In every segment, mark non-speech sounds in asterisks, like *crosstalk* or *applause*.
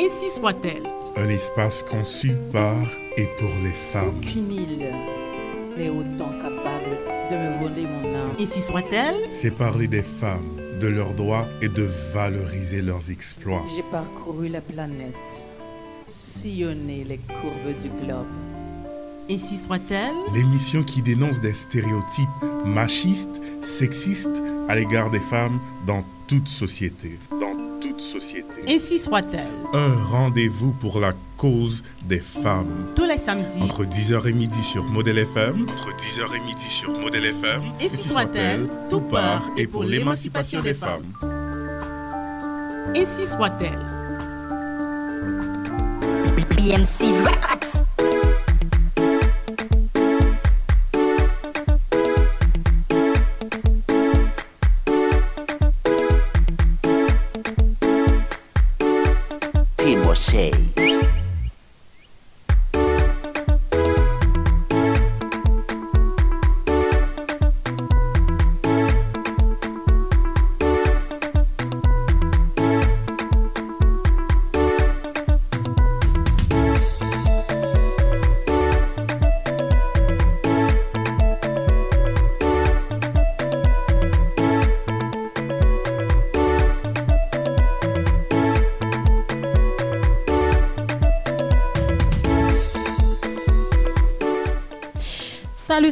Ainsi soit-elle. Un espace conçu par et pour les femmes. Aucune île n'est autant capable de me voler mon âme. Ainsi soit-elle. C'est parler des femmes, de leurs droits et de valoriser leurs exploits. J'ai parcouru la planète, sillonné les courbes du globe. Ainsi soit-elle. L'émission qui dénonce des stéréotypes machistes, sexistes à l'égard des femmes dans toute société. Ainsi soit-elle. Un rendez-vous pour la cause des femmes. Tous les samedis. Entre 10h et midi sur Modèle FM. Entre 10h et midi sur Modèle FM. Ainsi soit-elle. Tout part et pour l'émancipation des femmes. Ainsi soit-elle. BMC Records.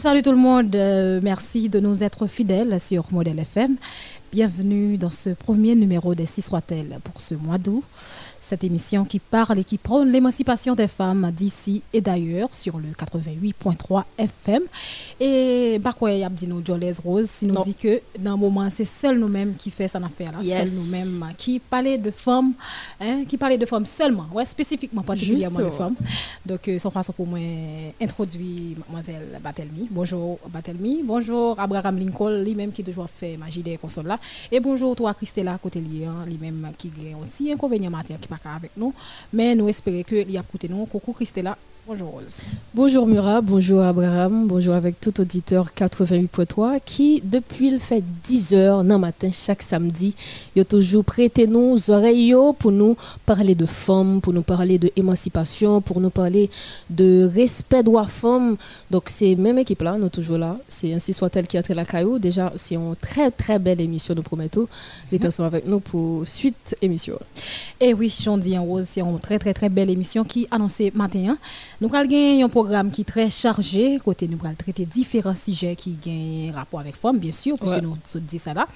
Salut, tout le monde. Euh, merci de nous être fidèles sur Modèle FM. Bienvenue dans ce premier numéro des Six Roitelles pour ce mois d'août. Cette émission qui parle et qui prône l'émancipation des femmes d'ici et d'ailleurs sur le 88.3 FM. Et quoi, y a dit nous Jolès Rose, si nous Non. dit que dans un moment, c'est seul nous-mêmes qui fait cette affaire là, Yes. seul nous-mêmes qui parlait de femmes, hein, qui parlait de femmes seulement, ouais, spécifiquement, particulièrement de femmes. Donc, euh, sans façon pour moi introduire mademoiselle Batelmi. Bonjour Batelmi. Bonjour Abraham Lincoln, lui-même qui toujours fait magie des consoles là. Et bonjour toi Christella Cotelier, hein, lui-même qui a un petit inconvénient matin qui pas avec nous. Mais nous espérons que il a écouté nous. Coucou Christella. Bonjour Rose. Bonjour Murat, bonjour Abraham, bonjour avec tout auditeur 88.3 qui, depuis le fait 10 heures dans le matin chaque samedi, a toujours prêté nos oreilles pour nous parler de femmes, pour nous parler de émancipation, pour nous parler de respect droit femmes. Donc c'est même équipe là, nous toujours là. C'est ainsi soit-elle qui a entré la caillou. Déjà, c'est une très très belle émission, nous promettons. d'être ensemble avec nous pour suite émission. Et oui, j'en dis en rose, c'est une très très très belle émission qui annoncée matin. hein. Nous gagner un programme qui est très chargé. Côté nous allons traiter différents sujets qui ont rapport avec femmes, bien sûr, parce que nous nous dit ça là.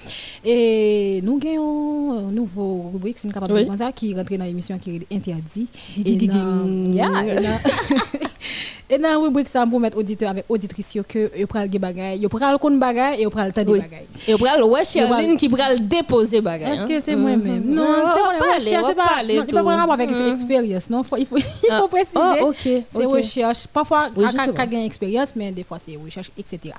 Et nous gagnons un nouveau rubrique, c'est une capable de dire ça, qui rentre dans l'émission qui est interdit. Di, di, Et *laughs* et dans- la rubrique, ça pour mettre auditeur avec auditrice que yo pral ge bagay, yo pral kon bagay et yo pral tande Oui. bagay. Et on va le va- qui va le déposer bagage. Est-ce que c'est moi-même Non, Non, c'est on moi va la parler, recherche, on c'est va pas, il n'y a pas de rapport avec Mm. expérience, non? Faut- il faut, *laughs* Ah. préciser. C'est recherche. Parfois, Oui, quand on gagne expérience, mais des fois, c'est recherche, etc.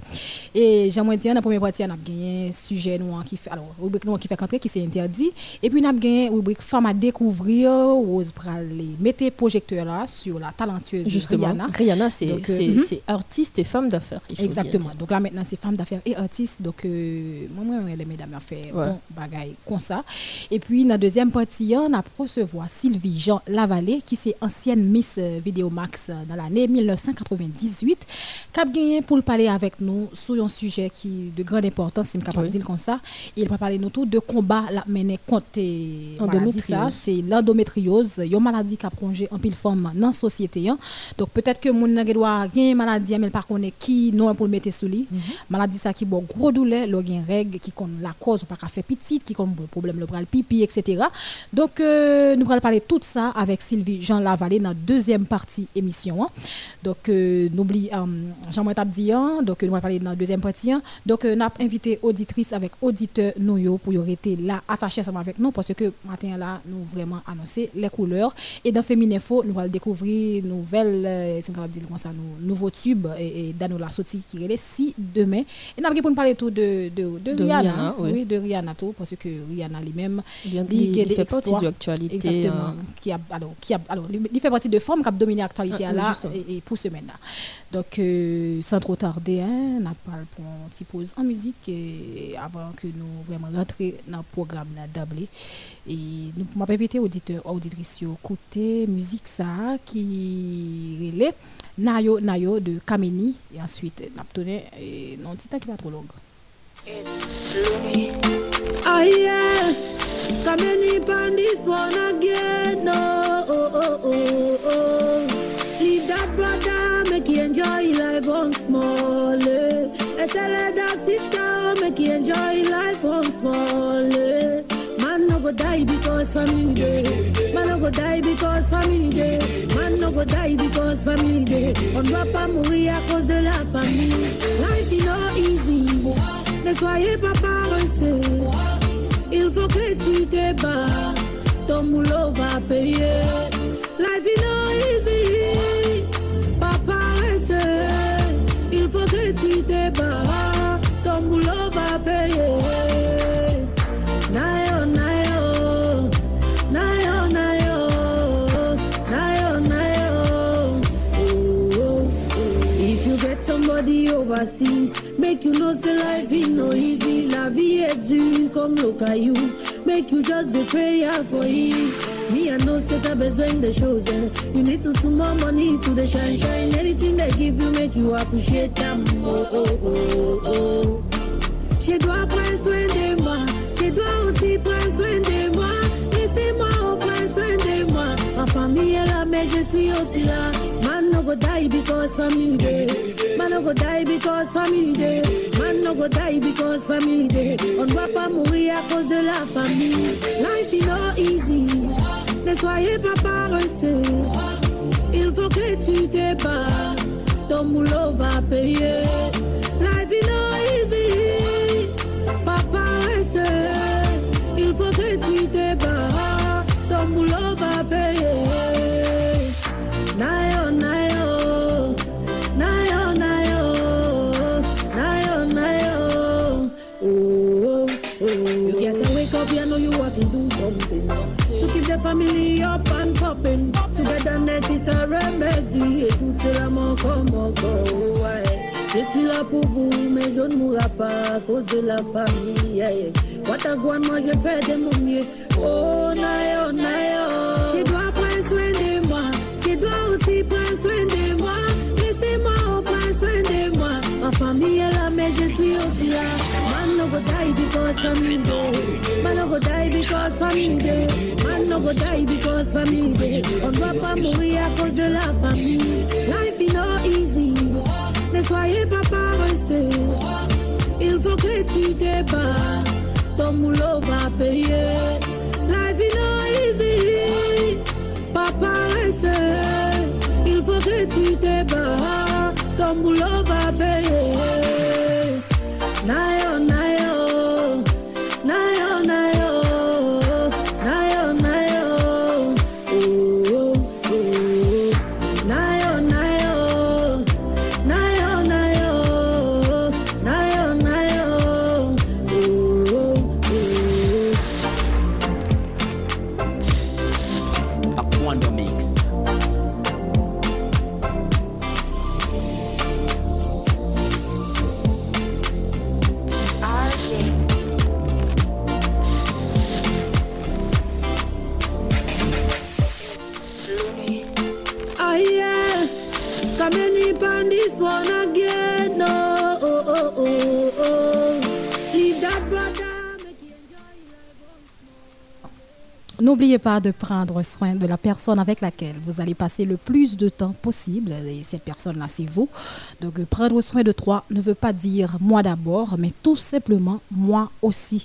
Et j'aimerais dire, dans la première partie, on a gagné un sujet noir qui fait, alors, rubrique noir qui fait rentrer, qui s'est interdit. Et puis, on a gagné une rubrique femme à découvrir, Rose les mettez projecteur là sur la talentueuse Justement, Rihanna. Rihanna, c'est euh, c'est- mhm. c'est artiste et femme d'affaires. Exactement. Donc là maintenant c'est femme d'affaires et artiste. Donc euh, moi moi les mesdames ont fait Ouais. bon bagaille comme ça. Et puis dans la deuxième partie on a recevoir Sylvie Jean Lavallée qui c'est ancienne Miss euh, Vidéo Max euh, dans l'année 1998 qui a gagné pour parler avec nous sur un sujet qui de grande importance si je capable de dire comme ça. Il va parler nous tout de combat la mener contre euh, maladie ça c'est l'endométriose, une maladie qui a plongé en pile femme dans la société. hein. Donc peut-être que gen doit gen maladie mais par contre qui non pour le mettre sous lit. Maladie ça qui bon gros douleur, le gen règle qui kon la cause pas qu'à faire petite, qui kon problème le bras pipi etc. Donc euh, nous allons parler tout ça avec Sylvie Jean Lavallée dans la deuxième partie émission. Hein. Donc euh, n'oublie hein. donc nous allons parler dans la deuxième partie. hein. Donc euh, nous avons invité auditrice avec auditeur nous pour y rester là attaché ensemble avec nous parce que matin là nous vraiment annoncer les couleurs et dans Féminin Info nous allons découvrir nouvelles euh, si on ça nous nouveaux tubes et, et la sortie qui est si demain et nous nous parler tout de de, de, De Rihanna, Rihanna, oui. oui de Rihanna tout parce que Rihanna lui-même Il, fait partie de l'actualité. Exactement. Qui a, alors, qui a, alors, il fait partie de femmes qui a dominé l'actualité Ah, à oui, là justement. et, et pour ce maintenant. Donc, euh, sans trop tarder, hein, on a parlé pour une petite pause en musique et avant que nous vraiment rentrions dans le programme là, d'Ablé. et nous m'a répéter auditeur auditrice côté musique ça qui relais Nayo Nayo de Kameni et ensuite n'a donné non petit temps qui pas trop long Ah yeah, Kameni pan this one again. No, oh, oh, oh, oh. Leave that brother, make you enjoy life on small. eh. I let that sister, make you enjoy life on small. eh. Man no go die because family day. Man no go die because family day. Man no go die because family day. On doit pas mourir à cause de la famille. Life is not easy. Ne soyez pas paresseux. Il faut que tu te bats. Ton boulot va payer. Life is not easy. Il faut que tu. Ton boulot va payer. Overseas, make you know say life is no easy. La vie est dure comme le caillou. Make you just the prayer for it. Me, I know say t'as besoin de choses. You need to sum more money to the shine shine. Anything they give you, make you appreciate them. Oh, oh, oh, oh. Je dois prendre soin de moi. Je dois aussi prendre soin de moi. Laissez-moi prendre soin de moi. Ma famille est là, mais je suis aussi là. Man no go die because family day. Man no go die because family day. Man no go die because family day. On ne doit pas mourir à cause de la famille. Life is not easy. Ne soyez pas paresseux. Il faut que tu te bats. Ton boulot va payer. Life is not easy. Pas paresseux. Il faut que tu te bats. Je ne mourrai pas à cause de la famille. Yeah, yeah. Watagouane, moi je fais de mon mieux. Oh, nayo, nayo. Je dois prendre soin de moi. Je dois aussi prendre soin de moi. Laissez-moi oh, prendre soin de moi. Ma famille est là, mais je suis aussi là. Man no go die because family day. Man no go die because family day. Man no go die because family day. On doit pas mourir à cause de la famille. Life is not easy. Ne soyez pas paresseux. Il faut que tu te bats. Ton boulot va payer. Life is not easy. Pas paresseux. Il faut que tu te bats. Ton boulot va payer. N'oubliez pas de prendre soin de la personne avec laquelle vous allez passer le plus de temps possible. Et cette personne-là, c'est vous. Donc, prendre soin de toi ne veut pas dire moi d'abord, mais tout simplement moi aussi.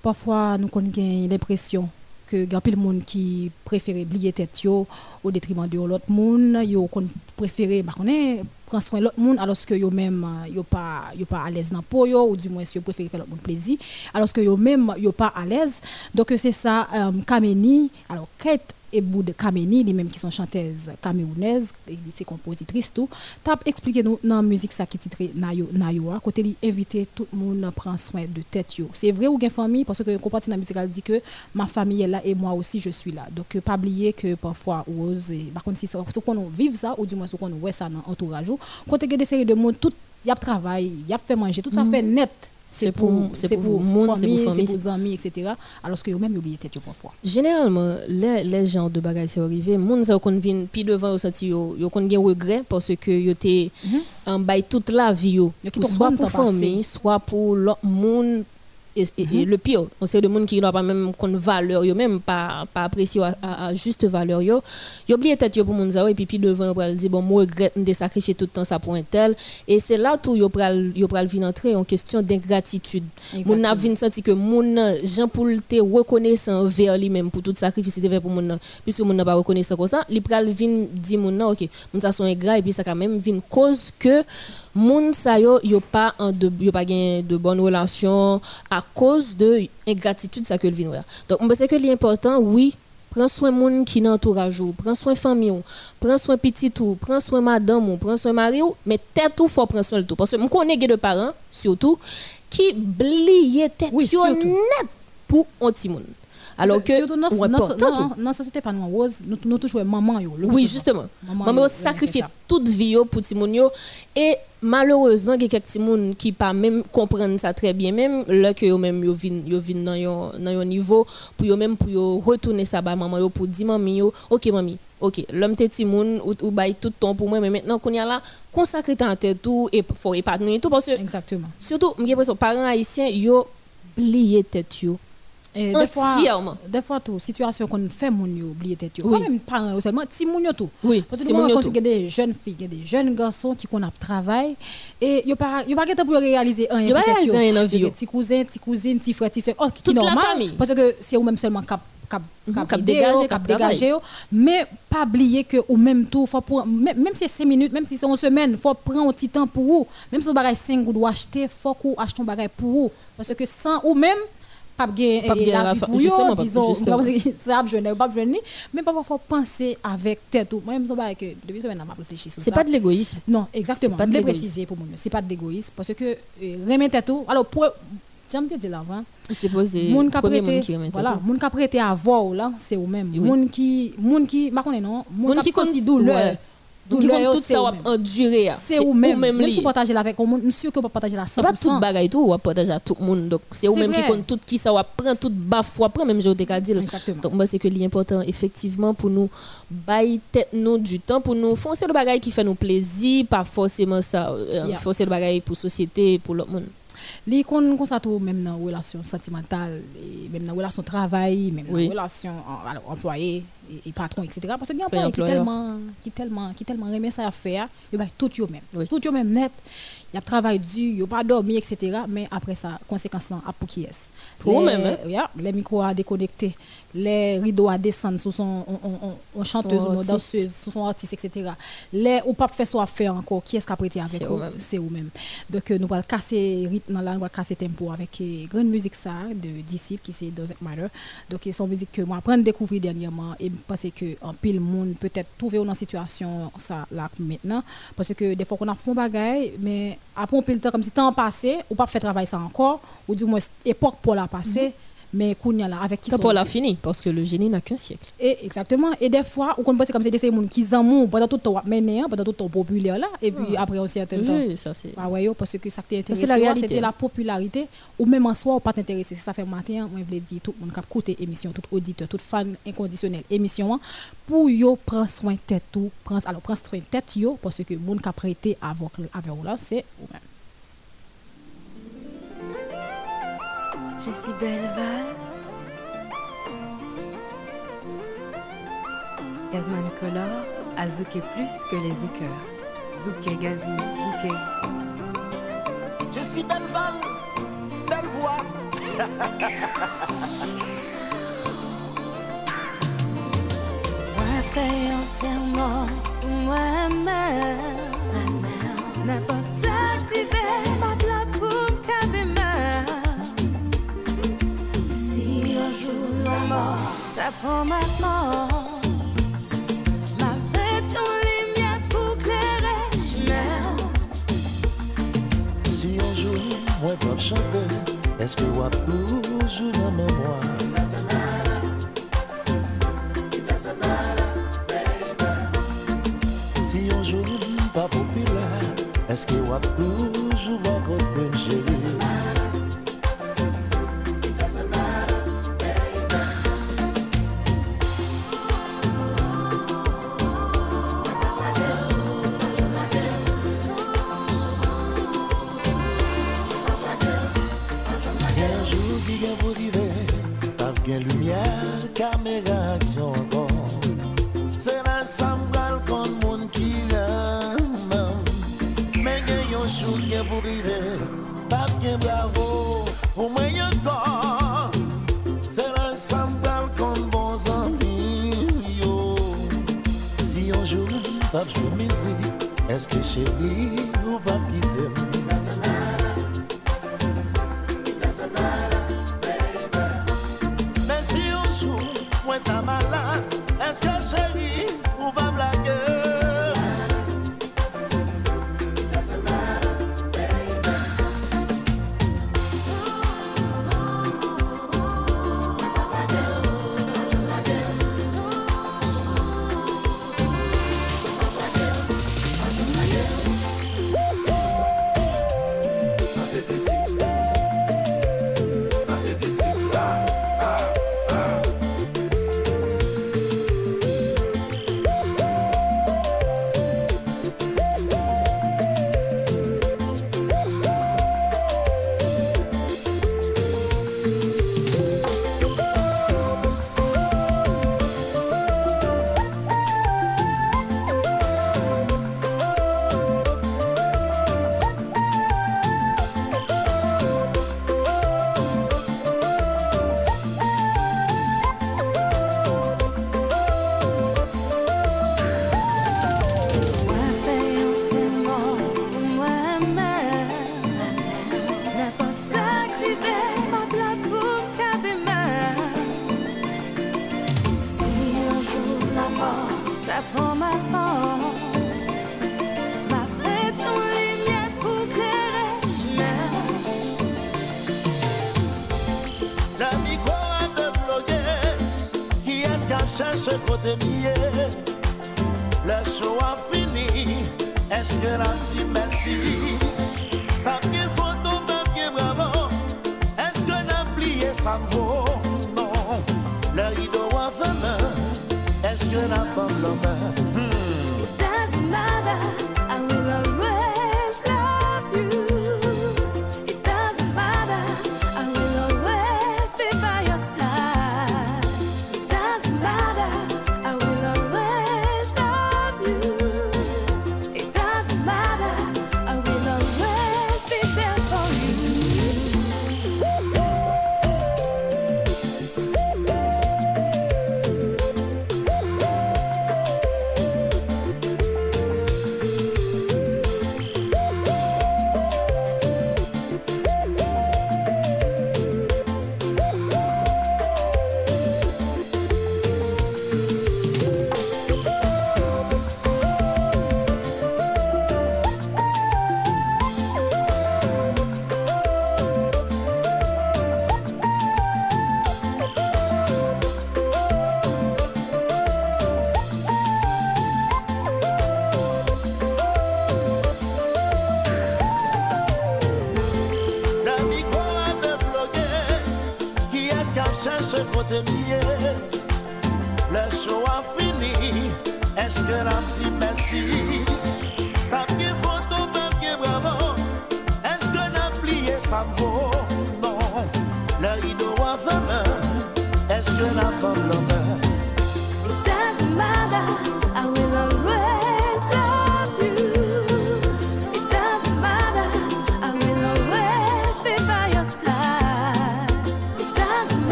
Parfois, nous avons l'impression que y a qui préfère oublier tête au détriment de l'autre monde yo préféré bah prendre soin l'autre monde alors que yo même euh, yo pas yo pas à l'aise dans peau yo ou du moins yo préféré faire l'autre monde plaisir alors que yo même yo pas à l'aise. Donc c'est ça euh, Kameni alors Kate et Boud Kameni, les mêmes qui sont chanteuses camerounaises, c'est compositrice tout. Tap expliqué nous dans la musique ça qui titre Nayo Nayo a côté li inviter tout le monde à prendre soin de tête yo. C'est vrai ou gen famille parce que comparti dans la musique elle dit que ma famille est là et moi aussi je suis là. Donc euh, pas oublier que parfois Rose par contre si ce qu'on vive ça ou du moins ce qu'on voit ça dans entourage a des séries de monde tout y a travail, y a fait manger, tout ça fait net c'est C'est pour pour- c'est c'est pour monde, c'est pour famille, c'est pour amis, etc. Alors que eux-mêmes ils oublient tête parfois. Généralement, les, les gens de bagages sont arrivés, moun sa kon vin pi devant yo senti yo, yo kon gen regret parce que yo te en bail toute la vie yo, soit pour famille, soit pour l'autre monde et, et- et le pire, on sait de monde qui n'ont pas même qu'on valeur yo même pas pas apprécier à, à- à juste valeur yo. Yo oublié tête yo pour moun et puis puis devant pral dire bon moi regrette de sacrifier tout le temps ça pour un tel et c'est là tout yo pral yo pral entrer en question d'ingratitude. Moun n'a vin senti que moun Jean pour te reconnaissant vers lui-même pour tout sacrifice fait pour moun puisque moun n'a pas reconnaissant comme ça, li pral vin di moun OK, moun sa son ingrat et puis ça quand même vin cause que moun sa yo yo pas en de yo pas de bonnes relations à cause de ingratitude ça que le ouais. Donc on c'est que l'important oui Prends soin moun qui dans entourage ou, prends soin famille ou, prends soin petit ou, prends soin madame ou, prends soin mari ou, mais tête ou faut prendre soin de tout parce que me connais de parents surtout qui blient tête Oui, net pour un petit monde. Alors que surtout dans tout. dans société pas nous rose, nous nous toujours maman yo. le Oui, justement. Maman Maman ça. toute vie pour ti moun yo et malheureusement il y a quelques moun qui pas même comprendre ça très bien même là que yo même yo yo dans yon dans yon niveau pour yo même pour yo retourner ça ba maman yo pour dire maman yo OK mamie OK l'homme te ti moun ou, ou bail tout temps pour moi mais maintenant qu'on y a là consacrer ta tête tout et faut épargner tout parce que Exactement. surtout l'impression parents haïtiens yo plié tête yo Et des fois, des fois tout situation qu'on fait moun yo oublier tête. Oui. Pas même parents yo seulement ti moun tout. Oui, Parce que nous tout. des jeunes filles, des jeunes garçons qui qu'on a travail et yo pas yo pas pour réaliser un Yo vie, yo. Petit cousin, petit cousine, petit frère, petit soeur, oh, qui normal parce que c'est ou même seulement cap cap Mhm, cap yo, dégager, cap cap dégager mais pas oublier que ou même tout faut pour même, si c'est 5 minutes, même si c'est une semaine, faut prendre un petit temps pour vous. Même si vous bagay 5 ou acheter, faut qu'on achète un bagay pour vous parce que sans ou même *laughs* pas bien Pas la vie pour yo, pas- disons ça a jeune pas jeune mais parfois faut penser avec tête ou moi même ça que depuis semaine m'a réfléchi sur ça. C'est pas de l'égoïsme. non exactement. Pas je préciser pour moi c'est pas de l'égoïsme parce que euh, remettre tête alors pour j'aime te dire avant C'est posé moun ka prêté voilà moun ka prêté à voir là c'est ou même. Moun qui moun qui ma connais non? Moun qui compte- douleur. Donc, douleur compte tout c'est ça va même. endurer. c'est ou même même si partager là avec moun sûr que pas partager là C'est pas tout 100% bagay tout, ou va partager à tout le monde. Donc, c'est ou même qui compte tout qui ça va prendre tout baf, ou prend même je te dire. Exactement. Donc, moi, c'est que l'important, effectivement, pour nous, bailler nous du temps, pour nous foncer le bagay qui fait nous plaisir, pas forcément ça, euh, Yeah. foncer le bagay pour société, pour l'autre monde. Li kon kon sa tou même dans relation sentimentale et même dans relation travail même Oui. dans relation en- alors, employé et, et patron etc parce que y a employé qui tellement qui tellement qui tellement remet ça à faire yo ba tout yo même Oui. tout yo même net y a travail dur yo pas dormi etc mais après ça conséquence là à pour qui est Pour les, eux-mêmes, hein? yeah, les micros à déconnecter les rideaux à descendre sur son on, on, on, on chanteuse artiste. danseuse sur son artiste etc les ou pas faire soit faire encore qui est-ce qui a prêté avec C'est vous? c'est même donc euh, nous allons casser rythme la nous allons casser tempo avec euh, grande musique ça de disciple qui c'est Doesn't Matter. Donc euh, son musique que moi apprendre découvrir dernièrement et je pense que en pile monde peut-être trouver dans situation ça là maintenant. Parce que des fois qu'on a fait un bagaille mais après on peut le temps comme si temps passé ou pas fait travail ça encore ou du moins époque pour la passer y a là avec qui Quand sont pour la fini, parce que le génie n'a qu'un siècle. Et exactement. Et des fois, on pense comme c'est des gens qui s'amourent pendant tout le temps, mené, pendant tout le temps populaire là, et puis après un certain temps. Oui, ça c'est. Ah ouais, parce que ça la réalité. c'était la popularité, ou même en soi, ou pas t'intéresser. C'est Ça fait matin, moi, je voulais dire, tout le monde qui a écouté l'émission, tout auditeur, tout fan inconditionnel, émission, hein, pour yo prendre soin de tête, tout, prendre, alors prendre soin de tête, yo, parce que le monde qui a prêté avec, avec vous là, c'est vous-même. Je suis Belval. Gazman Color a zouké plus que les zoukeurs. Zouké Gazi, zouké. Je suis belle belle voix. *laughs* Moi fait un serment, moi-même. N'importe mort t'apprend maintenant, ma. Si un moi pas chanter, est-ce que moi toujours en mémoire? Si un jour pas populaire, est-ce que moi toujours à côté, chérie?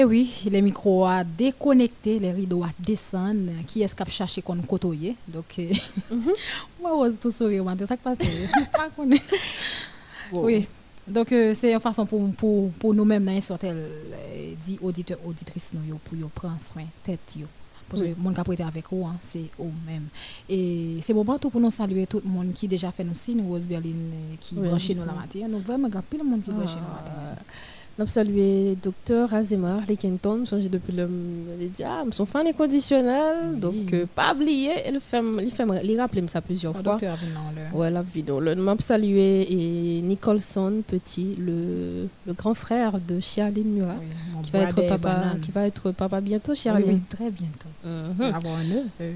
Et oui, les micros à déconnecter, les rideaux à descendre. Qui est-ce qui a cherché qu'on côtoyer Donc, euh, mm -hmm. *laughs* moi, je tout sourire, c'est ça qui passe. wow. *laughs* *laughs* Oui. Donc, euh, c'est une façon pour, pour, pour nous-mêmes, dans une euh, certaine dit auditeur, auditrice, nous, pour nous prendre soin tête. Yo. Parce que le monde qui a prêté avec vous, hein, c'est eux-mêmes. Et c'est bon tout pour nous saluer tout le monde qui déjà fait nos signes, Rose Berlin, euh, qui oui, branche ah. nous la matinée. Nous, vraiment, il y a plein de monde qui branche nous la matinée salué docteur Azemar Lekenton, changé depuis le. Dit Ah, suis fan inconditionnel, donc euh, pas oublier. Il fait, il fait, il rappelle ça plusieurs Son fois. docteur le- Ouais, la vidéo. Le m'a salué et Nicholson Petit, le, le grand frère de Charline Murat, Oui, qui va être papa, qui va être papa bientôt, Oui, Charline. oui, très bientôt. Mhm. Avoir un neveu.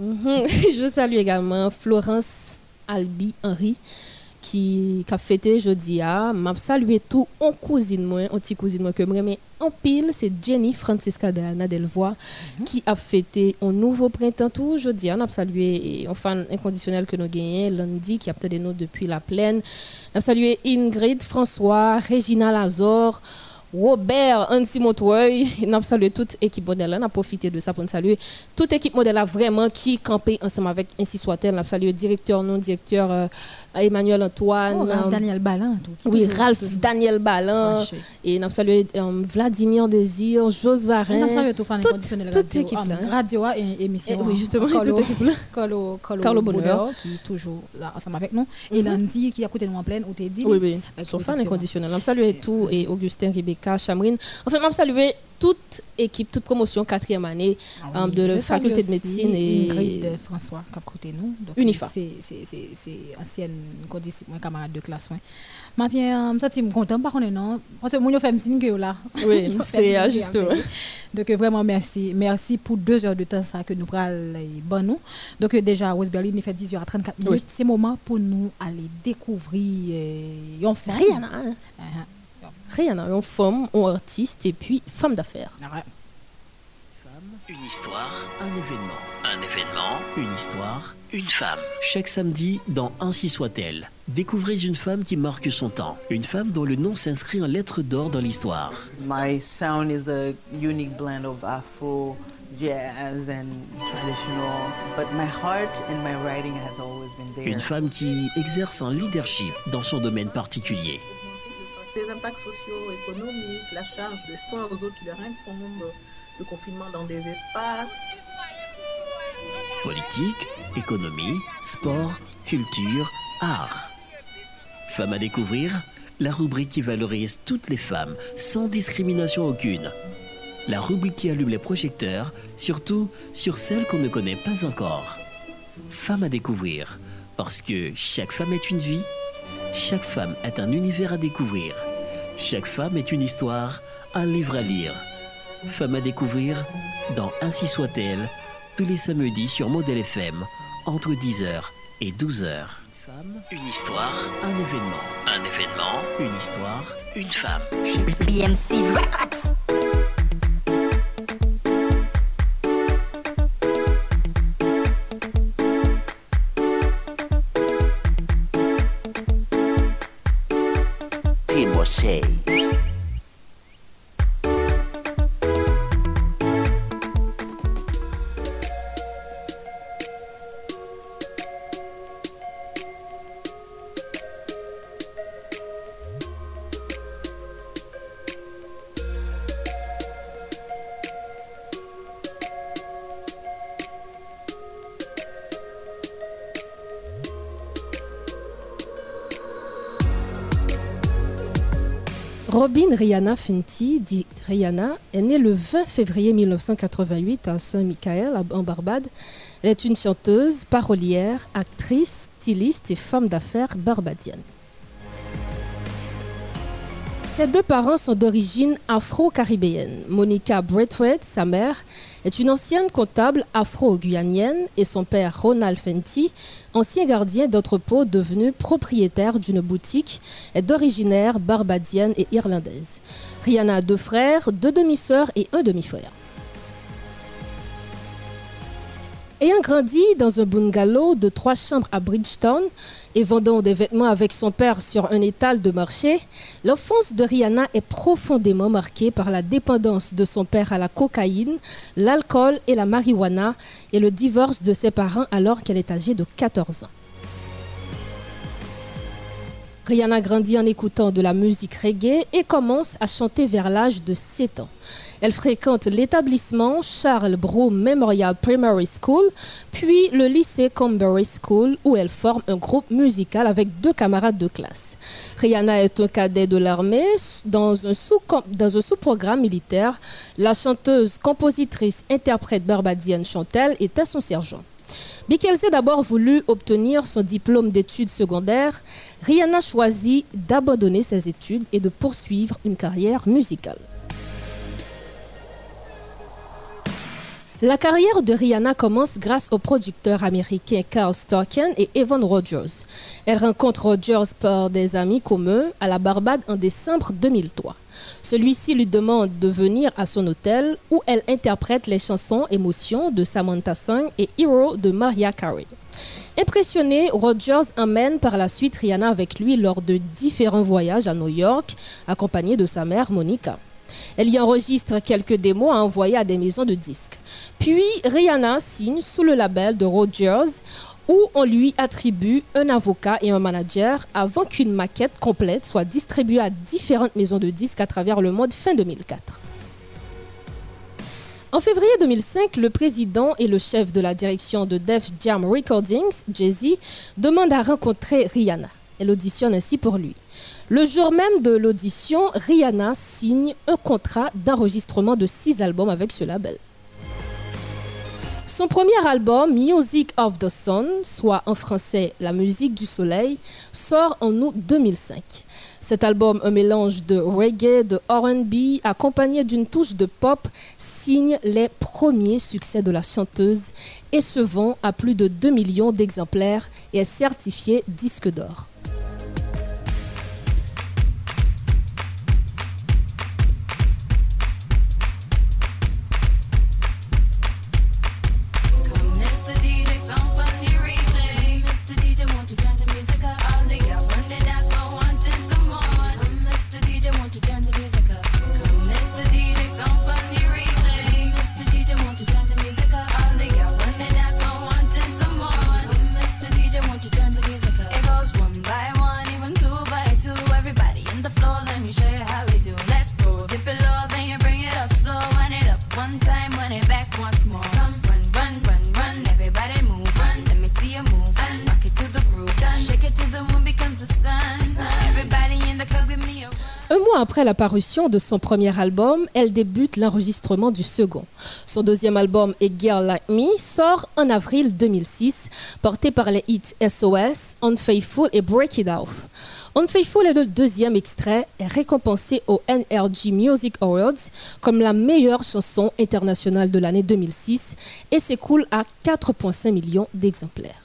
Mhm. *laughs* Je salue également Florence Albi Henry qui a fêté jeudi a m'a salué tout en cousine moi en petit cousine moi que mais en pile c'est Jenny Francisca Diana Delvoye qui a fêté un nouveau printemps tout jeudi on a salué un fan inconditionnel que nous gagnons lundi qui a peut-être nous depuis la plaine. On a salué Ingrid François Regina Lazor Robert Ansi Montreuil, nous salué toute équipe modèle, on a profité de ça pour nous saluer toute équipe modèle vraiment qui campait ensemble avec ainsi soit-elle. A salué directeur non directeur euh, Emmanuel Antoine, Oh, Ralph euh, Daniel Ballin. tout, oui Ralph Daniel Ballin franchi. et on a salué euh, Vladimir Désir, Jos On Varin. a salué tout fan toute- inconditionnel toute radio. équipe ah, là. Radio A et émission. Eh oui, justement, Carlo- toute équipe là. Carlo, Carlo, Bonheur. Qui est toujours là ensemble avec nous. Et lundi, qui a coûté nous en pleine, où t'es dit? Oui, oui. Euh, Son fan inconditionnel. On salue tout et Augustin, Rebecca, Chamrine. En fait, on salue toute équipe, toute promotion quatrième année Ah euh, oui, de la je faculté de médecine et Ingrid euh, François qui a côté nous. Unifa. C'est ancienne moi, camarade de classe. Maintenant, je sens content par contre non parce que moi fait signe que là. Oui, *laughs* *laughs* c'est, justement. Donc euh, vraiment merci. Merci pour deux heures de temps ça que nous pral bon nous. Donc euh, déjà Rose Berlin il fait 10 heures à 34 minutes. Oui. C'est moment pour nous aller découvrir euh, yon femme. Rihanna. hein. Rihanna, une femme, une artiste et puis femme d'affaires. ah, ouais. Une histoire, un événement. Un événement, une histoire, une femme. Chaque samedi, dans Ainsi soit-elle, découvrez une femme qui marque son temps. Une femme dont le nom s'inscrit en lettres d'or dans l'histoire. My sound is a unique blend of Afro, jazz, and traditional, but my heart and my writing has always been there. Une femme qui exerce un leadership dans son domaine particulier. Les impacts sociaux, économiques, la charge des soins aux autres qui leur incombent, le confinement dans des espaces. Politique, économie, sport, culture, art. Femme à découvrir, la rubrique qui valorise toutes les femmes sans discrimination aucune. La rubrique qui allume les projecteurs, surtout sur celles qu'on ne connaît pas encore. Femme à découvrir, parce que chaque femme est une vie, chaque femme est un univers à découvrir, chaque femme est une histoire, un livre à lire. Femme à découvrir dans Ainsi soit-elle, tous les samedis sur Modèle FM, entre 10h et 12h. Femme, une histoire, un événement. Un événement, une histoire, une femme. BMC Records. DJ. Rihanna Fenty, dit Rihanna, est née le 20 février 1988 à Saint-Michael, en Barbade. Elle est une chanteuse, parolière, actrice, styliste et femme d'affaires barbadienne. Ses deux parents sont d'origine afro-caribéenne. Monica Braithwaite, sa mère, est une ancienne comptable afro-guyanienne et son père Ronald Fenty, ancien gardien d'entrepôt devenu propriétaire d'une boutique, est d'originaire barbadienne et irlandaise. Rihanna a deux frères, deux demi-sœurs et un demi-frère. Ayant grandi dans un bungalow de trois chambres à Bridgetown et vendant des vêtements avec son père sur un étal de marché, l'enfance de Rihanna est profondément marquée par la dépendance de son père à la cocaïne, l'alcool et la marijuana et le divorce de ses parents alors qu'elle est âgée de 14 ans. Rihanna grandit en écoutant de la musique reggae et commence à chanter vers l'âge de 7 ans. Elle fréquente l'établissement Charles Brough Memorial Primary School, puis le lycée Comberry School où elle forme un groupe musical avec deux camarades de classe. Rihanna est un cadet de l'armée dans un sous-programme militaire. La chanteuse, compositrice, interprète barbadienne Chantelle était son sergent. Qu'elle ait d'abord voulu obtenir son diplôme d'études secondaires, Rihanna choisit d'abandonner ses études et de poursuivre une carrière musicale. La carrière de Rihanna commence grâce aux producteurs américains Carl Starken et Evan Rogers. Elle rencontre Rogers par des amis communs à la Barbade en décembre 2003. Celui-ci lui demande de venir à son hôtel où elle interprète les chansons Émotion de Samantha Sang et Hero de Mariah Carey. Impressionné, Rogers emmène par la suite Rihanna avec lui lors de différents voyages à New York, accompagnée de sa mère Monica. Elle y enregistre quelques démos à envoyer à des maisons de disques. Puis Rihanna signe sous le label de Rogers où on lui attribue un avocat et un manager avant qu'une maquette complète soit distribuée à différentes maisons de disques à travers le monde fin 2004. En février 2005, le président et le chef de la direction de Def Jam Recordings, Jay-Z, demandent à rencontrer Rihanna. Elle auditionne ainsi pour lui. Le jour même de l'audition, Rihanna signe un contrat d'enregistrement de six albums avec ce label. Son premier album, Music of the Sun, soit en français La musique du soleil, sort en août 2005. Cet album, un mélange de reggae, de RB, accompagné d'une touche de pop, signe les premiers succès de la chanteuse et se vend à plus de 2 millions d'exemplaires et est certifié disque d'or. Après la parution de son premier album, elle débute l'enregistrement du second. Son deuxième album, A Girl Like Me, sort en avril 2006, porté par les hits SOS, Unfaithful et Break It Off. Unfaithful est le deuxième extrait et récompensé au NRG Music Awards comme la meilleure chanson internationale de l'année 2006 et s'écoule à 4,5 millions d'exemplaires.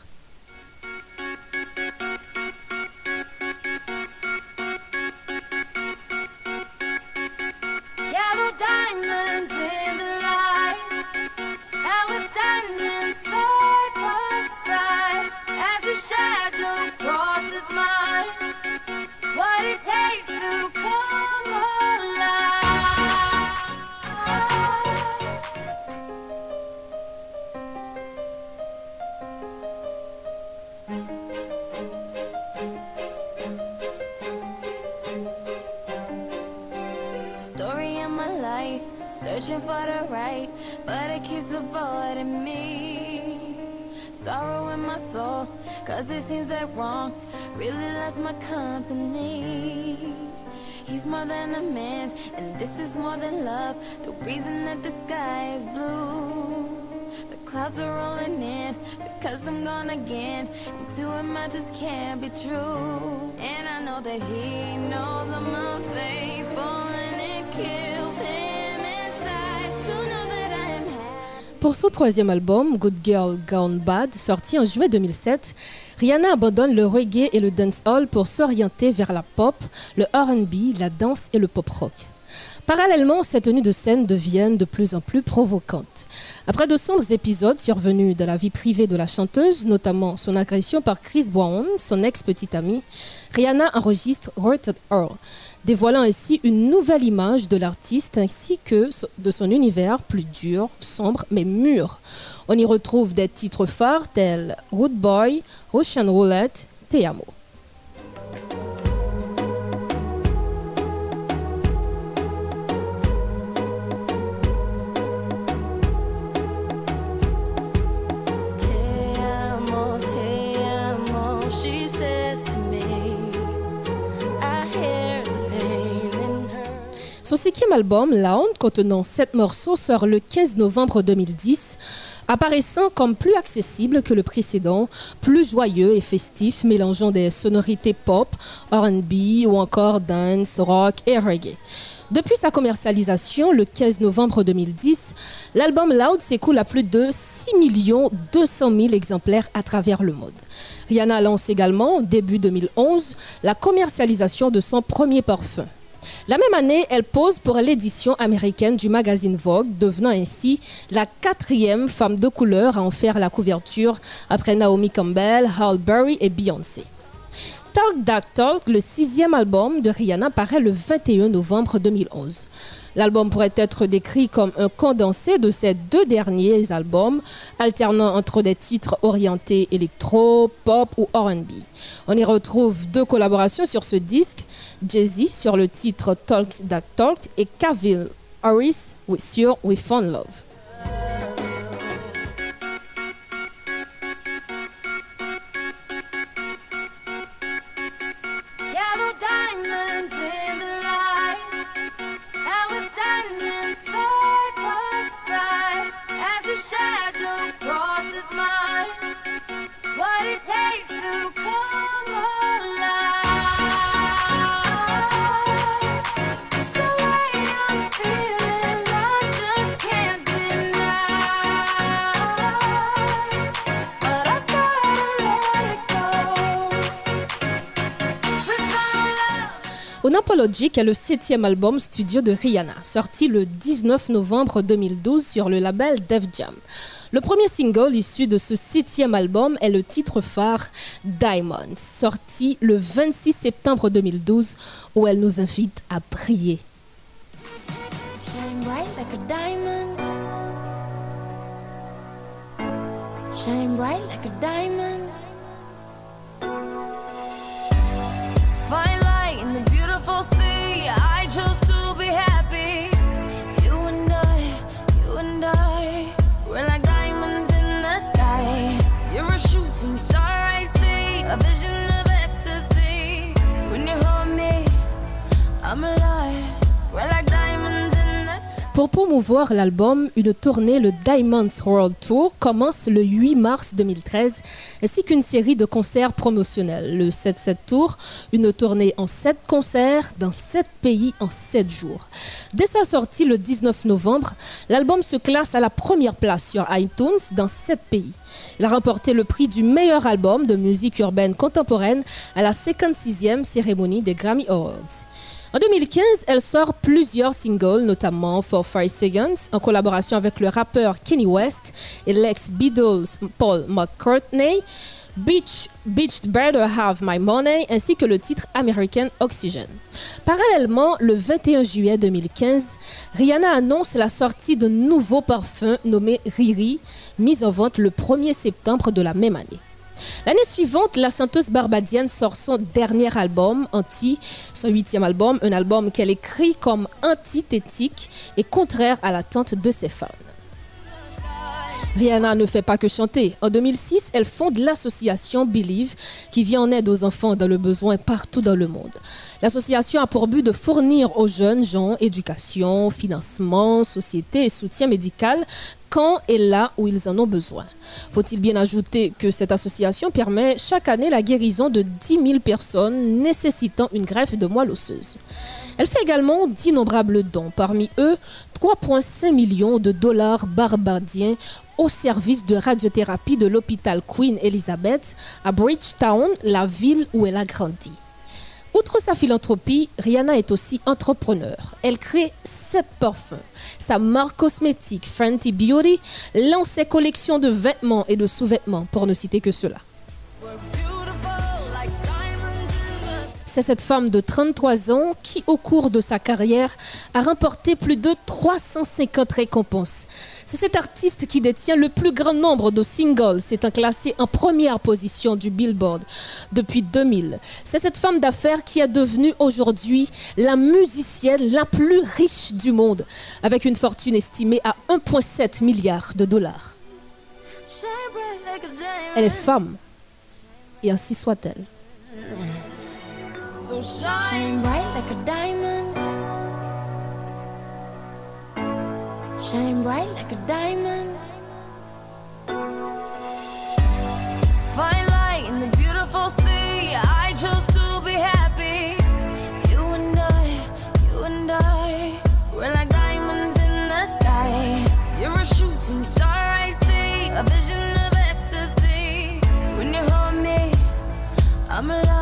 Story of my life, searching for the right, but it keeps avoiding me. Sorrow in my soul, cause it seems that wrong really loves my company. He's more than a man, and this is more than love. The reason that the sky is blue. The clouds are rolling in because I'm gone again. To him, I just can't be true. And I know that he knows I'm unfaithful, Pour son troisième album, Good Girl Gone Bad, sorti en juillet 2007, Rihanna abandonne le reggae et le dancehall pour s'orienter vers la pop, le RB, la danse et le pop rock. Parallèlement, ses tenues de scène deviennent de plus en plus provocantes. Après de sombres épisodes survenus dans la vie privée de la chanteuse, notamment son agression par Chris Brown, son ex-petite amie, Rihanna enregistre Hurted Earl, dévoilant ainsi une nouvelle image de l'artiste ainsi que de son univers plus dur, sombre mais mûr. On y retrouve des titres phares tels Root Boy, Ocean Roulette, Te Amo. Son cinquième album, La Honte, contenant sept morceaux, sort le 15 novembre 2010, apparaissant comme plus accessible que le précédent, plus joyeux et festif, mélangeant des sonorités pop, RB ou encore dance, rock et reggae. Depuis sa commercialisation le 15 novembre 2010, l'album Loud s'écoule à plus de 6 200 000 exemplaires à travers le monde. Rihanna lance également, début 2011, la commercialisation de son premier parfum. La même année, elle pose pour l'édition américaine du magazine Vogue, devenant ainsi la quatrième femme de couleur à en faire la couverture après Naomi Campbell, Halle Berry et Beyoncé. Talk Dark Talk, le sixième album de Rihanna, paraît le 21 novembre 2011. L'album pourrait être décrit comme un condensé de ces deux derniers albums, alternant entre des titres orientés électro, pop ou RB. On y retrouve deux collaborations sur ce disque, Jay-Z sur le titre Talk Dark Talk et Kavil Harris sur We Found Love. Unapologic est le septième album studio de Rihanna, sorti le 19 novembre 2012 sur le label Def Jam. Le premier single issu de ce septième album est le titre phare Diamonds, sorti le 26 septembre 2012, où elle nous invite à prier. Pour promouvoir l'album, une tournée, le Diamonds World Tour, commence le 8 mars 2013, ainsi qu'une série de concerts promotionnels. Le 7-7 Tour, une tournée en 7 concerts dans 7 pays en 7 jours. Dès sa sortie le 19 novembre, l'album se classe à la première place sur iTunes dans 7 pays. Il a remporté le prix du meilleur album de musique urbaine contemporaine à la 56e cérémonie des Grammy Awards. En 2015, elle sort plusieurs singles, notamment For Five Seconds, en collaboration avec le rappeur Kenny West et l'ex-Beatles Paul McCartney, Beach, Beach Better Have My Money, ainsi que le titre American Oxygen. Parallèlement, le 21 juillet 2015, Rihanna annonce la sortie d'un nouveau parfum nommé Riri, mis en vente le 1er septembre de la même année. L'année suivante, la chanteuse barbadienne sort son dernier album, Anti, son huitième album, un album qu'elle écrit comme antithétique et contraire à l'attente de ses fans. Rihanna ne fait pas que chanter. En 2006, elle fonde l'association Believe qui vient en aide aux enfants dans le besoin partout dans le monde. L'association a pour but de fournir aux jeunes gens éducation, financement, société et soutien médical quand et là où ils en ont besoin. Faut-il bien ajouter que cette association permet chaque année la guérison de 10 000 personnes nécessitant une greffe de moelle osseuse. Elle fait également d'innombrables dons, parmi eux 3,5 millions de dollars barbadiens au service de radiothérapie de l'hôpital Queen Elizabeth à Bridgetown, la ville où elle a grandi. Outre sa philanthropie, Rihanna est aussi entrepreneur. Elle crée sept parfums. Sa marque cosmétique Fenty Beauty lance ses collections de vêtements et de sous-vêtements, pour ne citer que cela. C'est cette femme de 33 ans qui, au cours de sa carrière, a remporté plus de 350 récompenses. C'est cet artiste qui détient le plus grand nombre de singles, s'étant classé en première position du Billboard depuis 2000. C'est cette femme d'affaires qui est devenue aujourd'hui la musicienne la plus riche du monde, avec une fortune estimée à 1,7 milliard de dollars. Elle est femme, et ainsi soit-elle. So shine, bright like a diamond. shine bright like a diamond. Fine light in the beautiful sea. I chose to be happy. You and I, you and I, we're like diamonds in the sky. You're a shooting star, I see, a vision of ecstasy. When you hold me, I'm alive.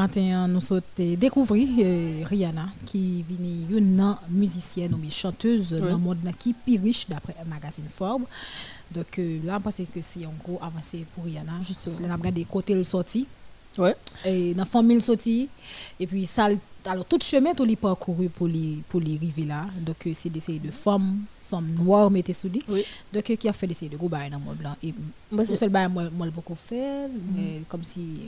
Matin, nous sommes découvrir euh, Rihanna, qui est une musicienne ou chanteuse Oui. dans le monde qui est plus riche d'après un magazine Forbes. Donc euh, là, je pense que c'est un gros avancé pour Rihanna. Là, on a regardé côté le sorti. Ouais. Et dans la famille sorti. Et puis, ça, alors, tout chemin, tout les parcouru pour les, pour les arriver là. Donc, euh, c'est d'essayer de femmes, femmes noires, mettez sous dit. Donc, euh, qui a fait d'essayer de gros bail dans le monde là. Et Moi, c'est le bail, moi, moi, beaucoup fait. mais Comme si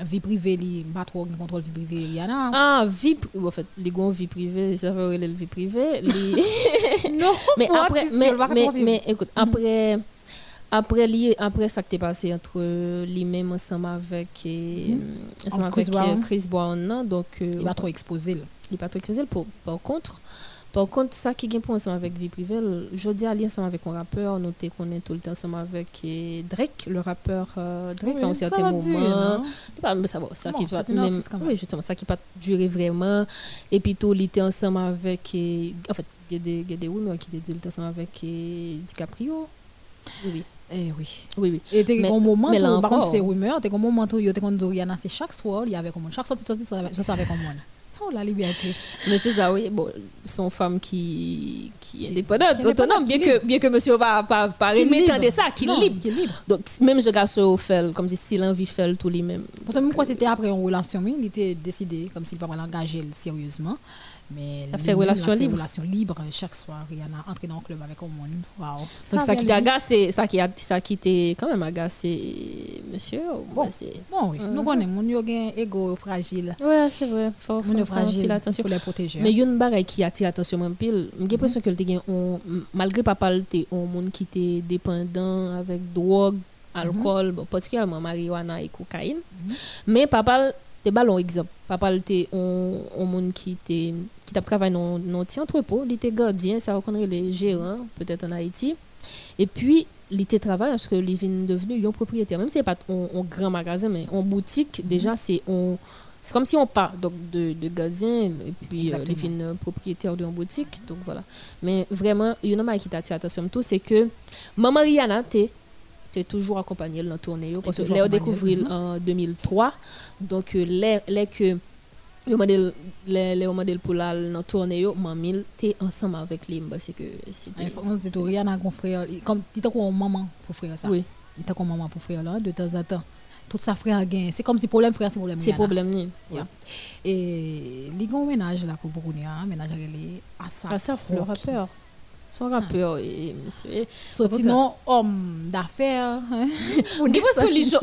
vie privée, li, pas trop en contrôle vie privée, Rihanna. Ah, vie, en fait, les gars, vie privée, ça veut dire vie privée. *laughs* non, *laughs* mais après, mais, mais, trop mais écoute, après, après, li- après ça qui est passé entre lui-même ensemble avec, et, Mhm. ensemble avec euh, Brown. Chris Brown, non, donc. euh, Il va trop exposer. là. Il va trop exposer. Pour, par contre, par contre, ça qui est pour ensemble avec vie privée, je dis aller ensemble avec un rappeur, noter qu'on est tout le temps ensemble avec Drake, le rappeur euh, Drake, Oui, ça certain moment. pas- mais ça va, ça Bon, qui une même, quand oui, justement, ça qui pas durer vraiment. Et puis tout, il était ensemble avec, euh, en fait, il y a des, il y a des rumeurs qui était ensemble avec euh, DiCaprio. Oui. Eh oui. Oui, oui. Et t'es un moment, où, par contre, c'est rumeur, t'es un moment où il y a des Rihanna, c'est chaque soir, il y avait comme chaque sortie, sortie, sortie avec un monde. La liberté. Mais c'est ça, oui. Bon, sont femmes qui, qui est indépendante, qui est autonome, indépendante, bien que, bien que monsieur va pas, de ça, qui libre. Donc, même je garde au fait, comme si s'il a envie de faire tout lui-même. Pour ça, même quoi, c'était après une relation, il était décidé, comme s'il ne pas l'engager sérieusement. Mais Ça fait relation il a libre. relation libre. Chaque soir, Rihanna entre dans le club avec un monde. Waouh. Donc, Ah, ça qui lui. t'agace, ça qui a, ça qui t'est quand même agacé, monsieur. Bon, bon oui. Mhm. Nous connaissons, un ego fragile. Ouais, c'est vrai. Faut, faut fragile, il attention. faut les protéger. Mais il y a une bagaille qui attire l'attention. J'ai l'impression que le on- malgré papa te un monde qui était dépendant avec drogue, alcool, bon, particulièrement marijuana et cocaïne. Mais papa te ballon exemple. Papa te un monde qui était qui t'a travaillé dans dans petit entrepôt, il était gardien, ça reconnaît les gérants peut-être en Haïti. Et puis il était travaillé parce que il est devenu un propriétaire. Même si c'est pas un, grand magasin mais en boutique déjà c'est on c'est comme si on part donc de, de gardien et puis euh, devient propriétaire d'une boutique donc voilà. Mais vraiment il y a une chose qui t'attire attention tout c'est que maman Rihanna t'es t'es toujours accompagnée dans la tournée yo, parce que toujours je l'ai accompagnée, découvert en 2003 donc euh, les les que le modèle les les modèles pour la dans tournée yo mamil t'es ensemble avec lui parce que c'était dise tout, Rihanna un frère, comme tu as un maman pour frère ça? oui il était comme maman pour frère là de temps en temps? Tout ça frère gain. C'est comme si problème frère c'est problème. C'est problème ni. Yeah. Et li gon ménage là pour beaucoup hein, ménage à ça. Ça le rappeur. Son rappeur et monsieur. et- Sorti non homme d'affaires. Au niveau religion,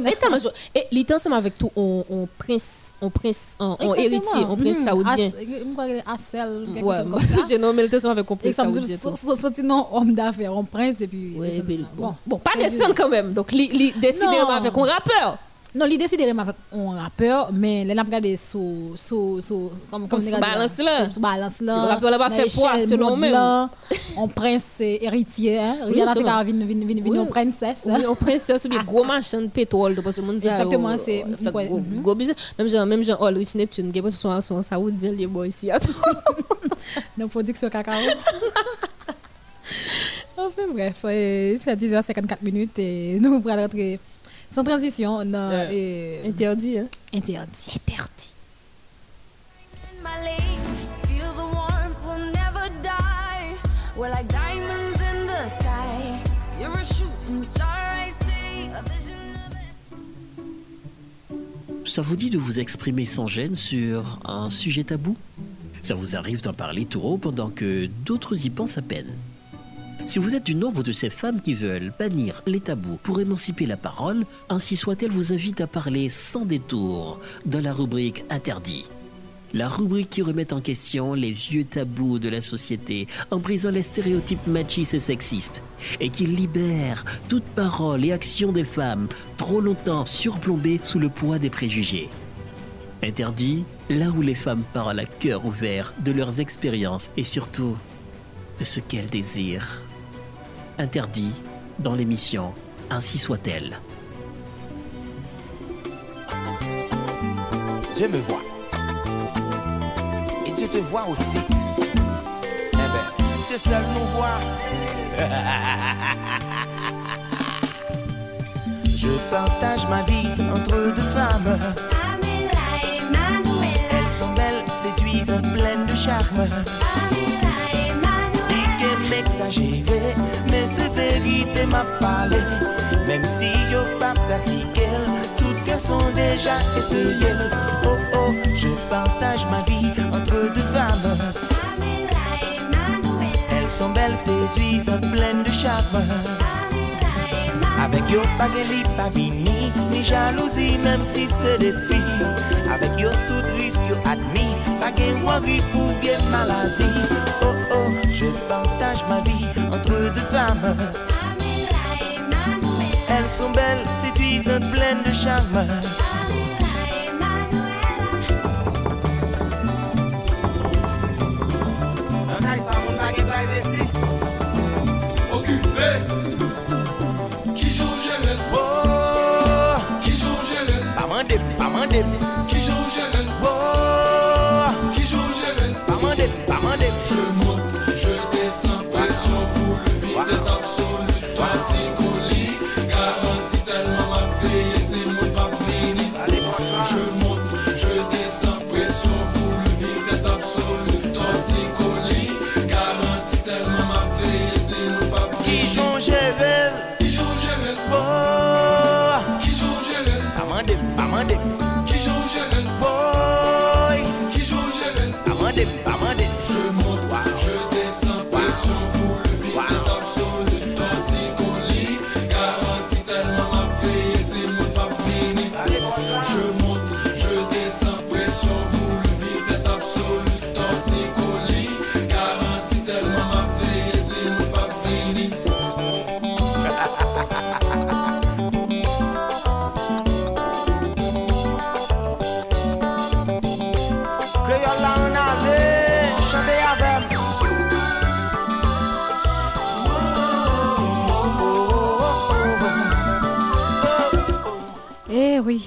et était ensemble avec tout on, on prince, on prince, on, héritier, on prince Mhm. saoudien. As- Je crois que c'est Assel. quelque chose comme ça. *laughs* j'ai nommé ensemble avec un prince saoudien. dit, tout. so- so- sorti non homme d'affaires, on prince et puis. Bon, pas descendre quand même. Donc, il il décide Non. avec un rappeur. Non, l'idée c'est de avec un rappeur, mais les n'a regardé sous sous sous comme Comme on sous balance là? Sous balance là. Le rappeur là va dans faire poids selon même. On prince héritier, hein? Rien selon. à vin vin vin vin princesse. Oui, on princesse bien gros machin de pétrole parce que monde Exactement, c'est- fait gros- mhm. gros business. Même genre même genre Ulrich Neptune, qui est son son saoudien les boys ici. Dans production *laughs* cacao. *laughs* Enfin bref, euh, il fait 10h54 minutes et nous allons rentrer sans transition dans Euh, euh, Interdit hein. interdit. Interdit. A. A Ça vous dit de vous exprimer sans gêne sur un sujet tabou? Ça vous arrive d'en parler tout haut pendant que d'autres y pensent à peine Si vous êtes du nombre de ces femmes qui veulent bannir les tabous pour émanciper la parole, ainsi soit-elle vous invite à parler sans détour dans la rubrique Interdit. La rubrique qui remet en question les vieux tabous de la société en brisant les stéréotypes machistes et sexistes et qui libère toute parole et action des femmes trop longtemps surplombées sous le poids des préjugés. Interdit, là où les femmes parlent à cœur ouvert de leurs expériences et surtout de ce qu'elles désirent. Interdit dans l'émission Ainsi soit-elle. Dieu me voit. Et Dieu te voit aussi. Eh ben, Dieu seul nous voit. *laughs* Je partage ma vie entre deux femmes. Elles sont belles, séduisent, pleines de charme. m'exagere Men se verite m'a pale Mem si yo pa platike Toutes elles sont déjà essayées. Oh oh, je partage ma vie Entre deux femmes. Elles sont belles, séduisantes, pleines de charme. Avec yo pa geli, pa vini Ni jalousie, même si c'est des filles. Avec yo tout risque, yo admis Pa gen wari pou vieille maladie Oh oh je partage ma vie entre deux femmes. Elles sont belles, séduisantes, pleines de charme. Occupé Qui joue Gérel Oh, Qui joue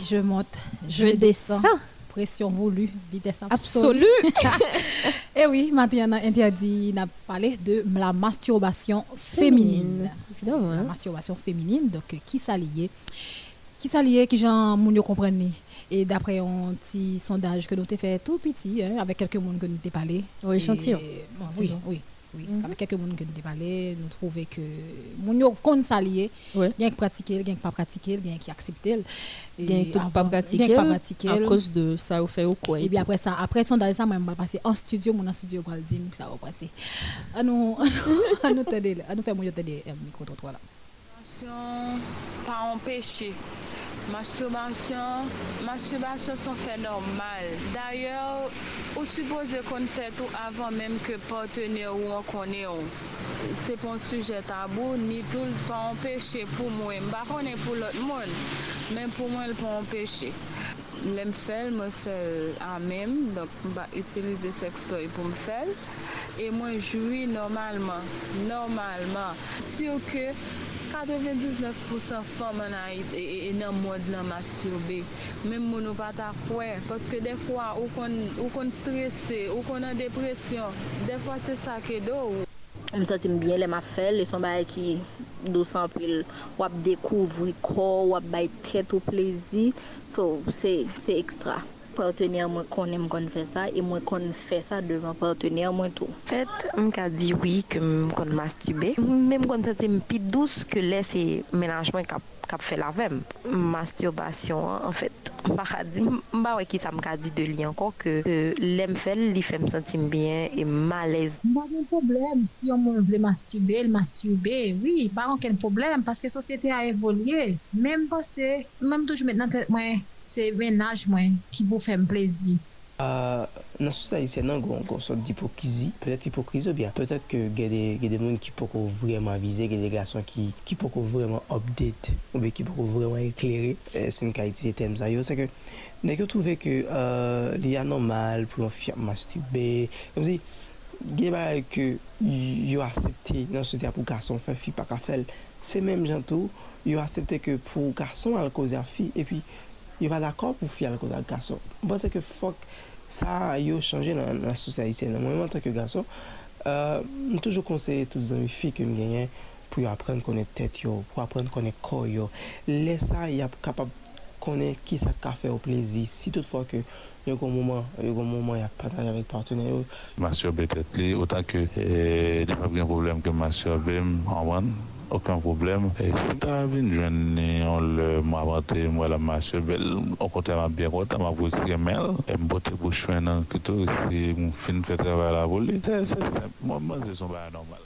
je monte, je, Je descends. descends. Pression voulue, vitesse absolue. Absolu. *laughs* Eh oui, maintenant, interdit, on a parlé de la masturbation féminine. Évidemment. La hein. masturbation féminine, donc euh, qui s'alliait Qui s'alliait, qui j'en comprenne Et d'après un petit sondage que nous avons fait tout petit, hein, avec quelques monde que nous avons parlé. Oui, échantillon. Et, bon, oui, oui. Oui, Mhm. avec quelques monde que nous parlé, nous trouvons que moun yo kon s'allier, Ouais. il y a qui pratiquer, il y a qui pas pratiquer, il y a qui accepter. Il y a tout pas pratiquer il y a qui pas pratiquer. à cause de ça au fait ou quoi. Et puis après ça, après le sondage, ça, vais passer en studio, mon en studio, pour le dire, ça va passer. *laughs* À nous, à nous t'aider, à nous faire mon t'aider, micro-trottoir là. Masturbation, pas un Masturbasyon, masturbasyon son fè normal. D'ayor, ou suppose kon tèt ou avan menm ke partenè ou an konè ou. Se pon suje tabou, ni tout pa an peche pou mwen. Ba konè pou lot moun, men pou mwen pa an peche. Lèm fèl, mwen fèl an menm, donk ba itilize sextoy pou m fèl. E mwen joui normalman, normalman. Syo ke... 99% fòm an a it e, e, e nan mod nan masturbe. Mèm moun ou pata kwe. Paske defwa ou kon, kon stresse, ou kon an depresyon. Defwa se sa ke do ou. M satim byen lè ma fèl, lè son baye ki dosan pil wap dekouvri ko, wap baye tèt ou plezi. So, se ekstra. partenaire moi connaît me qu'on fait ça et moi qu'on fait ça devant partenaire moi tout. Fait, on ka dit oui que me qu'on masturber, même quand c'est plus douce que laisser ménagement cap kap fe lavem. Masturbasyon an, an fèt. Mba wè ki sa mka di de li ankon ke lèm fèl li fèm sentim byen e malez. Mba gen problem si yon moun vle masturbe, l masturbe, oui, ba anken problem paske sosyete a evolye. Mèm pasè, mèm toujou mèt nan tèt mwen, se menaj mwen ki vou fèm plezi. Uh, nan sou sa yise nan gwen kon sot di hipokrizi Petet hipokrizi ou bien Petet ke gede moun ki poko vreman vize Gede gason ki, ki poko vreman update Ou be ki poko vreman ekleri eh, Sen ka iti etem zayo Se ke nek yo trouve ke uh, li anormal Pou yon fiyap mastube Kom si gede ba ke yo asepte Nan sou sa pou gason fe fi pa ka fel Se menm jantou yo asepte ke pou gason al koze a fi E pi il va d'accord pour faire à cause de garçon. Je pense que faut que ça a changé dans dans la société haïtienne. Moi, en tant que garçon, euh, les filles que je gagne pour apprendre à connaître tête, yo, à connaître corps. yo. Laisse ça, il est capable de connaître qui ça a fait au plaisir. Si toutefois que il y a un moment, il y a un moment, il y a partage avec partenaire, yo, tête li, autant que eh, des fois il y a un problème que masturber en one aucun problème. Et si t'as vu jeune on le m'a inventé moi la masturber au contraire m'a bien content m'a posé mel et me botter pour non que tout si mon fin fait travail la volée. C'est c'est simple. Moi moi c'est son bail normal.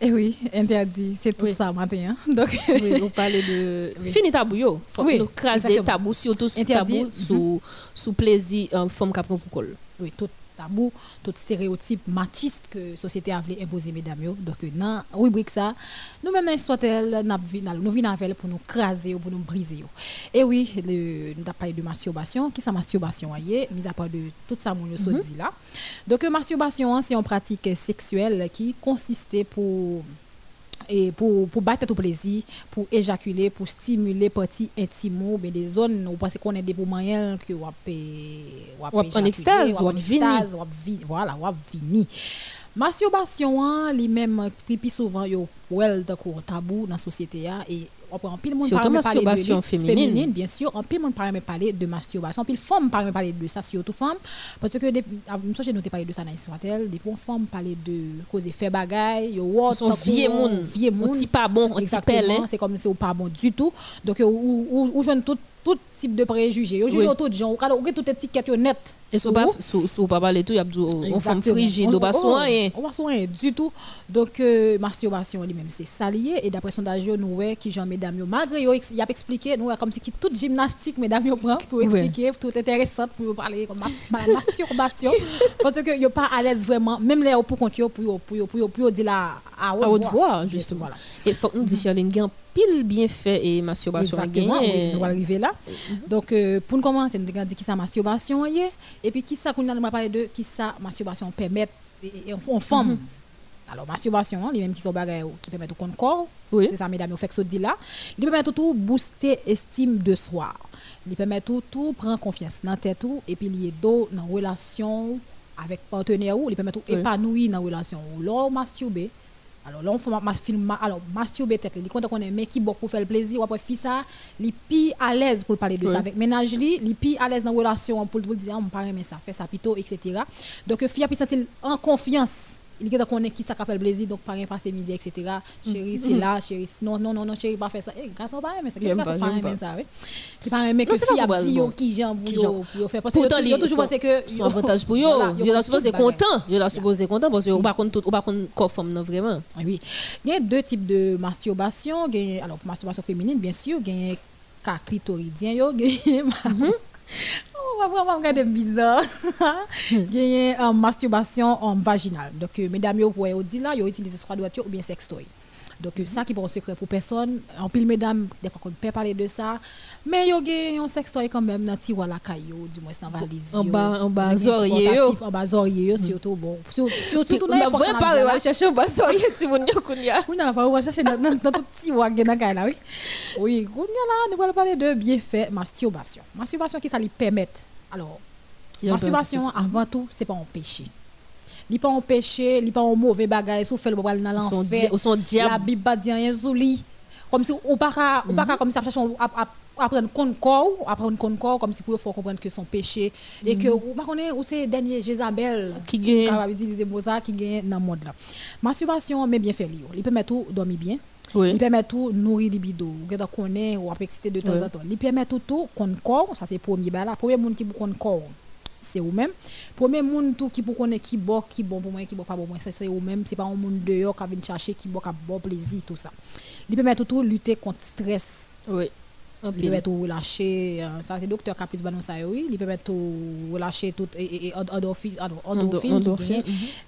Eh oui, interdit, c'est tout ça matin. hein. Donc, Oui, vous parlez de fini tabou yo. Faut Oui, nous craser tabou surtout sous tabou sous sous plaisir euh, femme qui prend pour col. Oui, tout tabou, tout stéréotype machiste que la société a voulu imposer, mesdames. yo. Donc, dans la rubrique ça, nous-mêmes, nous venons avec pour nous craser, ou pour nous briser. Et oui, le, nous avons parlé de masturbation. Qui ça masturbation est, mis à part de tout ça, mon yo Mhm. dit là. Donc, masturbation, c'est une pratique sexuelle qui consistait pour et pour pour battre tout plaisir pour éjaculer pour stimuler parties intimes mais des zones où pensez qu'on est des moyens que on en extase, vini. extase voilà ou vini masturbation hein, li même plus souvent yo well tabou dans la société ya et on prend pile monde parler de masturbation lui, féminine. bien sûr. En pile monde parle même parler de masturbation. Pile femme parle même parler de ça surtout femme. Parce que des je j'ai noté parler de ça dans Israël des femme parler de causer fait bagaille yo what, Son vieux on- monde, vieux on monde. pas bon, on dit Exactement, hein. c'est comme si on pas bon du tout. Donc ou ou ou jeune tout tout type de préjugés yo juge Oui. tout gens ou ou tout étiquette net Et pas sous sous pas parler tout, y a dit on femme frigide, on pas soin. On va soin du tout. Donc, euh, masturbation lui-même, c'est ça lié. Et d'après sondage, yo, nous, ouais, qui, Jean, mesdames, malgré y a expliqué, nous, comme si toute gymnastique, mesdames, prend pour expliquer, tout intéressant pour parler comme mas- ma- masturbation. *laughs* Parce que yo pas à l'aise vraiment, même les pour yo, pour dire à haute voix, Juste, justement. Et faut que nous disions, pile bien fait et masturbation Exactement, oui, nous allons arriver là. Donc, euh, pour nous commencer, nous allons dire qui ça masturbation est, et puis qui ça qu'on a parlé de qui ça masturbation permet et, et en forme. Mhm. Alors, masturbation, hein, les mêmes qui sont bagages qui permettent au corps, c'est ça, mesdames, on fait que ça dit là. Il permet tout, booster estime de soi. Il permet tout, tout prendre confiance dans la tête tout, et puis lier d'eau dans la relation avec partenaire ou, il permet tout Oui. épanouir dans la relation ou. Là, masturber, alors là, on fait ma, film, ma- alors masturber tête, il compte qu'on est mec qui bon pour faire le plaisir, ou après fi ça, il à l'aise pour parler de Oui. ça avec ménage li, il à l'aise dans la relation pour pour dire on parle mais ça fait ça plutôt etc. Donc fille a plus sentir en confiance il est connaît qui ça qui fait plaisir donc pas rien passer midi etc. Chérie, c'est Mhm. là, chérie. Non non non non, chérie pas faire ça. Eh, garçon pas ça. J'aime Garçon pas, pas. ça, oui. Qui pas Non, que c'est fille a dit qui j'en Qui pour faire parce que yo- toujours pensé que son avantage pour *laughs* yo, yo la supposé content, yo la supposé content parce que ou pas tout, ou pas contre corps femme non vraiment. Ah Oui. Il y a deux types de masturbation. Alors, masturbation féminine, bien sûr. Il y a cas clitoridien. yo, a- *laughs* *laughs* On va regarder bizarre. Il y a euh, masturbation euh, vaginale. Donc, euh, mesdames, vous pouvez dire là, vous utilisez soit ou bien sextoy. Donc, euh, ça qui est un secret pour personne. En pile, mesdames, des fois, on peut parler de ça. Mais il y a un sextoy quand même dans la caillou, du moins dans la valise. En bas- en bas Vous zorier, En bas zorier, surtout. Bon, sur- surtout, dans on a l'époque, vrai *laughs* on un basson si mon yo kounya. Oui, on va chercher dans, tout petit wagon dans la là, oui. Oui, là, nous allons parler de bienfaits masturbation. Masturbation qui ça lui permet. Alors, masturbation? avant tout, c'est pas un péché. Li pas un péché, li pas un mauvais bagage, sou di- ou son diable. La Bible pas dit rien sous lui. Comme si ou pas ka- ou pas ka ça chercher à à- apprendre compte corps, apprendre compte corps comme si pour faut comprendre que son péché et que ou connaît ou si gagne. capable utiliser mot ça qui gagne dans mode là. Masturbation mais bien lui. Il permet tout dormir bien. Oui. Il permet tout nourrir libido. Ou connaît ou excité de temps en temps. Il permet tout tout compte corps, ça c'est premier là. Premier monde qui corps c'est ou même. Premier monde tout qui pour connaître qui bon qui bon pour moi qui bon pas bon moi c'est ou même. C'est pas un monde dehors qui vient chercher qui bon qui a bon plaisir tout ça. Il permet tout tout lutter contre stress. Oui. Il permet tout relâcher euh, ça c'est docteur qui a plus banon ça oui. Il permet tout relâcher tout et, endorphine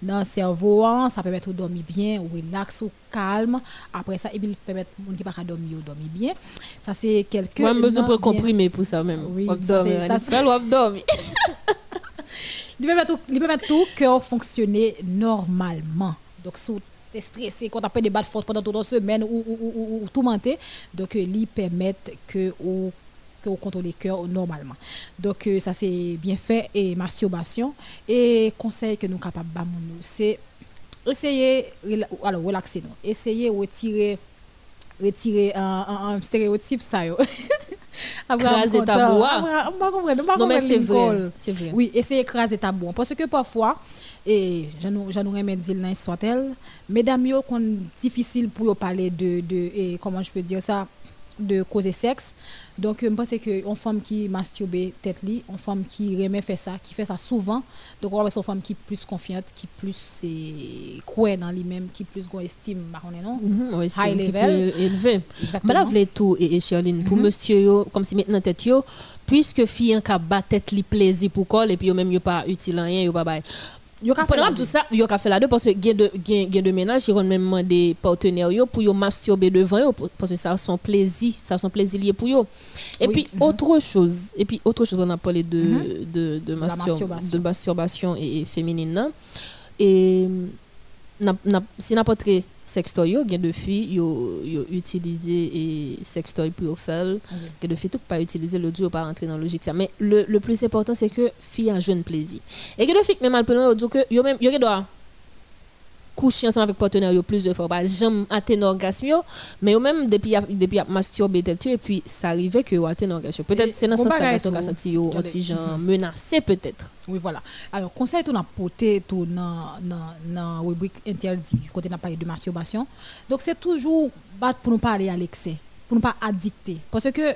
dans le cerveau hein, ça permet tout dormir bien ou relax ou calme. Après ça il permet monde qui pas dormir ou dormir bien. Ça c'est quelques Moi, besoin pour bien- comprimer pour ça même. Oui, Ou ça, c'est- ça, dormir. *laughs* il il permet tout cœur fonctionner normalement. Donc, si vous êtes stressé, quand tu as des battes fortes pendant toute une semaine ou, ou, ou, ou, ou tout menté, donc, euh, il permet que que vous contrôlez le cœur normalement. Donc, euh, ça, c'est bien fait. Et masturbation. Et conseil que nous sommes capables de c'est essayer, alors, relaxer. Essayer de retirer, un, stéréotype. *laughs* Abraham Craser content. tabou. Abraham, on va comprendre, on va Non, mais c'est vrai, c'est vrai. Oui, essayer d'écraser tabou. Parce que parfois, et je nous je nous remets dire dans soit elle, mesdames yo qu'on difficile pour parler de de et comment je peux dire ça? De causer sexe. Donc, je pense que une femme qui masturbe tête li, une femme qui remet faire ça, qui fait ça souvent. Donc, on va une femme qui est plus confiante, qui plus croit dans lui-même, qui plus estime, bah, on est non? Oui, c'est High level. élevé. Exactement. Mais là, tout, et, et Charline, pour Mhm. monsieur, yo, comme si maintenant tête yo, puisque fille en ka bat tête li plaisir pour col, et puis yo même yo pas utile rien, yo pas bay. Yo ka fait Pendant la tout ça, yo ka fait la deux parce que gen de gen, gen de ménage, ils ont même demandé partenaires yo pour yo masturber devant yo pour- parce que ça son plaisir, ça son plaisir lié pour yo. Et Oui, puis mhm. autre chose, et puis autre chose on a parlé de Mhm. de, masturbation. de et, féminine nan. N'a, si n'importe sextoy yo, gen de filles yo yo utiliser et sextoy pour faire, gen de filles tout pas utiliser le dieu pas rentrer dans logique ça. Mais le, le plus important c'est que fille a jeune plaisir. Et gen de filles qui même yo dit que yo même yo doit coucher ensemble avec partenaire plusieurs fois pas jamais atteindre orgasme mais yo même depuis depuis masturbé et puis ça arrivait que atteindre orgasme peut-être c'est dans sens que tout. senti anti Mhm. menacé peut-être Oui, voilà. Alors, conseil tout n'a porté tout dans dans dans rubrique interdit côté n'a parlé de masturbation. Donc c'est toujours battre pour ne pas aller à l'excès, pour ne pas addicter parce que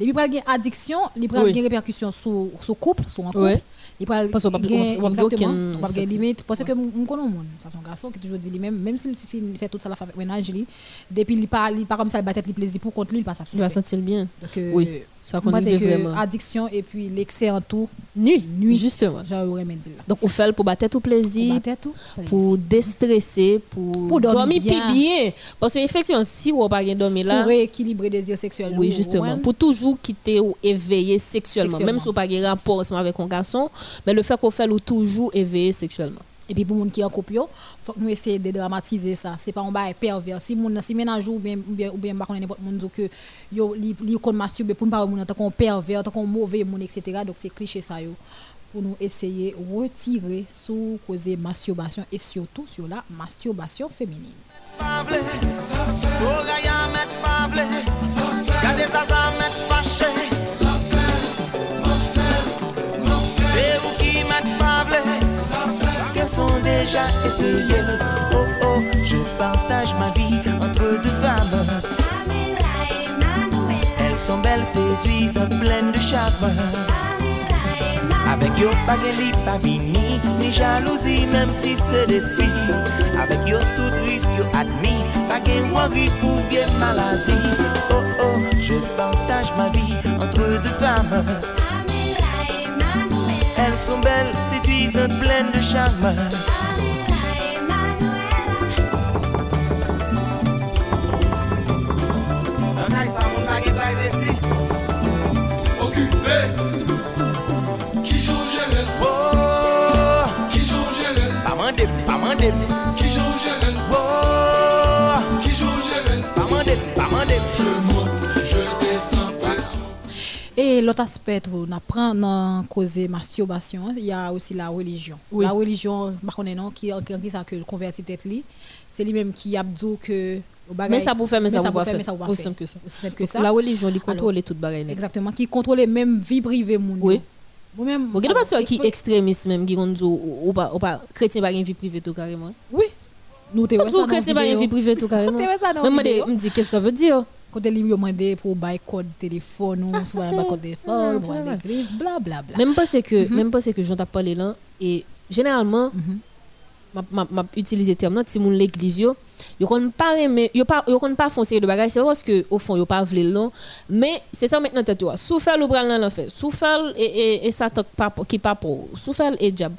depuis pral gen addiction, il pral Oui. gen répercussion sur sur couple, sur un couple. Il pral Parce senti. limite parce que on connaît un monde, ça son garçon qui toujours dit lui-même même s'il fait fait tout ça la avec ménage lui, depuis il pas il pas comme ça il battre le plaisir pour contre lui, il pas il va sentir bien Donc, euh, oui ça que vraiment addiction et puis l'excès en tout. nuit Nuit. justement J'aurais même dit là. donc on fait pour battre tout plaisir Pour déstresser pour, dormir bien. parce que effectivement si on pas dormir là pour rééquilibrer des désirs sexuels. Oui, ou- justement. Pour toujours quitter ou éveiller sexuellement. Sexuellement. Même si vous n'avez pas de rapport avec un garçon, mais le fait qu'on fait ou toujours éveiller sexuellement. Et puis pour les gens qui sont en couple, il faut que nous essayions de dramatiser ça. Ce n'est pas un bail pervers. Si moun si ménage ou bien ou bien ou bien connaît n'importe monde que yo li li kon masturber pour ne pas tant qu'on pervers, qu'on mauvais etc. Donc c'est cliché ça yo pour nous essayer retirer sous causer masturbation et surtout sur la masturbation féminine. Soraya met pavle Y'a des asas met fâché C'est vous qui met pavle Que sont des déjà essayé. Oh oh, je partage ma vie entre deux femmes. Elles sont belles, séduisent, pleines de charme. Avek yo bagen li pa vini Ni jalouzi menm si se defi Avek yo tout risk yo admi Bagen wangri pou vie maladi Oh oh, je partage ma vie Entre deux femmes. Elles sont belles, séduisantes, pleines de charme. Mandé. Qui j'en gère Oh, Qui j'en gère pas mandé, pas mandé. Je monte, je descends pression Et l'autre aspect, on apprend dans causer masturbation, il y a aussi la religion. Oui. La religion, par contre, non, qui qui ça que le converti tête li, c'est lui-même qui a dit que Mais ça pour faire, mais ça pour pas faire. mais ça pour pas Aussi simple que ça. Aussi simple que ça. La religion, elle Alors, contrôle toute bagaille. Exactement, qui contrôle même vie privée. Oui. Moi-même. Bon, il y a pas sûr qui extrémiste même qui dit ou ou pas ou pas chrétien pas une vie privée tout carrément. Oui. Nous te dans chrétien pas une vie privée tout *laughs* carrément. Même me dit qu'est-ce que ça veut dire? Quand elle lui demandé pour code téléphone ou soit code téléphone, vrai. l'église, bla bla bla. Même pas c'est que Mhm. même pas c'est que j'en t'a parlé là et généralement m'a utilisé terme là si l'église yo yo kon pas aimer yo pas yo kon pas foncer de bagage c'est parce que au fond yo pas vle non mais c'est ça maintenant tête toi. Sou faire le bral dans l'enfer. Sou faire et et ça pas qui pas pour. Sou faire et diab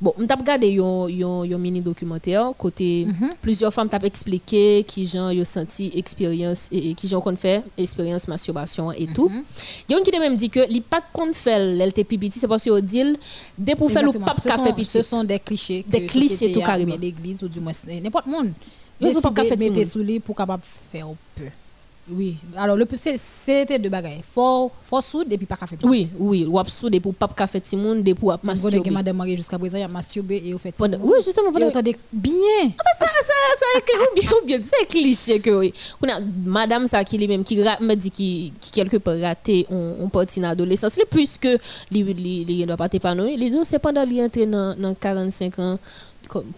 bon m't'a regardé yon yon yon mini documentaire côté plusieurs femmes t'a expliqué qui gens yo senti expérience et, qui gens kon fait expérience masturbation et tout. Il y a une qui t'a même dit que li pas l'LT pipiti c'est parce que dit dès pour faire le pape café petit. Ce sont des clichés. Des clichés carrément. L'église ou du moins eh, n'importe monde. Ils pas café de mettre sous lui pour capable faire un peu. Oui. Alors le plus c'était deux bagages. Fort fort soude et puis pas café. Oui, oui, ou soude pour pape café timoun, de pour Masturber. masturber. madame mariée jusqu'à présent, il a masturbé et au fait. Oui, justement, Et pendant- entendez bien. Ah, bah, ça, ça, ça, bien, bien, c'est cliché que oui. On a madame ça qui lui-même qui me dit qui, quelque part raté on, on parti dans l'adolescence, puisque lui, lui, doit pas t'épanouir. Les autres, c'est pendant lui entrer dans, dans 45 ans,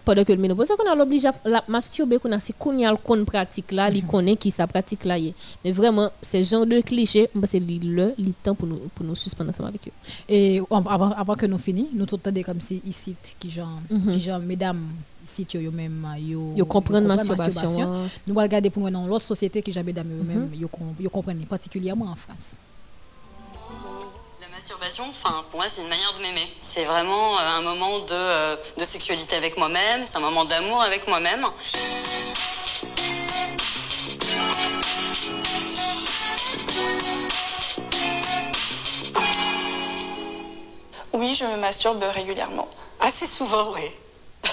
pendant que le ménopause, qu'on a l'obligé la masturber, qu'on a si qu'on y a le pratique là, il connaît qui ça pratique là. Mais vraiment, c'est genre de cliché, bah, c'est le, le temps pour nous, pour nous suspendre ensemble avec eux. Et avant, avant que nous finissions, nous tout comme si ici, qui genre, Mhm. qui genre, mesdames, ici, yo même, yo, Yo comprennent masturbation, hein. Nous allons regarder pour nous dans l'autre société qui jamais mesdames, yo Mhm. même, yo, com- yo comprennent, particulièrement en France. La masturbation, enfin, pour moi, c'est une manière de m'aimer. C'est vraiment euh, un moment de, euh, de sexualité avec moi-même, c'est un moment d'amour avec moi-même. Oui, je me masturbe régulièrement. Assez souvent, oui. *laughs*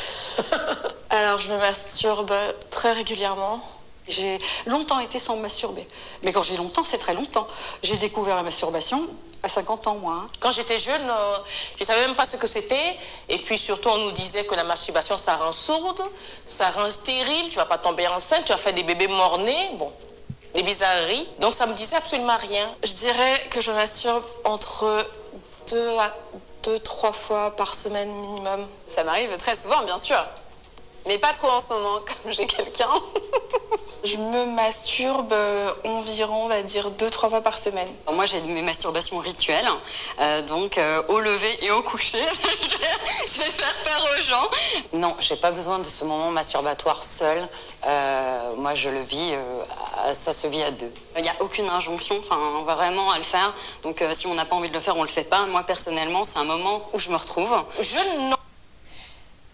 Alors, je me masturbe très régulièrement. J'ai longtemps été sans me masturber. Mais quand j'ai longtemps, c'est très longtemps. J'ai découvert la masturbation à 50 ans, moi. hein. Quand j'étais jeune, euh, je ne savais même pas ce que c'était. Et puis surtout, on nous disait que la masturbation, ça rend sourde, ça rend stérile, tu vas pas tomber enceinte, tu vas faire des bébés morts-nés. Bon, des bizarreries. Donc ça me disait absolument rien. Je dirais que je masturbe entre deux à deux, trois fois par semaine minimum. Ça m'arrive très souvent, bien sûr. Mais pas trop en ce moment, *laughs* comme j'ai quelqu'un. Je me masturbe euh, environ, on va dire, deux, trois fois par semaine. Moi, j'ai mes masturbations rituelles, euh, donc euh, au lever et au coucher. *laughs* je, vais, faire peur aux gens. Non, j'ai pas besoin de ce moment masturbatoire seul. Euh, moi, je le vis, euh, ça se vit à deux. Il n'y a aucune injonction, enfin, vraiment à le faire. Donc, euh, si on n'a pas envie de le faire, on le fait pas. Moi, personnellement, c'est un moment où je me retrouve. Je non.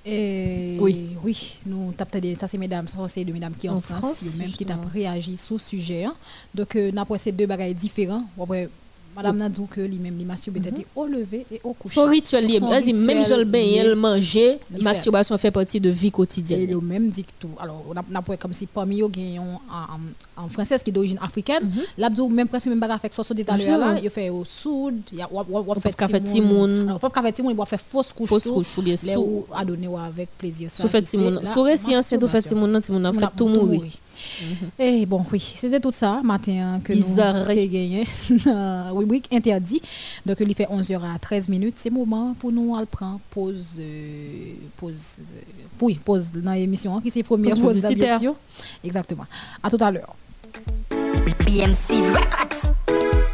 Et oui, oui, nous tapons des- ça c'est mesdames, ça c'est deux mesdames qui en, En France, même qui justement. réagi sur le sujet. hein. Donc euh, nous avons ces deux bagages différents. Après, madame n'a dit que lui-même lui masturbe au lever et au coucher. Son rituel, son même je le bain, le manger, il fait. masturbation fait partie de vie Et quotidienne. le même dit que tout. Alors, on a, pris comme si parmi eux, il en, en français qui est d'origine africaine. L'abdou, même presque même bagarre avec dit tout l'heure là, il fait au soude, il y a, on, peut fait pas faire timoun. Pas timoun, il faire fausse couche. Fausse tout. couche, ou bien Les sous- ou à donner ou avec plaisir. Ça, Sou fait qui Timon. c'est la Sou resi ancien, tou fait nan Timon fait tout tout mouri. mouri. Et bon, oui, c'était tout ça matin que Bizarre. nous avons gagné. *laughs* Rubrique interdit. Donc, il fait 11h à 13 minutes. C'est le moment pour nous à prendre pause. euh, pause euh, oui, pause dans l'émission hein, qui c'est première Pause pause. Exactement. À tout à l'heure. Records.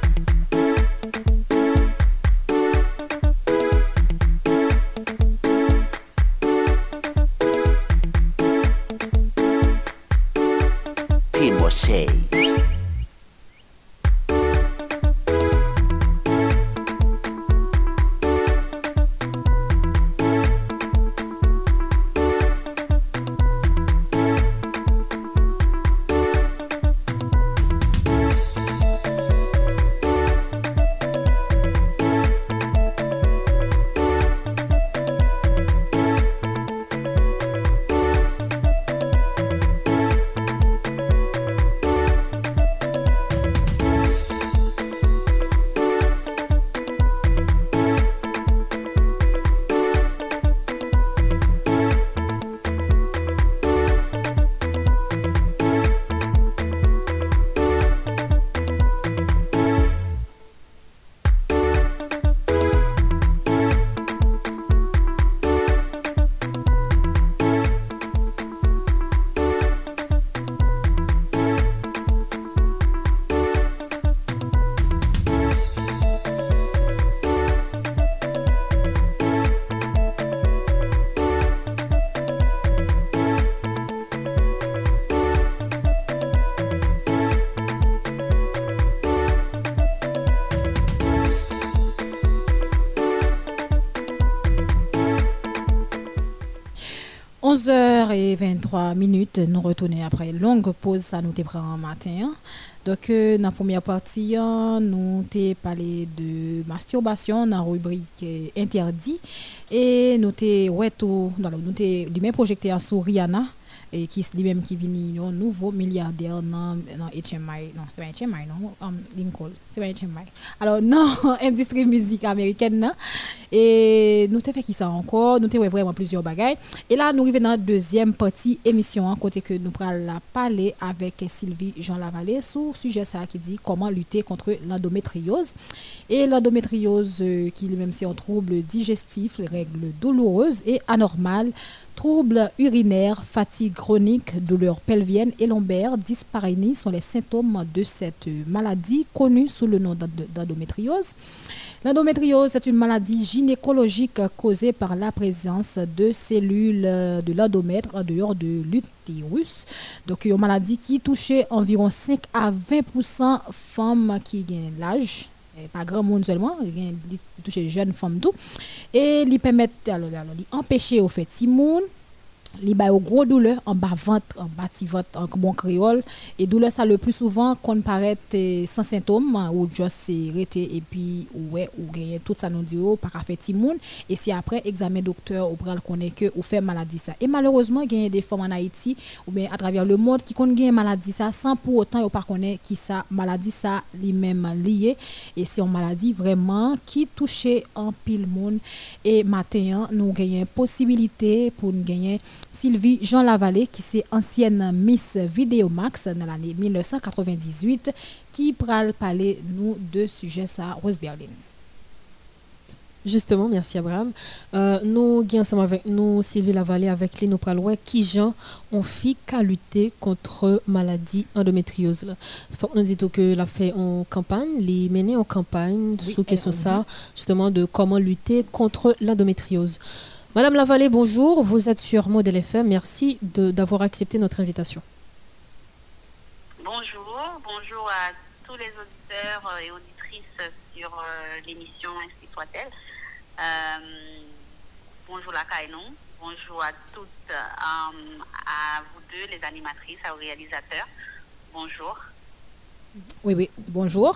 vocês. 11h23 minutes, nous retournons après longue pause, ça nous prend en matin. hein. Donc, euh, dans la première partie, hein, nous t'ai parlé de masturbation dans la rubrique euh, interdit. Et nous t'ai ouais, nous projeté sur Rihanna, et qui lui-même qui vient un nouveau milliardaire dans, dans HMI. Non, c'est pas HMI, non, um, Lincoln. C'est pas HMI. Alors, *laughs* non, industrie musique américaine, non. Et nous t'ai fait qui ça encore, nous t'ai vraiment plusieurs bagailles. Et là, nous arrivons dans la deuxième partie émission, hein, côté que nous allons la parler avec Sylvie Jean Lavallée sur sujet ça qui dit comment lutter contre l'endométriose. Et l'endométriose, euh, qui lui-même c'est un trouble digestif, les règles douloureuses et anormales, troubles urinaires, fatigue chronique, douleurs pelviennes et lombaires, dyspareunie sont les symptômes de cette maladie connue sous le nom d'end- d'endométriose. L'endométriose est une maladie gynécologique causée par la présence de cellules de l'endomètre en dehors de l'utérus. Donc, une maladie qui touchait environ 5 à 20% femmes qui ont l'âge. Et pas grand monde seulement, il touche les jeunes femmes tout. Et il permet, alors, au fait si monde li au gros douleur en bas ventre, en bas ti ventre, en bon créole. Et douleur ça le plus souvent qu'on paraît eh, sans symptômes hein, ou juste c'est arrêté et puis ouais ou gagner tout ça nous dit oh, pas moun et si après examen docteur ou pral connaît que ou fait maladie ça. Et malheureusement il y a des femmes en Haïti ou bien à travers le monde qui gagne maladie ça sans pour autant yo pas connaît qui ça maladie ça li même lié et c'est une maladie vraiment qui touchait en pile monde et matin nous gagnons possibilité pour nous gagner Sylvie Jean Lavallée qui c'est ancienne Miss Vidéomax dans l'année 1998 qui pral parler nous de sujet ça Rose Berlin. Justement, merci Abraham. Euh, nous ensemble avec nous Sylvie Lavallée avec nous parlons qui gens ont fait qu'à lutter contre maladie endométriose là. Faut que nous dit que la fait en campagne, les mener en campagne Oui, sous question ça justement de comment lutter contre l'endométriose. Madame Lavallée, bonjour, vous êtes sur Modèle FM. Merci d'avoir accepté notre invitation. Bonjour, bonjour à tous les auditeurs euh, et auditrices sur euh, l'émission Ainsi soit-elle. Euh, bonjour la Kainon, bonjour à toutes, à vous deux, les animatrices, aux réalisateurs. Bonjour. Oui, oui, bonjour.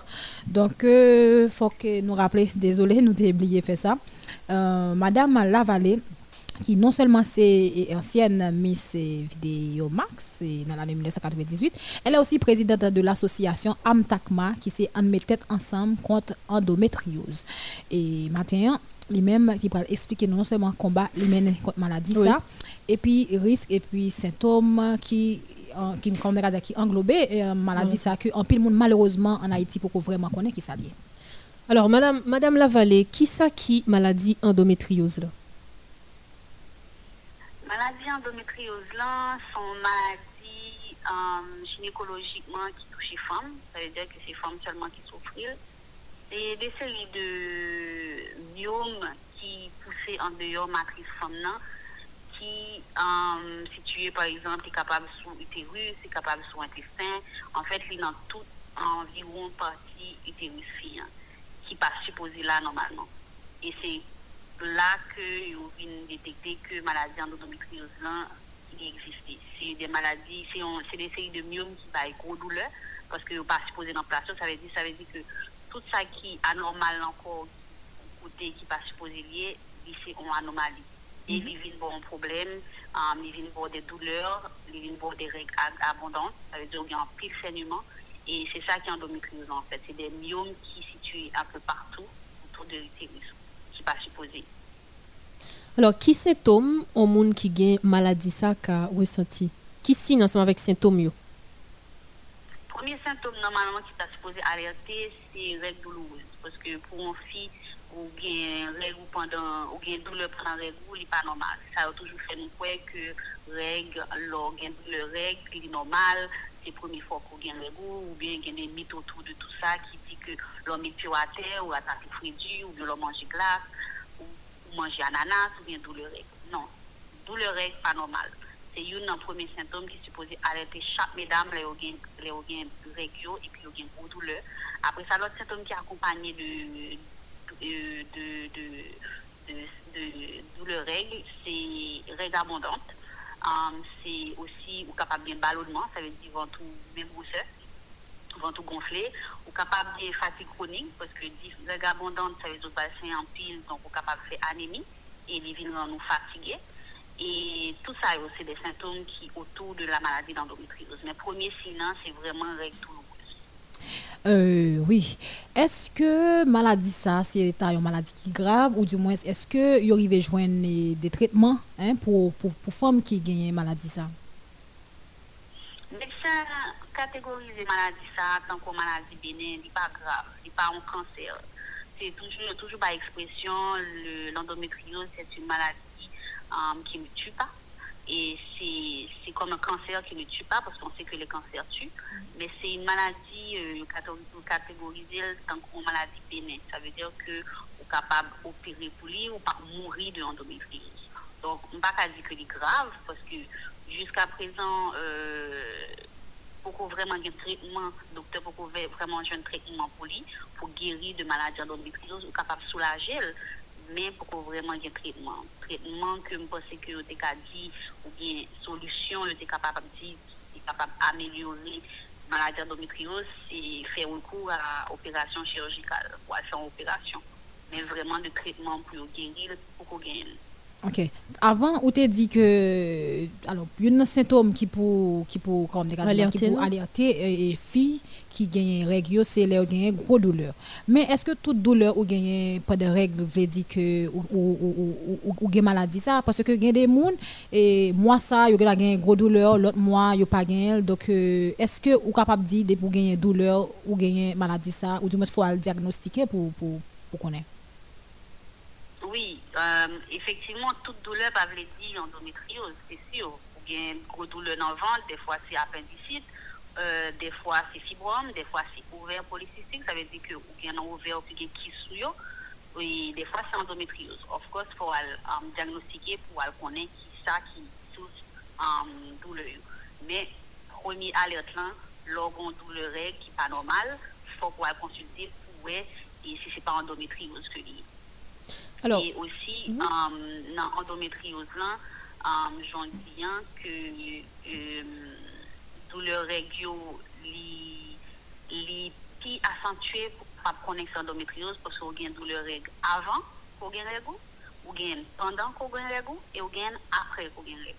Donc, il faut que nous rappeler, désolé, nous avons oublié de faire ça. Euh, Madame Lavallée, qui non seulement c'est ancienne Miss Vidéomax c'est dans l'année 1998, elle est aussi présidente de l'association Amtakma qui s'est en tête ensemble contre endométriose. Et maintenant, lui-même qui va expliquer non seulement combat lui mène contre maladie Oui. ça, et puis risque et puis symptômes qui qui comme a dit, qui englobé euh, maladie ça que en pile monde malheureusement en Haïti pour qu'on vraiment connaît qui ça lié. Alors, madame, madame Lavallée, qui ça qui maladie endométriose là? Maladie endométriose là, sont maladies euh, gynécologiquement qui touchent les femmes. Ça veut dire que c'est les femmes seulement qui souffrent. C'est des séries de myomes qui poussent en dehors matrice femme qui situé par exemple est capable sous utérus, c'est capable sous intestin. En fait, il est dans toute environ partie utérus fille, hein, qui pas supposé là normalement. Et c'est là que vous venez détecter que maladie endométriose là, existe. C'est des maladies, c'est des séries de myomes qui va gros douleur parce que vous pas supposé dans place. Ça veut dire, ça veut dire que tout ça qui est anormal encore côté qui pas supposé lié, c'est une anomalie. Et il vient pour un problème, um, il vient pour des douleurs, il vient pour des règles ab- abondantes, ça veut dire qu'il y a un pile saignement. Et c'est ça qui est endométriose en fait. C'est des myomes qui sont situés un peu partout autour de l'utérus, qui pas supposé. Alors, qui symptômes au monde qui gagne maladie ça qu'a ressenti? Qui signe ensemble avec symptômes yo? Premier symptôme normalement qui est supposé alerter, c'est règles douloureuses. Parce que pour une fille, ou bien règles pendant, ou bien douleur pendant n'est pas normal. Ça a toujours fait nous croire que règles, alors, gain douleur règles, il est normal, c'est première fois qu'on gagne règles, ou bien a des mythes autour de tout ça qui dit que l'homme est pied à terre, ou attaqué fruits durs, ou bien l'homme mange glace, ou, manger ananas, ou bien douleur règles. Non, douleur règles, pas normal. C'est un des premiers symptômes qui est supposé alerter chaque mesdame, les organes, les organes régio et puis organes gros douleur. Après ça, l'autre symptôme qui est accompagné de, de, de, de, douleur règles, c'est règles abondantes. Um, c'est aussi ou capable bien ballonnement, ça veut dire ventre même grosseur, ventre gonflé, ou capable de fatigue chronique, parce que dix règles abondantes, ça veut dire bassin en pile, donc on capable de faire anémie, et les vignes nous fatiguer. Et tout ça, c'est des symptômes qui autour de la maladie d'endométriose. Mais premier signe, c'est vraiment règles douloureuses. Euh, oui. Est-ce que maladie ça, c'est une maladie qui est grave ou du moins est-ce que y arrive joindre des traitements hein, pour, pour, pour femmes qui gagnent maladie ça? médecin catégorise maladie ça tant que maladie bénin, n'est pas grave, n'est pas un cancer. C'est toujours, toujours par expression, le- l'endométriose, c'est une maladie euh, qui ne tue pas. Et c'est comme un cancer qui ne tue pas, parce qu'on sait que les cancers tuent. Mais c'est une maladie euh, catégor- catégorisée tant qu'une maladie bénin. Ça veut dire que on est capable d'opérer pour lui ou pas mourir de l'endométriose. Donc, on ne peut pas dire que c'est grave, parce que jusqu'à présent, euh, pour qu'on vraiment un traitement, docteur, qu'on vraiment un traitement pour lui, pour guérir de maladies endométriose, ou capable de soulager, men pou kon vreman gen kredman. Kredman ke mpose ki yo te ka di ou gen solusyon yo te kapab di, te kapab amelyori malade endometriose se fè ou kou a operasyon chirurgical ou a son operasyon. Men vreman de kredman pou yo gen il pou kon gen il. OK. Avant, on t'a dit que alors il y a un symptôme qui pour qui pour comme gars, qui Alerter pour alerter et, filles qui gagnent règles c'est les gagnent gros douleur. Mais est-ce que toute douleur ou gagne pas de règles veut dire que ou ou ou, ou, ou gagne maladie ça? Parce que gagne des monde et moi ça yo gagne gros douleur, l'autre mois yo pas gagne donc euh, est-ce que ou capable dire de pour gagner douleur ou gagner maladie ça? Ou du moins faut le diagnostiquer pour pour pour connaître. Oui, euh, effectivement, toute douleur va veut dire endométriose, c'est sûr. Ou bien grosse douleur dans le ventre, des fois c'est appendicite, euh, des fois c'est fibrome, des fois c'est ouvert polycystique, ça veut dire que ou bien ouvert qui yo. Oui, des fois c'est endométriose. Of course, il faut um, diagnostiquer pour aller connaître qui ça qui source um, douleur. Mais premier alerte là, l'organe douleur règle qui n'est pas normal, il faut qu'on consulter pour voir si c'est pas endométriose que lié. Alors, et aussi, euh, dans l'endométriose, là, euh, j'en dis bien que euh, douleur régio, li, li pi accentué pour pas connaître l'endométriose parce qu'on a douleur règle avant qu'on gagne règle, ou gagne pendant qu'on gagne règle, et ou gagne après qu'on gagne règle.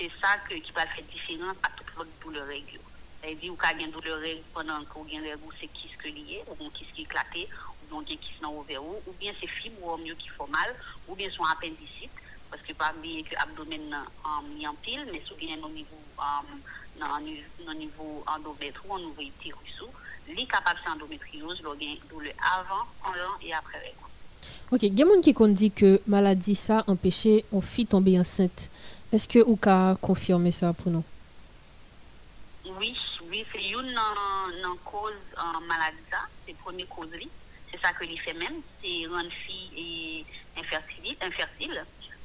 C'est ça que, qui va faire différence à toute l'autre douleur règle. C'est-à-dire, y a une douleur règle pendant qu'on gagne règle, c'est qui ce que lié, ou qui ce qui est éclaté, bien qui sont ouvert, ou bien c'est fibrome qui font mal, ou bien sont appendicite. parce que pas oublier que l'abdomen est en pile, mais si au euh, endométre ou au niveau est capable de endométriose, il y a douleur avant, pendant et après. Ok, il y a des gens qui ont dit que maladie ça empêchait une fille de tomber enceinte. Est-ce que vous pouvez confirmer ça pour nous? Oui, oui, c'est une euh, cause euh, maladie ça, c'est la première cause. C'est ça que lui fait même, c'est rendre fille infertile, infertile.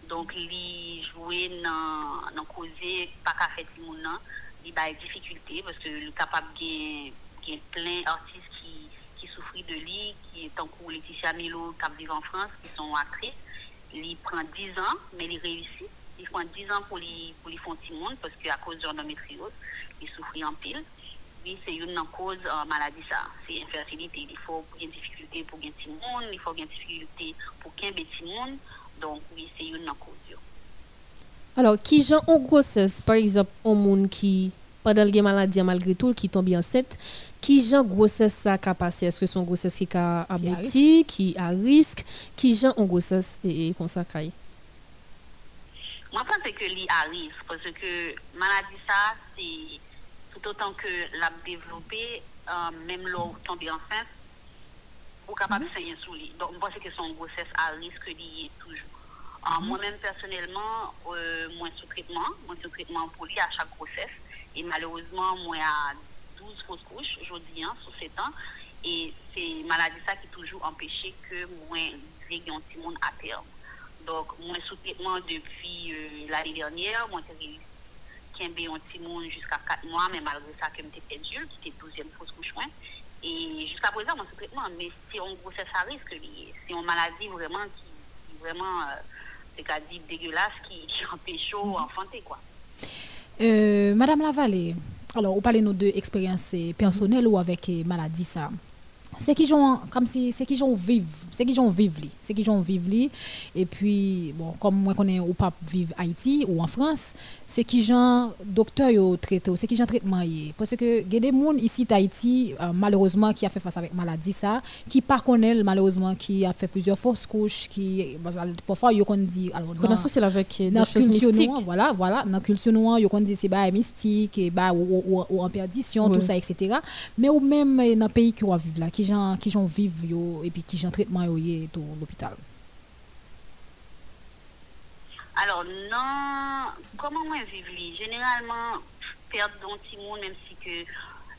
Donc, lui jouer dans dans causer pas qu'à faire monde, il a des difficultés parce que le capable de y plein d'artistes qui, qui souffrent de lui, qui est en cours Laetitia Milo, qui vivent en France, qui sont actrices. Il prend 10 ans, mais il réussit. Il prend 10 ans pour lui, pour lui monde, parce qu'à cause de l'endométriose, il souffre en pile. li se yon nan koz uh, maladi sa. Se infertilite, li fò gen difikilte pou gen timoun, li fò gen difikilte pou ken betimoun, donk li se yon nan koz yo. Alors, ki jan an goses, par exemple, an moun ki padal gen maladi an malgre tout, ki tombe anset, ki jan goses sa ka pase? Eske son goses ki ka abouti, ki a risk, ki jan an goses e, e konsa kaye? Mwen pense ke li a risk, pwese ke maladi sa, se... tout autant que l'a développé, euh, même l'eau tombée enceinte, ou capable de saigner sous lui. Donc, je pense que son grossesse a risque lié toujours. Euh, Moi-même, personnellement, euh, moi, sous traitement, moi, sous traitement pour lui à chaque grossesse. Et malheureusement, moi, à 12 fausses couches, aujourd'hui, hein, sous 7 ans. Et c'est maladie ça qui toujours empêché que moi, j'ai un petit monde à terme. Donc, moi, sous traitement depuis euh, l'année dernière, moi, j'ai réussi qui un petit monde jusqu'à 4 mois, mais malgré ça, que j'étais perdu, qui était 12e fausse couche. moi. Et jusqu'à présent, moi, sous traitement, mais c'est une grossesse à risque lié. C'est une maladie vraiment qui, qui vraiment, euh, c'est qu'à dire dégueulasse, qui, qui empêche au enfanter, quoi. Euh, Madame Lavallée, alors, vous parlez de deux expériences euh, personnelles ou avec euh, maladie ça? C'est qui j'ont comme si c'est qui j'ont vivre, c'est qui j'ont vivre c'est qui j'ont vivre et puis bon comme moi connais ou pas vivre Haïti ou en France, c'est qui j'en docteur yo traité, c'est qui j'en traitement parce que il y a des monde ici d'Haïti euh, malheureusement qui a fait face avec maladie ça, qui pas connaît malheureusement qui a fait plusieurs fausses couches qui parfois yo qu'on dit alors Qu'on associe avec des dans choses culture mystiques. noire, voilà voilà dans culture noire yo qu'on dit c'est bah mystique et bah ou, ou- ou- ou en perdition tout ça etc mais ou même euh, dans pays qui va vivre là qui qui vivent et puis qui gens traitement yo l'hôpital Alors, non, comment moi vivre? Généralement, perdre d'un même si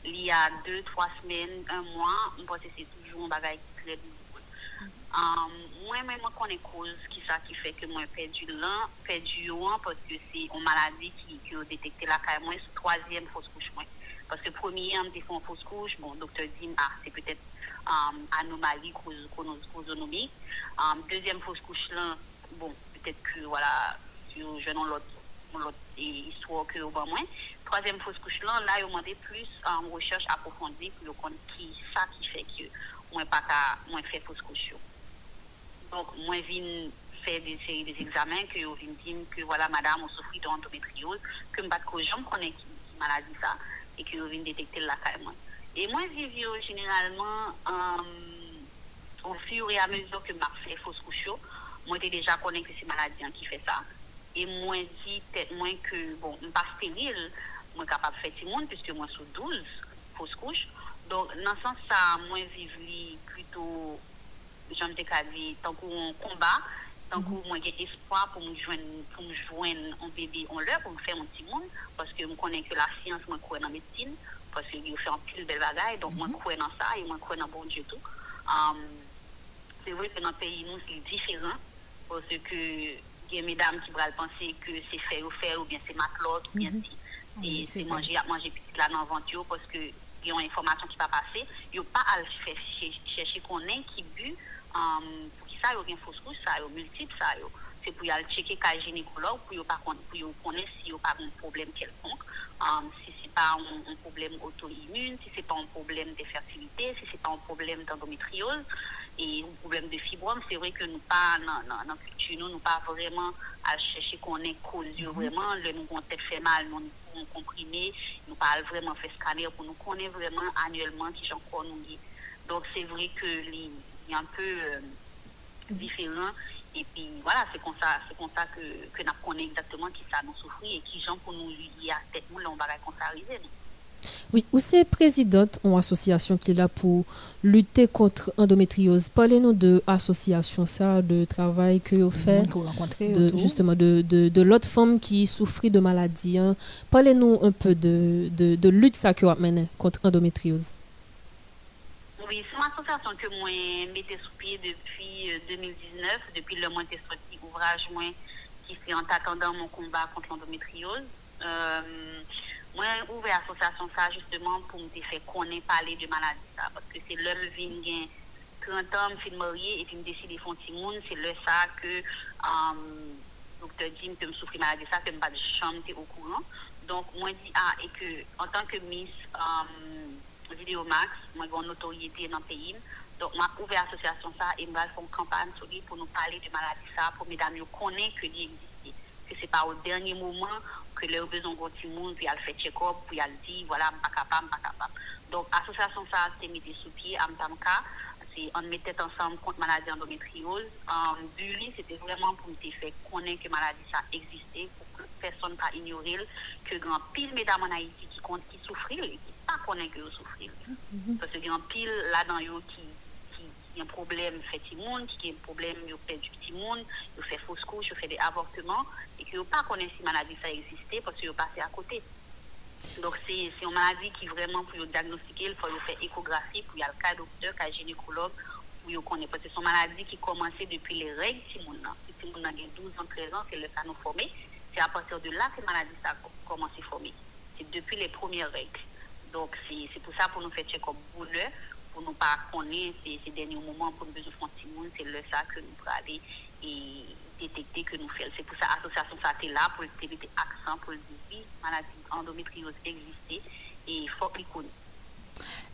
il y a deux, trois semaines, un mois, c'est toujours un bagage très douloureux. Um, moi, même moi, connais cause qui qui fait que moi perdu l'an, perdu parce que c'est une maladie qui, a détecté la caille moi, troisième fausse couche moi. Parce que premier, on me une fausse couche, bon, docteur dit, ah, c'est peut-être um, chronosomique. Um, deuxième fausse couche là, bon, peut-être que voilà, sur je n'ai l'autre histoire que au moins. Troisième fausse couche là, là, ont demandé plus en recherche approfondie pour connaître qui ça qui fait que moi pas qu'à moi fait fausse couche. Donc moi viens faire des examens que viens dire que voilà madame on souffre d'endométriose, que me battre que j'en connais qui, maladie ça et que viens détecter la caille E mwen viv yo generalman ou um, fi ou re a mezo ke mak fè fos koucho, mwen te deja konen ke se maladyan ki fè sa. E mwen di, tet mwen ke, bon, mwen pa steril, mwen kapap fè ti moun, pwiske mwen sou 12 fos kouch. Don nan san sa, mwen viv li kuto, jan te ka di, tankou mwen komba, tankou mwen gen espoi pou mwen jwen, pou mwen jwen an bebe an lè, pou mwen fè an ti moun, pwiske mwen konen ke la siyans mwen kwen an metin, paske yo fè an pil bel bagay, donk mwen kwen nan sa, mwen kwen nan bon diotou. Se vwe se nan peyi nou se li diferan, pwosè ke gen medam ki bral panse ke se fè ou fè ou bien se maklot ou bien se manje ap manje piti la nan vant yo, pwoske yon informasyon ki pa pase, yo pa al chèche konen ki bu pou ki sa yo gen fos kouj, sa yo multip, sa yo. se pou yal cheke ka genikolog pou yo konen si yo pa bon problem kelkonk, um, si pas un, un problème auto-immune si c'est pas un problème de fertilité si c'est pas un problème d'endométriose et un problème de fibrome, c'est vrai que nous pas dans dans culture nous nous pas vraiment à chercher qu'on est cause vraiment. Le nous on fait mal nous nous comprimé nous pas vraiment fait scanner pour nous connaître vraiment annuellement qui j'en connais. Nous donc c'est vrai que il y a un peu euh, différent Et puis voilà, c'est comme ça, c'est comme ça que, que nous connaissons exactement qui ça nous souffre et qui gens pour nous lier à tête nous, on va arriver. Oui, ou c'est présidente d'une association qui est là pour lutter contre l'endométriose. Parlez-nous de l'association, ça, de travail que vous faites, monde que vous rencontrez de, autour. justement de, de, de l'autre femme qui souffrit de maladie. hein. Parlez-nous un peu de, de, de lutte ça que vous menez contre l'endométriose. Oui, c'est une association que moi mettais sous pied depuis euh, 2019, depuis le mois de sorti ouvrage qui c'est en attendant mon combat contre l'endométriose. Euh, moi ouvert l'association ça justement pour me faire connaître parler de maladie ça parce que c'est l'homme gain 30 ans, me fait marier et puis me décide de faire un petit monde, c'est le ça que euh, docteur Jim que me souffre de maladie ça que me pas de chambre au courant. Donc moi dis ah et que en tant que Miss euh, Vidéo Max, moi j'ai une notoriété dans le pays. Donc, moi, ouvert l'association ça et moi, faire une campagne lui pour nous parler de maladie ça, pour mesdames nous connaître que il existe. Que c'est pas au dernier moment que leur besoin de petit monde, puis elle fait check-up, puis elle dit, voilà, je ne suis pas capable, je ne suis pas capable. Donc, l'association ça, c'est mis sous pied à Mtamka. On mettait ensemble contre maladie endométriose. En but, c'était vraiment pour nous faire connaître que maladie ça existait, pour que personne ne pas ignorer que grand pile mesdames en Haïti qui qui souffrent qui pas connaît que vous souffrez. Parce que grand pile là-dedans yo qui qui a un problème fait monde, qui a un problème yo perdu petit monde, yo fait fausse couche, yo fait des avortements et que yo pas connaît si maladie ça existait parce que yo passé à côté. Donc c'est une maladie qui vraiment pour yo diagnostiquer, il faut yo faire échographie, pour y a le cas docteur, cas gynécologue pour yo connaître parce que c'est une maladie qui commençait depuis les règles moun nan. Si ti moun nan gen 12 ans, 13 ans, c'est le cas nous former. C'est à partir de là que la maladie ça a commencé à former. C'est depuis les premières règles. Donc, c'est pour ça pour nous faire check-up bouleur, pour nous pas connaître ces, derniers moments, pour nous besoin de faire c'est le ça que nous aller et détecter que nous faisons. C'est pour ça l'association ça est là, pour le mettre accent, pour le dire maladie endométriose existait et il faut connaisse.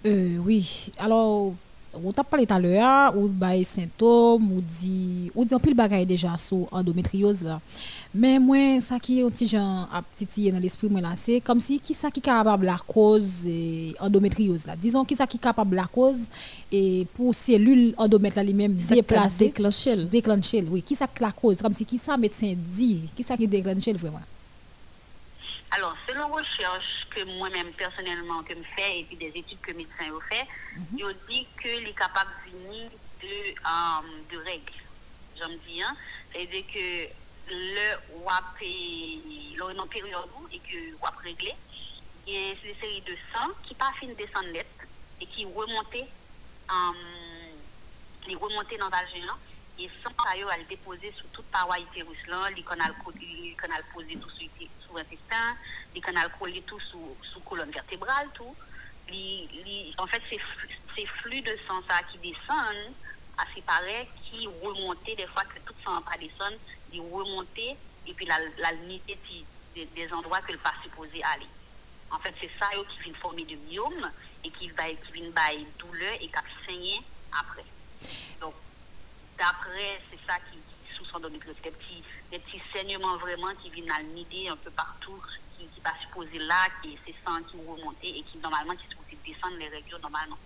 Euh, oui, alors, on t'a parlé tout à l'heure, ou des symptômes, ou dit, ou dit un pile bagaille déjà sur endométriose là. Mais moi, ça qui est un petit genre à titiller dans l'esprit, moi là, c'est comme si qui ça qui capable la cause endométriose là. Disons qui ça qui capable la cause et pour cellule endomètre là lui-même déplacer. déclencher. Déclencher, oui. Qui ça la cause? Comme si qui ça médecin dit, qui ça qui déclenche vraiment? Alors, selon recherche que moi-même personnellement que me fait et puis des études que médecins ont fait, ils ont dit que les capables de venir de, de règles. J'aime dis, hein, c'est-à-dire que le WAP est une période et que WAP réglé, il y a une série de sang qui pas fin descendre net et qui remontait euh, les dans le vagin et sans ça elle déposer sur toute paroi utérus les canal poser tout sur l'intestin les canal coller tout sous colonne vertébrale tout. En fait c'est fl- ces flux de sang ça qui descendent à séparer qui remonter des fois que tout sang pas descendre ils remonter et puis la, la des, des endroits que le pas supposé aller. En fait, c'est ça yo, qui vient former de myome et qui va qui vient douleur et qui saigner après. D'après, c'est ça qui, qui sous son des petits, des petits saignements vraiment qui viennent à nider un peu partout, qui qui pas supposé là, qui c'est sang qui remonte et qui normalement qui supposé descendre les règles normalement.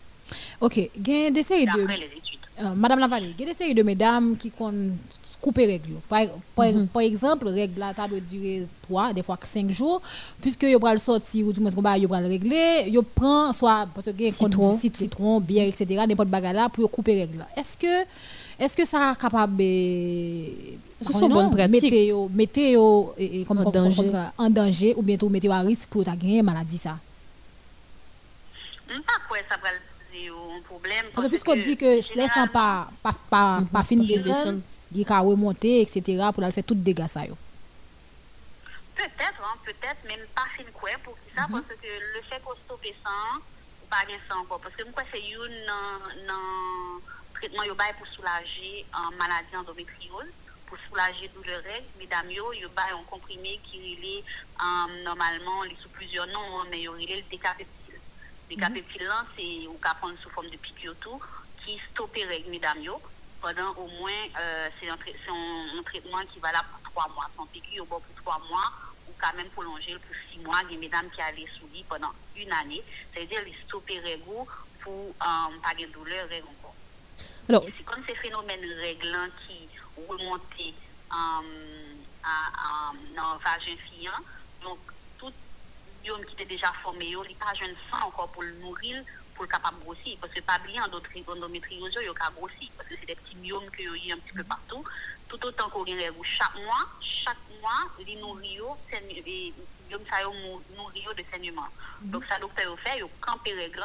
Ok, gen des séries de... Les études. Euh, Madame Lavallée, il y a des séries de mesdames qui ont coupé règle. Par, par, par exemple, règle là, ça doit durer 3, des fois 5 jours, puisque yo pral sortir ou du moins qu'on va yo pral régler, yo prend soit parce que Citron. citron, citron, bière etc. n'importe bagarre là pour yo couper règle. Est-ce que est-ce que ça capable eh, Est-ce que c'est une non, bonne pratique? mettez yo mettez yo eh, eh, comme En comme- danger. comme- en danger ou bientôt yo à risque pour ta gagner maladie ça? Pas quoi ça va poser un problème. Parce que puisqu'on dit que laisse pas pas pas pas fin pas fin descendre, descendre. il ka remonter etc. pour la faire tout dégâts ça yo. Peut-être, hein, peut-être, même pas fin quoi pour qui ça, parce que le fait qu'on stoppe ça, ou pas bien ça encore. Parce que moi, c'est une dans traitement yo bail pour soulager en maladie endométriose, pour soulager douleur règle, mesdames yo, yo bail un comprimé qui euh, normalement, les sous plusieurs noms, hein, mais yo relait le décapeptile. Décapeptile là, c'est ou qu'à prendre sous forme de piqûre qui mesdames yo, pendant au moins, euh, c'est un, trai- c'est un, un traitement qui va là pour trois mois. Son piqûre au bord pour trois mois, ou quand même prolonger le pour six mois. Il y a mesdames qui allaient sous lit pendant une année. C'est-à-dire, ils stopper règles pour euh, pas de douleur règles encore. Alors- c'est comme ces phénomènes réglants qui à, dans le vagin fiant. Donc, tout biome qui était déjà formé, il n'y a pas jeune sang encore pour le nourrir, pour le capable de grossir. Parce que pas bien, endométriose, il y a grossir. Parce que c'est des petits biomes qu'il y a un petit peu partout. Tout autant qu'on a chaque mois, chaque mois, les nourrit, les biomes, ça nourrit de saignement. Donc, ça, docteur fait, il camper règle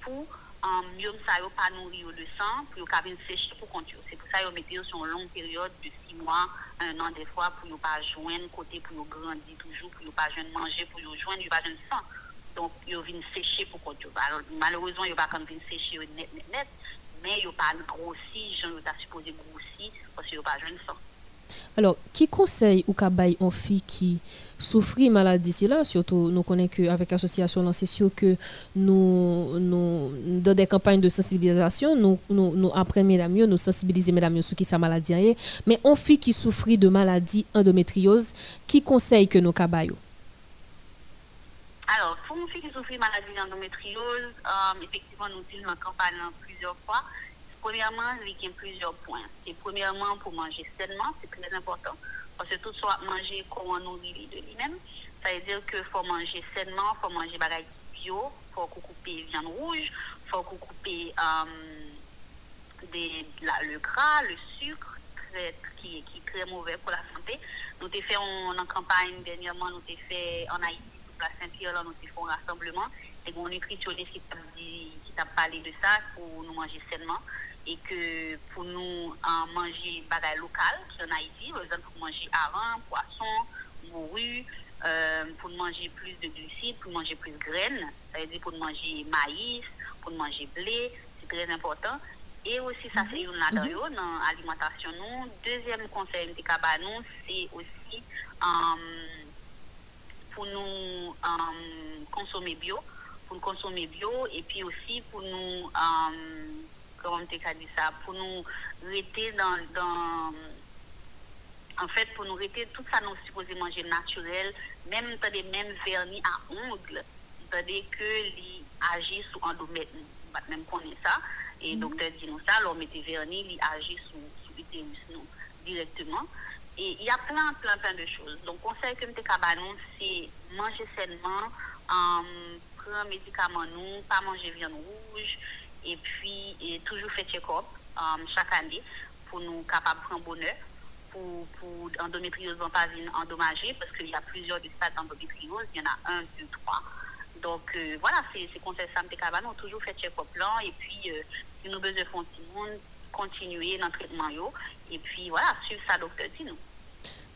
pour um, biome ça yo pas nourrir de sang, pour yo venir sécher pour continuer. C'est pour ça qu'ils mettent sur une longue période de 6 mois, un an des fois, pour ne pas joindre côté, pour yo grandir toujours, pour ne pas manger, pour yo pas joindre sang. Donc, ils viennent sécher pour continuer. Alors, malheureusement, ils ne pas venir sécher net, net, net, mais ils pas grossi, j'en ai supposé grossir, parce qu'ils pas joindre sang. Alors, qui conseille ou kabay en fille qui souffre maladie? C'est là surtout nous connaissons qu'avec l'association c'est sûr que nous, nous dans des campagnes de sensibilisation nous nous, nous apprenons mesdames nous sensibiliser mesdames sur qui sa maladie est mais en fille qui souffre de maladie endométriose qui conseille que nous kabay alors, pour une fille qui souffre de maladie d'endométriose, euh, effectivement, nous utilisons la campagne plusieurs fois. Premièrement, il y a plusieurs points. Et premièrement, pour manger sainement, c'est très important. Parce que tout soit manger comme on nourrit de lui-même. Ça veut dire qu'il faut manger sainement, il faut manger bagaille bio, il faut couper viande rouge, il faut couper euh, des, la, le gras, le sucre, qui, qui est très mauvais pour la santé. Nous avons fait en, campagne dernièrement, nous avons fait en Haïti, la Saint-Pierre, nous avons fait un rassemblement. Et mon nutritionniste qui t'a parlé de ça pour nous manger sainement et que pour nous en manger bagaille local qui en Haïti, par exemple pour manger hareng, poisson, morue, euh, pour manger plus de glucides, pour manger plus de graines, ça veut dire pour manger maïs, pour manger blé, c'est très important. Et aussi, ça c'est une là dans l'alimentation. Nous. Deuxième conseil de nous, c'est aussi um, pour nous um, consommer bio, pour nous consommer bio et puis aussi pour nous comment tu as dit ça, pour nous rester dans, dans, en fait, pour nous rester tout ça nous supposé manger naturel, même dans les mêmes vernis à ongles, c'est-à-dire que les agit sous endomètre, même qu'on est ça, et mm -hmm. docteur dit nous ça, l'on met des vernis, il agit sous, sous l'utérus nous directement. Et il y a plein, plein, plein de choses. Donc, conseil que je te c'est manger sainement, euh, prendre médicaments, nous, pas manger viande rouge, et puis toujours faire check-up um, chaque année pour nous capables de prendre bonheur pour, pour endométriose endommager parce qu'il y a plusieurs stades d'endométriose, il y en a un, deux, trois. Donc euh, voilà, c'est conseil ça me on toujours fait check-up là et puis euh, nous besoin de continuer le traitement et puis voilà, suivre ça docteur dit nous.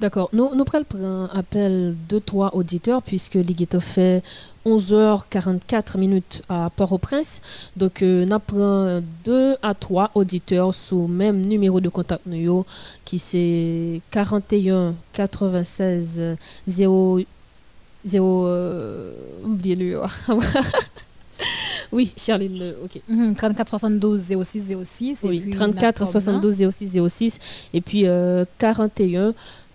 D'accord. Nous, nous prenons un appel de trois auditeurs puisque l'IGETA fait 11h44 minutes à Port-au-Prince. Donc, euh, nous prenons deux à trois auditeurs sous même numéro de contact nous, qui c'est 41 96 0 0 euh, oubliez-le. *laughs* Oui, Charline, ok. 34 72 06 06. Oui, 34 72 06 06. Et puis euh, 41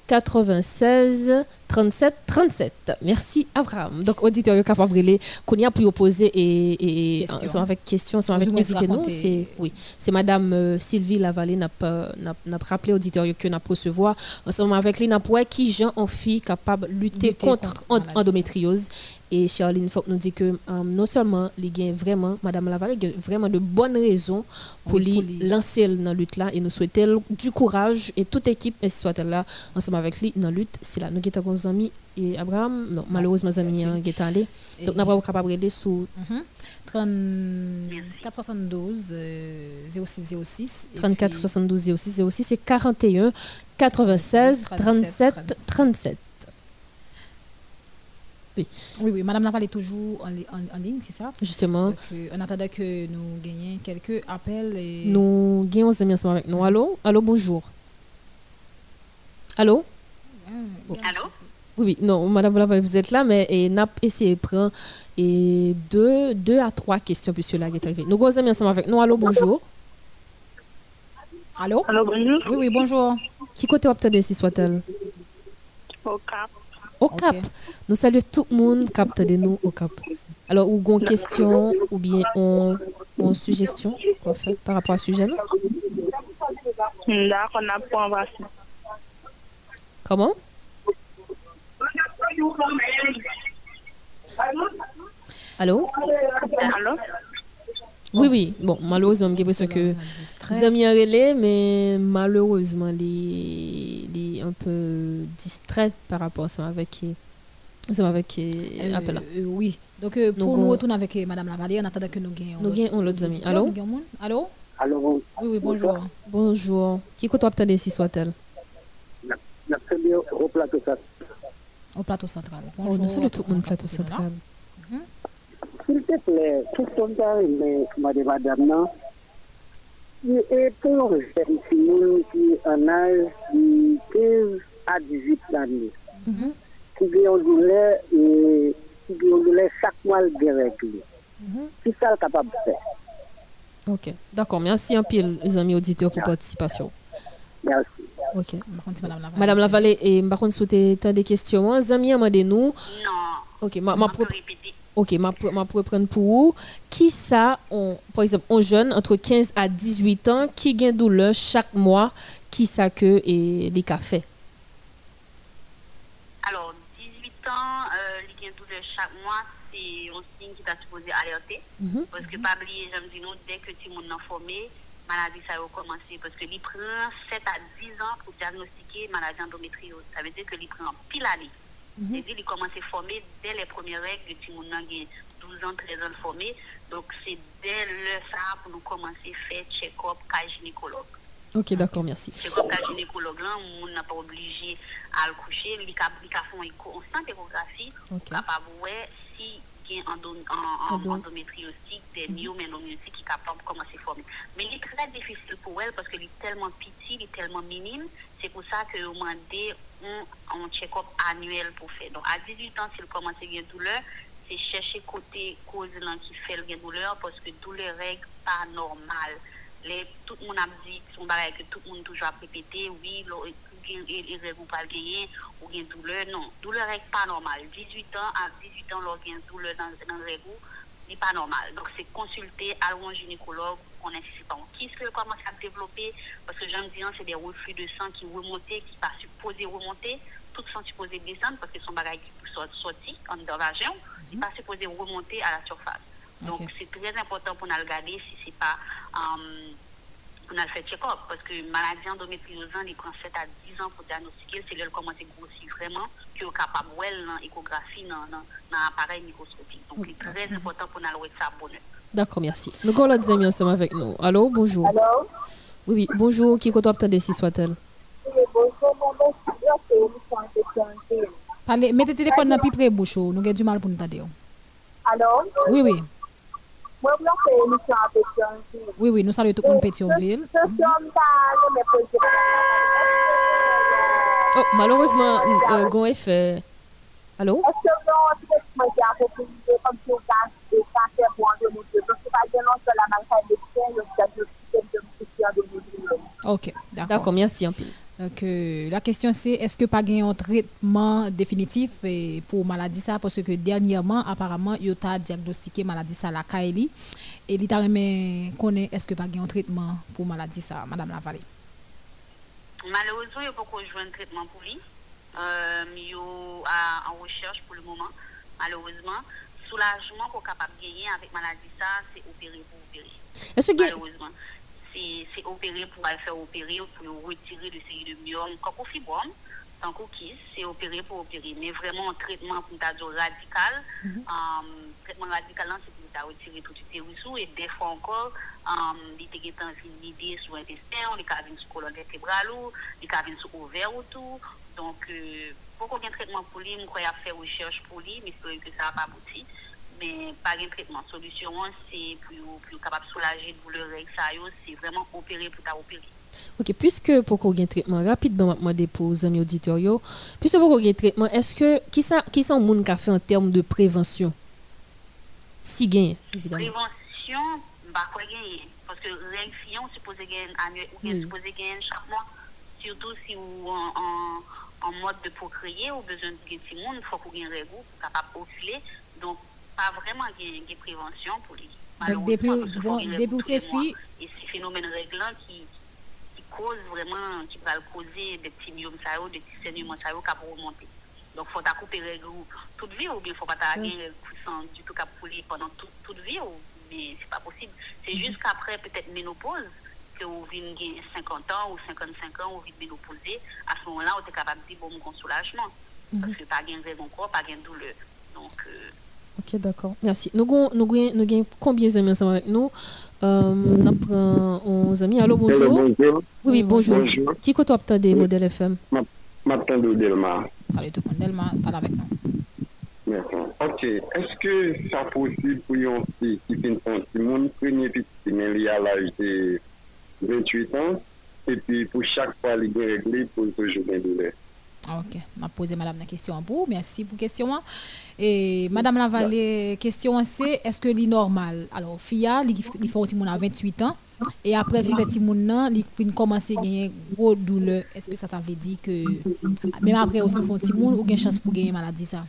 96 37 37. Merci Abraham. Donc auditeur est capable de qu'on y a pour poser et, et question. avec question, c'est avec invité nous, c'est oui, c'est madame euh, Sylvie Lavallée n'a pas n'a rappelé auditeur que n'a recevoir. Ensemble avec lui n'a qui Jean en fille capable de lutter, contre, contre endométriose. Et Charline faut nous dit que euh, non seulement y a vraiment madame Lavallée vraiment de bonnes raisons pour lui lancer dans lutte là et nous souhaitons du courage et toute équipe soit là. Ensemble avec lui dans lutte c'est là. Nous nos amis et Abraham, non, malheureusement, mes amis sont allés. Donc, nous avons capable de sous 34 72 06 06. 34 72 06 06, c'est 41 96 37 37. Oui. oui, oui, Madame Laval est toujours en, en, en ligne, c'est ça? Justement. Euh, en attendant que nous gagnions quelques appels. Et... Nous gagnons amis ensemble avec nous. Allô? Allô, bonjour. Allô? Allô? Oui, oui, non, Madame vous êtes là, mais et, n'a essayé de prendre et deux, deux à trois questions, puisque là, est arrivé. Nous sommes ensemble avec nous. Allô, bonjour. Allô? Allô, bonjour. Oui, oui, bonjour. Qui côté obtenu si soit-elle? Au Cap. Au Cap. Nous saluons tout le monde capte de nous au Cap. Alors, ou une question, ou bien une suggestion, par rapport à ce sujet, non? D'accord, on a pas. Comment? Allô? Allô? Oui, oui. Bon, malheureusement, j'ai l'impression que Zami a relais, mais malheureusement, il est un peu distrait par rapport à ça avec qui ça avec qui Euh, euh, oui. Donc, euh, pour nous on- retourner avec euh, Madame Lavalier, en attendant que nous gagnions. Nous gagnons l'autre ami. Allô? Allô? Allô Oui, oui, bonjour. Bonjour. Qui que tu as si soit-elle Au plateau ça. Au plateau central. Oh, Bonjour. nous saluons tout le monde plateau central. S'il te plaît, tout le monde a aimé, madame, madame, non? Et pour un jeune Simon qui est en âge de 15 à 18 années, qui a une douleur, et qui douleur chaque mois, est réglé. Qui ça capable de faire? Ok, d'accord. Merci un pile, les amis auditeurs, pour participation. Merci. Ok. Madame Lavalier. Madame Lavallée, et par contre, souhaitez tant des questions. Les amis, demandez-nous. Non. Ok, ma, ma pro- Ok, ma, ma pour prendre pour vous. Qui ça, on, par exemple, un jeune entre 15 à 18 ans qui gagne douleur chaque mois, qui ça que et les cafés? Alors, 18 ans, euh, il a douleur chaque mois, c'est un signe qui t'a supposé alerter. Mhm. Parce que pas oublier, j'aime dire, nous, dès que tu m'en formé, maladie ça va commencer. Parce que il prend 7 à 10 ans pour diagnostiquer maladie endométriose. Ça veut dire que prend pile année. C'est-à-dire qu'il commence à former dès les premières règles le monde 12 ans, 13 ans formé. Donc, c'est dès le ça pour nous commencer à faire check-up cas gynécologue. Ok, d'accord, merci. Comme qu'un gynécologue, là, on n'a pas obligé à le coucher. Il a a fait une simple échographie, Ok. capable de voir si il y a un endo- un- un Endo. endométriostique, des myoménomyotiques qui est capable de commencer à former. Mais il est très difficile pour elle parce qu'il est tellement petit, il est tellement minime. C'est pour ça que vous demandez un, check-up annuel pour faire. Donc, à 18 ans, s'il commence à douleur, c'est chercher côté cause qui fait le douleur parce que douleur règle pas normal. Tout le monde a dit, son que tout le monde toujours a répété, oui, l'on- il il règle ou pas le gagner, ou bien douleur, non. Douleur règle pas normal. 18 ans, à 18 ans, a une douleur dans, dans le règle, n'est pas normal. Donc, c'est consulter à un gynécologue, on est pas Qu'est-ce que commence à développer Parce que j'aime dire, c'est des reflux de sang qui remontent, qui ne pas supposés remonter, tout sont supposés descendre parce que son bagage qui sort- sorti en dans la il n'est pas supposé remonter à la surface. Donc, c'est très important pour nous regarder si c'est pas euh, pour nous faire check-up parce que maladie endométriose, il prend 7 à 10 ans pour diagnostiquer, c'est là qu'il commence à grossir vraiment, que est capable de voir dans l'échographie, dans dans- dans l'appareil microscopique. Donc, c'est très important pour ça bonheur. D'accord, merci. Nous avons l'autre ami ensemble avec nous. Allô, bonjour. Allô? Oui, oui, bonjour. Qui que tu as si soit-elle? Parlez, mettez le téléphone dans plus près bouche, ou, nous avons du mal pour nous entendre. Alors, Oui, oui. Oui, oui, nous saluons tout le monde Pétionville. Ce sont pas mes projets. Oh, malheureusement, Gon fait. Allô? Est-ce que vous avez un traitement qui est approprié comme si on a des cancers pour endommétriose? Parce que, par exemple, sur la maladie médecin, il y a des systèmes de médecin endométriose. Ok, merci un peu. Donc, euh, la question c'est est-ce que pas un traitement définitif eh, pour maladie ça? Parce que dernièrement apparemment il a diagnostiqué maladie ça la Kaeli et il t'a connaît est-ce que pas un traitement pour maladie ça madame Lavallée. Malheureusement, il n'y a pas un traitement pour lui. Euh, il y a en recherche pour le moment. Malheureusement, soulagement qu'on est capable de gagner avec maladie ça, c'est opérer pour opérer. Est-ce que- Malheureusement, c'est c'est opérer pour aller faire opérer, pour retirer le série de myome, comme au fibrome, tant qu'au kiss, c'est opérer pour opérer. Mais vraiment, un traitement pour radical, euh, traitement radical, c'est pour ta retirer tout utérus et des fois encore, euh, il te get une idée sur l'intestin, il peut venir sur colonne vertébrale, ou, il peut venir sur ovaire ou tout. Donc, euh, pour qu'on ait un traitement pour lui, je crois faire recherche pour lui, mais j'espère que ça va pas aboutir. Mais pas de traitement. Solution, c'est pour, pour capable de soulager le douleur yo, c'est vraiment opérer pour ta opérer. Ok, puisque pour qu'on ait un traitement rapidement, je demander pour les amis auditeurs, puisque pour qu'on ait un traitement, est-ce que, qui ça, qui ça, monde qui a fait en termes de prévention? Si gain, évidemment. Prévention, bah, quoi gagner. Parce que règle fion, supposé gagner annuel, ou bien Oui. supposé gagner chaque mois. Surtout si vous en, en, en mode de procréer, ou besoin de gagner petit monde, il faut qu'on gagne règle, pour capable gagner de lui. Donc parce qu'il faut bon, gagner depuis les Et ces phénomènes réglant qui, qui cause vraiment qui va causer des petits myomes, yo, des petits saignements yo, qui vont remonter. Donc, il faut ta couper règle ou toute vie ou bien il faut pas Mm. sang du tout couler pendant toute, toute vie ou, mais c'est pas possible. C'est juste qu'après peut-être ménopause, que vous venez gagner 50 ans ou 55 ans ou venez ménopauser, à ce moment-là, vous êtes capable de dire bon, mon soulagement. Parce que pas gain règle encore, pas gain douleur. Donc, euh, Ok, d'accord. Merci. Nous avons combien d'amis ensemble avec nous euh, Nous avons 11 amis. Allô, bonjour. bonjour. Oui, oui, bonjour. bonjour. Qui est-ce que des modèles FM M'attends de Delma. Salut tout le monde. Delma, parle avec nous. Merci. Ok, est-ce que ça possible pour un petit qui fait un mon premier petit, mais il y a l'âge de 28 ans, et puis pour chaque fois, il est réglé pour toujours des douleurs Ok, m'a posé madame la question pour. Merci pour la question. Et madame Lavallée, question c'est est-ce que c'est normal? Alors, fia, il aussi mon à 28 ans et après il fait petit moun il à gagner gros douleur. Est-ce que ça t'avait dit que même après au font petit moun ou gain chance pour gagner maladie ça?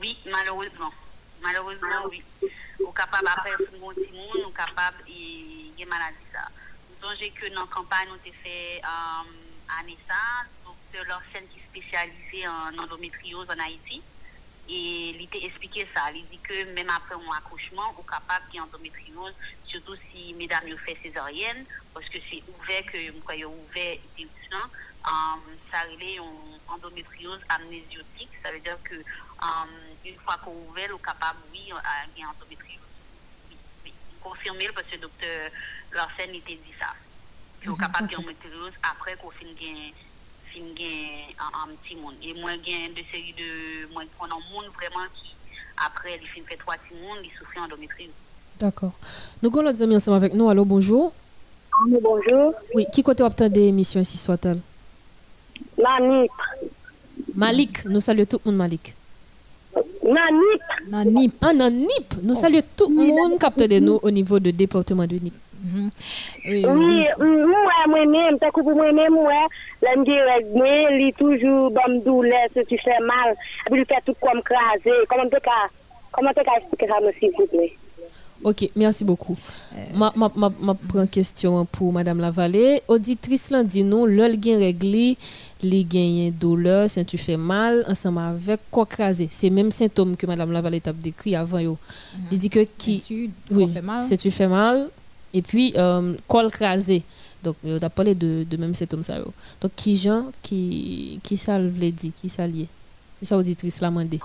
Oui, malheureusement. Malheureusement, oui. Ou capable après un petit monde, ou capable et y maladie ça. Songez que dans la campagne, on a fait euh, ça, docteur qui est spécialisé en endométriose en Haïti. Et il t'a expliqué ça. Il dit que même après un accouchement, on est capable d'y endométriose, surtout si mesdames fait césarienne, parce que c'est ouvert que quand il ouvert utérus là, euh, ça relève une endométriose amnésiotique. Ça veut dire que euh, une fois qu'on ouvert, on est capable, oui, à gagner endométriose. Oui, oui. Parce que le docteur Larsen était dit ça. Capable de gagner endométriose après qu'on finit gagner fin gen un, un petit monde. Et moi, j'ai de série de. Moi, prendre un monde vraiment qui, après, il fin fait trois petits mondes, il souffre endométriose. D'accord. Nous avons l'autre ami ensemble avec nous. Allô, bonjour. bonjour. Oui, qui côté obtient des émissions ici soit-elle? Nanip. Malik, nous saluons tout le monde Malik. Nanip. Nanip. Ah, Nanip. Nous saluons tout le monde capté de nous au niveau du département de Nip. Oui, Oui, moi, moi-même, t'as coupé moi-même, moi, l'homme dit, moi, il toujours bon douleur, si tu fais mal, tout comme crasé. Comment tu as, comment tu as expliqué ça, s'il vous plaît? Ok, merci beaucoup. Ma, ma, ma, ma prend question pour Madame Lavallée. Auditrice l'ol gen réglé, les douleur, si tu fais mal, ensemble avec quoi crasé. C'est même symptôme que Madame Lavallée t'a décrit avant yo. Il dit que qui oui, fait mal? si tu fais mal et puis euh, col crasé. Donc on a parlé de de même symptôme ça yo. Donc qui gens qui qui ça le dit, qui ça lié. C'est ça auditrice l'a demandé.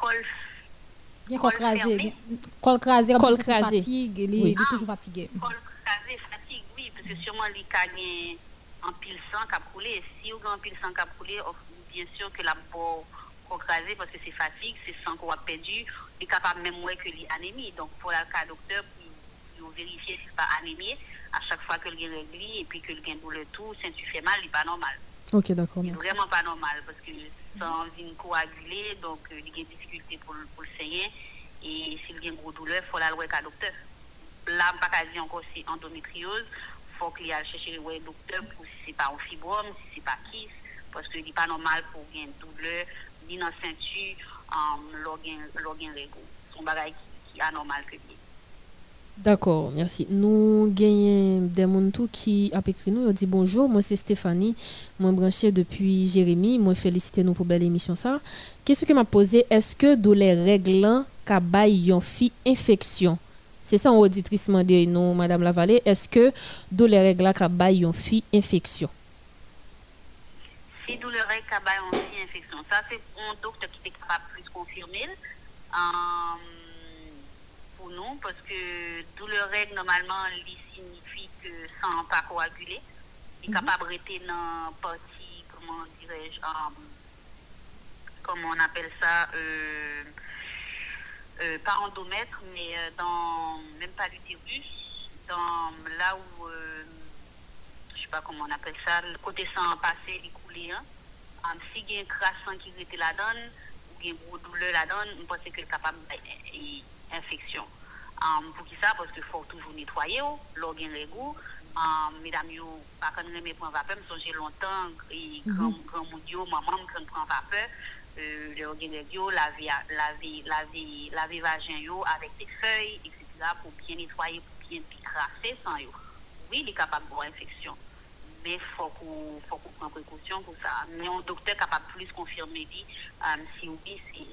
Bien col crasé, col crasé, Col ça, crasé. fatigue, il est Oui. il est toujours fatigué. crasé, fatigue, oui, parce que sûrement, il a un pile sang qui a coulé. Si vous avez un pile sang qui a coulé, oh, bien sûr que la peau crasé parce que c'est fatigue, c'est sang qu'on a perdu, il est capable même moins que l'anémie. Donc, pour le cas docteur, pour, pour vérifier si c'est pas anémie, à chaque fois que le réglé et puis que le gain tout, si tu fais mal, il n'est pas normal. Ok, d'accord. C'est vraiment pas normal parce que sans une coagulée, donc euh, il y a des difficultés pour, le- pour le saigner. Et s'il y a une grosse douleur, il faut la avec un docteur. Là, pas dire encore c'est endométriose. Il faut qu'il aille chercher le docteur pour si c'est pas un fibrome, si c'est pas kyste, parce que n'est pas normal pour qu'il y ait une douleur, ni dans la ceinture, um, l'organe. Son bagage qui, est anormal que lui. D'accord, merci. Nous gagnons des gens qui a écrit nous, ils dit bonjour, moi c'est Stéphanie, moi branché depuis Jérémy, moi féliciter nous pour belle émission ça. Question que m'a posé, est-ce que dans les règles ka bay yon fi infection? C'est ça auditrice demandé nous madame Lavallée, est-ce que dans les règles ka bay yon fi infection? Si douleur est capable aussi infection, ça c'est un docteur qui est capable de confirmer. Euh, nous parce que douleur règle normalement il signifie que sang pas coagulé, il est capable de rester dans partie comment dirais-je euh, comment on appelle ça euh, euh, pas endomètre mais euh, dans même pas l'utérus dans là où euh, je sais pas comment on appelle ça, le côté sang passé, il coulé. Hein. Um, si il y a un crassant qui était là-dedans, ou il y a une grosse douleur là-dedans, je pense qu'il est capable d'infection. Um, pou ki sa, poske fòk toujou nitwaye ou, lò gen regou, um, medam yo, bakan reme pran vape, msonje lontan, e, gran mm -hmm. moun diyo, maman mkran pran vape, euh, lò gen regou, lave, lave, lave, lave vajen yo, avèk te fèy, etc., pou bien nitwaye, pou bien pi krasè san yo. Oui, li kapab gwa infeksyon, men fòk ou, fòk ou pran prekousyon pou sa. Men yon doktè kapab plus konfirme di, um, si ou bi, si,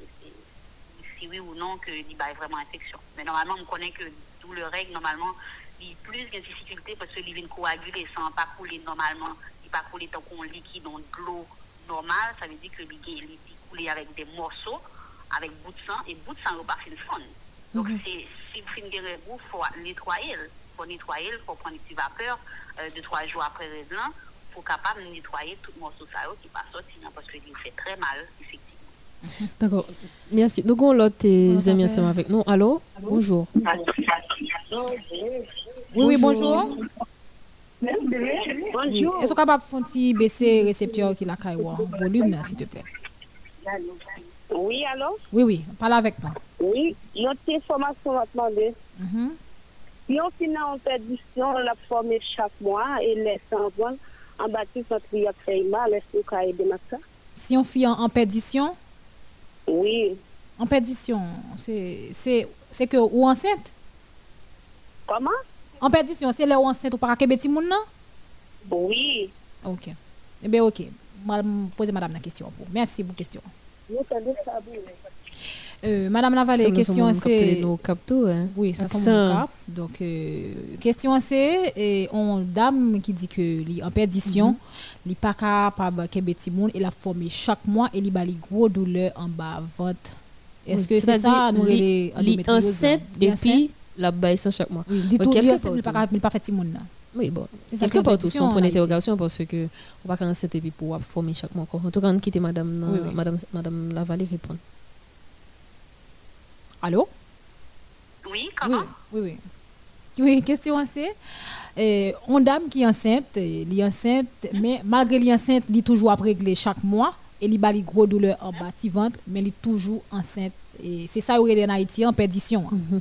si oui ou non que il a vraiment infection. Mais normalement, on connaît que d'où le règle, normalement, il y a plus de difficultés parce que vient coaguler sans pas couler normalement. Il pas couler tant qu'on liquide dans de l'eau normale, ça veut dire que il couler avec des morceaux, avec bout de sang, et bout de sang, il pas fin fond. Donc, c'est- si vous finissez de il faut nettoyer. Il faut nettoyer, il faut prendre une petite vapeur euh, deux, trois jours après résident pour capable de nettoyer tout le morceau ça qui pas sorti non, parce qu'il fait très mal, effectivement. D'accord. Merci. Donc, on l'autre tes amis ensemble avec nous. Allô? Bonjour. Oui, oui, bonjour. Oui. Est-ce qu'on capable de faire un petit baisser récepteur qui la caille volume, s'il te plaît? Oui, alors? Oui, oui, parle avec nous. Oui, notre information va demander. Mhm. Si on finit en perdition, on l'a formé chaque mois et laisse en bon en bâtisse notre vie a fait mal, est-ce que vous pouvez aider ça? Si on en, en perdition? Oui. En perdition, c'est que ou enceinte? Comment? En perdition, c'est là ou enceinte ou pas qu'à petit moun nan? Oui. OK. Eh bien, OK. Moi, poser madame la question pour. Merci pour la question. Oui. Euh, Madame Lavalée, Ça, question c'est. hein. Oui, ça c'est mon cap. Donc, euh, question c'est, on dame qui dit que li en perdition, li pas capable petit monde et la formé chaque mois et li ba li gros douleur en bas ventre. Est-ce que c'est ça nous les enceinte et puis la baisse chaque mois. Oui, Bon, tout, il pas pas fait monde là. Oui, bon. C'est ça Quelque part tout son point d'interrogation parce que on va quand puis pour former chaque mois. En tout cas, on quitte madame Oui, oui. madame madame Lavallée répondre. Allô? Oui, comment? Oui, oui. Oui, question c'est, euh, on dame qui est enceinte, euh, li enceinte, mais malgré li enceinte, li toujours à régler chaque mois, et li ba li gros douleur en bas ti ventre, mais li toujours enceinte. Et c'est ça où elle est en Haïti, en perdition. hein.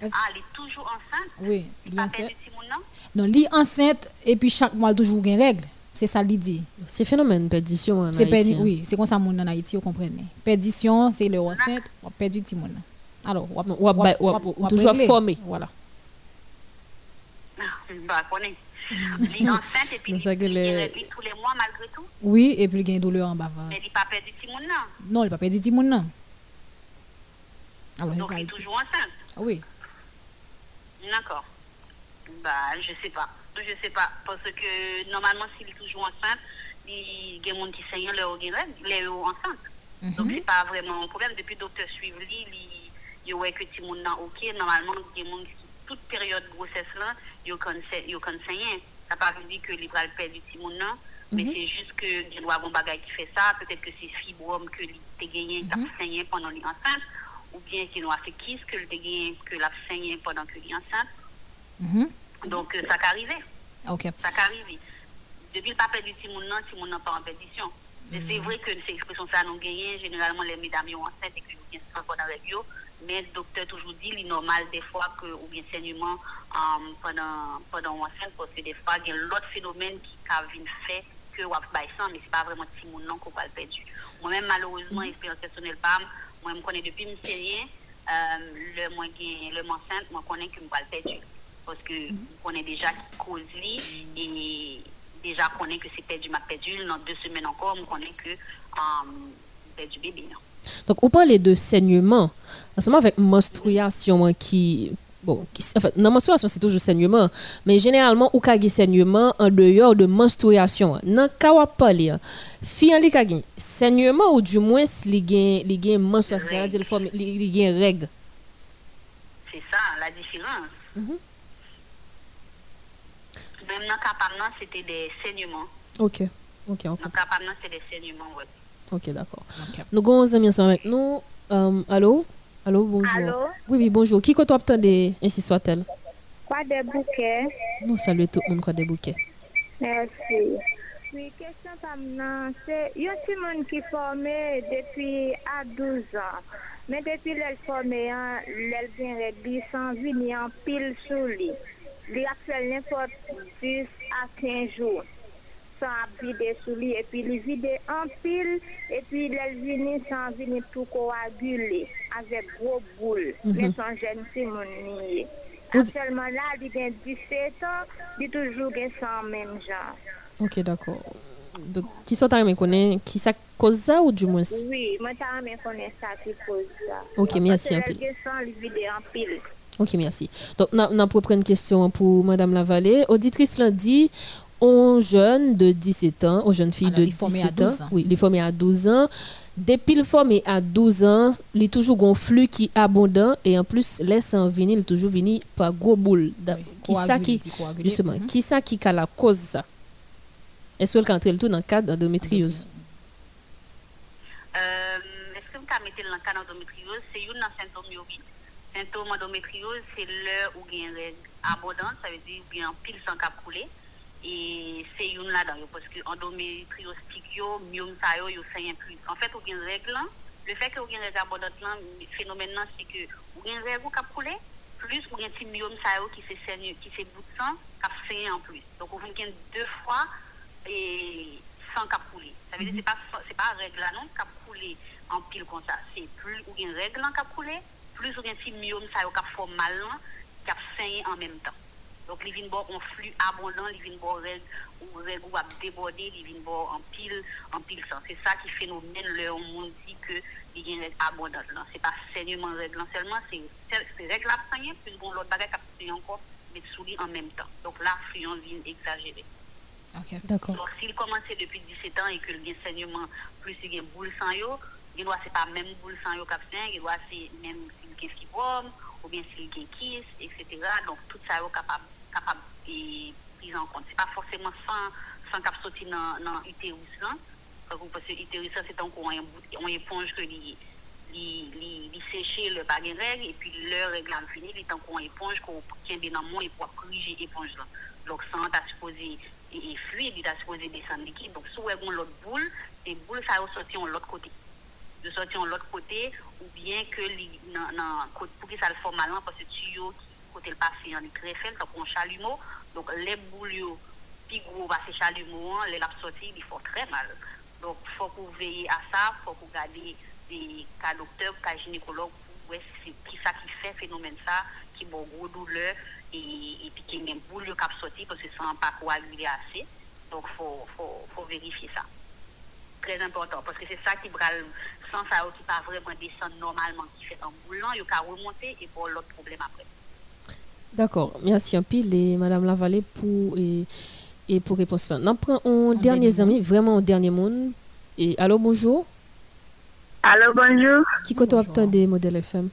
Est-ce- Ah, elle est toujours enceinte? Oui, li Pas enceinte. non? Non, li enceinte, et puis chaque mois, elle toujours une règle. C'est ça li dit. C'est phénomène perdition en C'est Haïti. perdi, hein. oui, c'est comme ça moun en Haïti, vous comprenez. Perdition, c'est le enceinte, on perdu ti moun. Alors, on ou toujours formé. Voilà. Bah, connais. Elle est enceinte et puis tous les mois malgré tout. Oui, et puis il y a une douleur en bas ventre. Mais elle n'est pas perdu moun, non? Non, il n'a pas perdu ti moun non. Alors, Donc, est il dit. toujours enceinte. Oui. D'accord. Bah, je sais pas. Je sais pas. Parce que normalement, s'il est toujours enceinte, il y a des gens qui saignent leur règle, les enceinte. Donc, c'est pas vraiment un problème. Depuis que le docteur suit il voit que tout le monde est OK. Normalement, il y a des gens qui, toute période de grossesse, là, ils ont saigné. Ça ne veut pas dire que les bras perdent monde, non. Mais c'est juste que il doit avoir un bagage qui fait ça. Peut-être que c'est fibrome que tu gagné, qui a saigné pendant l'enceinte. Ou bien qu'il a fait kiss que tu gagné, que l'a saigné pendant que l'enceinte. Mhm. Donc, euh, ça peut arriver. OK. Ça peut arriver. Depuis le papa du monde, non, si mon n'a pas en. Mais C'est vrai que ces expressions ça nous gagnent. Généralement, les mesdames sont enceintes et que nous pendant avec eux. Mais le docteur toujours dit, il est normal des fois que, ou bien saignement euh, pendant, pendant enceinte, parce que des fois, il y a l'autre phénomène qui a venu fait que ça, mais c'est pas vraiment monde non qu'on va le perdre. Moi-même, malheureusement, expérience personnelle, pas, moi, je me connais depuis mes séries, euh, le moi, gain- le moi enceinte, je connais que je vais le perdre. Parce que je connais déjà cause et déjà, je connais que c'est perdu ma perdu. Dans deux semaines encore, je connais que euh, perdu bébé. Donc, on parle de saignement. Ensemble avec menstruation hein, qui. Bon, en menstruation, c'est toujours saignement. Mais généralement, ou kage saignement en dehors de menstruation. Dans le cas où on parle, fille li kage saignement ou du moins li gen li gen menstruation, c'est-à-dire règle. C'est ça, la différence. Même dans le cas par c'était des saignements. OK. OK, on Dans le cas par c'est des saignements, ouais. OK, d'accord. Nous avons un ami ensemble avec nous. Euh, allô? Allô, bonjour. Allô? Oui, oui, bonjour. Qui que tu ainsi soit-elle? Quoi des bouquets? Nous saluons tout le monde, quoi des bouquets. Merci. Oui, question maintenant, c'est il y a un monde qui est formé depuis à 12 ans? Mais depuis l'elle formé, hein, l'elle vient régler sans venir en pile sous lui. Li ap sel nepot 10 a 15 jou. San ap vide sou li epi li vide an pil epi lel vini san vini tou koagule avek gro boule. Mm -hmm. Men son jen si moun niye. Akselman la li gen 17 an, li toujou gen san men jan. Ok, dako. Ki so ta remen konen, ki sa koza ou di mwen si? Oui, mwen ta remen konen sa ki koza. Ok, mi asi an pil. Mwen se lel gen san li vide an pil. Ok, merci. Donc, on a une question pour Madame Lavallée. Auditrice dit, aux jeunes de 17 ans, aux jeunes filles Alors, de formés à 17 12 ans, ans. oui, les formés à 12 ans, depuis le formé à 12 ans, il toujours un flux qui est abondant et en plus, laisse en venir, il est toujours venu par gros boule. Da- qui ça qui, qui coagulé. justement, Mhm. qui ça qui a la cause ça? Est-ce qu'elle entre le tout dans le cadre d'endométriose? Euh, Est-ce que vous mettre dans le cas d'endométriose? C'est une symptôme oui. Symptôme endométriose, c'est l'heure où il y a une règle abondante, ça veut dire qu'il y a un pile sans cap coulé. Et c'est une là-dedans, parce que endométriose myome ça, yo saigne plus. En fait, il y a une règle le fait que vous avez une règle abondante là, le phénomène c'est que vous avez une règle qui a coulé, plus vous avez un petit myome ça, qui se saigne, qui se bout de sang, qui en plus. Donc, vous avez deux fois et sans cap couler. Ça veut dire que c'est pas c'est pas règle là non cap couler en pile comme ça. C'est plus ou une règle en cap couler, plus ou myome ça yo cap fort mal là, cap saigner en même temps. Donc les vins bon en flux abondant, les vins bon ou ou a déborder, les vins bon en pile en pile sang. C'est ça qui phénomène le on dit que il y a une règle abondante là. C'est pas saignement règle là seulement, c'est c'est c'est règle à saigner plus bon l'autre bagage cap saigner encore mais sous lui en même temps. Donc là, vient exagéré. D'accord. Donc, s'il commence depuis 17 ans et que le saignement plus il y a une boule sans yo, il doit c'est pas même boule sans yo sain, il doit c'est y a fibrome ou bien s'il y a kiss, etc. Donc, tout ça est capable, capable et pris en compte. C'est pas forcément sans, sans cap sortir dans, l'utérus. Parce que l'utérus c'est courant, on éponge que li, li, li, li le baguette règle et puis le règle en fini, est en courant éponge qu'on tient bien dans mon et pour corriger l'éponge là. Donc, sans t'as supposé et, et fluide, il a supposé descendre liquide. Donc, si vous avez l'autre boule, et boule, ça va sortir de l'autre côté. De sortir de l'autre côté, ou bien que nan, pour que ça le forme malin, parce que tuyau qui côté le passé, on très faible, ça prend chalumeau. Donc, les boules, plus gros, va c'est chalumeau, hein, les laps sortis, il faut très mal. Donc, il faut que vous veillez à ça, il faut que vous regardez des cas docteurs, cas gynécologues, pour qui ça qui fait phénomène ça, qui bon gros douleur, et, et puis qui une boule qui sorti parce que ça n'a pas coagulé assez. Donc, il faut, faut, faut vérifier ça. Très important, parce que c'est ça qui va sans ça qui pas vraiment descendre normalement, qui fait un boule, il a remonter et pour l'autre problème après. D'accord. Merci un pile et Madame Lavallée pour et, et pour réponse là. On prend un dernier ami, vraiment un dernier monde. Et allô, bonjour. Allô, bonjour. Qui côté attendez modèle FM?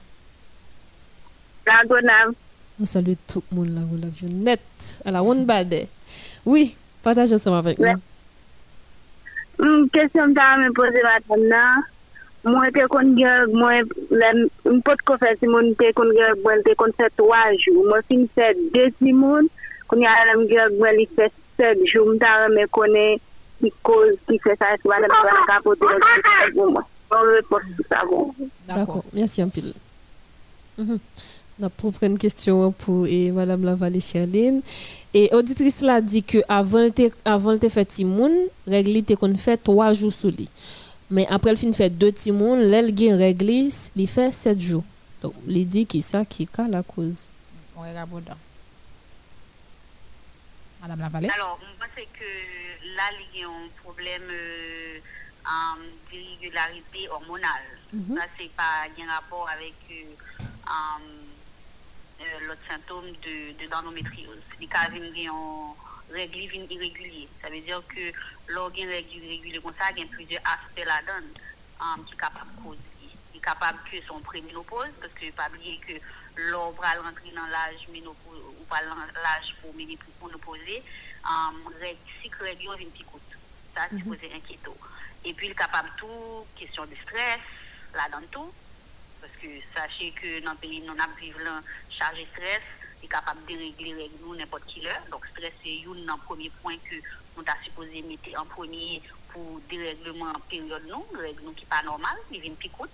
La Gonave. Nous saluons tout le monde là, vous l'aviez net à la one bad. Oui, partagez ensemble avec nous. Une question que je me pose maintenant. Mwen te kon gen, mwen pot kon fè si moun te kon gen, mwen te kon fè 3 jou. Mwen fin fè 2 si moun, kon ya alem gen, mwen li fè 7 jou. Mwen ta reme konen ki koz ki fè sa, si mwen alem gen kapote lò ki fè pou mwen. Mwen repos tout sa bon. D'akon, mersi anpil. Na pou pren kestyon pou e madame la valé Sherline. E auditris la di ke avan te fè ti moun, regli te kon fè 3 jou sou li. Mais après le fin fait 2 timoun, l'elle gen règle, il fait 7 jours. Donc, il dit que ça qui est la cause. On. Madame Lavallée. Alors, moi, c'est que là, il y a un problème euh, en d'irrégularité hormonale. Mhm. Ça, c'est pas un rapport avec euh, euh, l'autre symptôme de, de. Les cas viennent en règle viennent irrégulier. Ça veut dire que l'organe règle irrégulier comme ça, il y a plusieurs aspects là-dedans um, qui sont capables de causer. Il est capable que son préménopause, parce que pas oublier que l'on va rentrer dans l'âge ménopause ou pas l'âge pour méné- pour nous poser, um, règle, cycle règle vient petit coûte. Ça, c'est Mhm. poser inquiétant. Et puis, il est capable tout, question de stress, là-dedans tout. Parce que sachez que dans le pays, nous avons vivre chargé stress, il est capable de régler avec nous n'importe qui heure. Donc, stress, c'est un des premiers points que nous avons supposé mettre en premier pour dérèglement en période nous, règle nous qui pas normal, il vient plus coûte.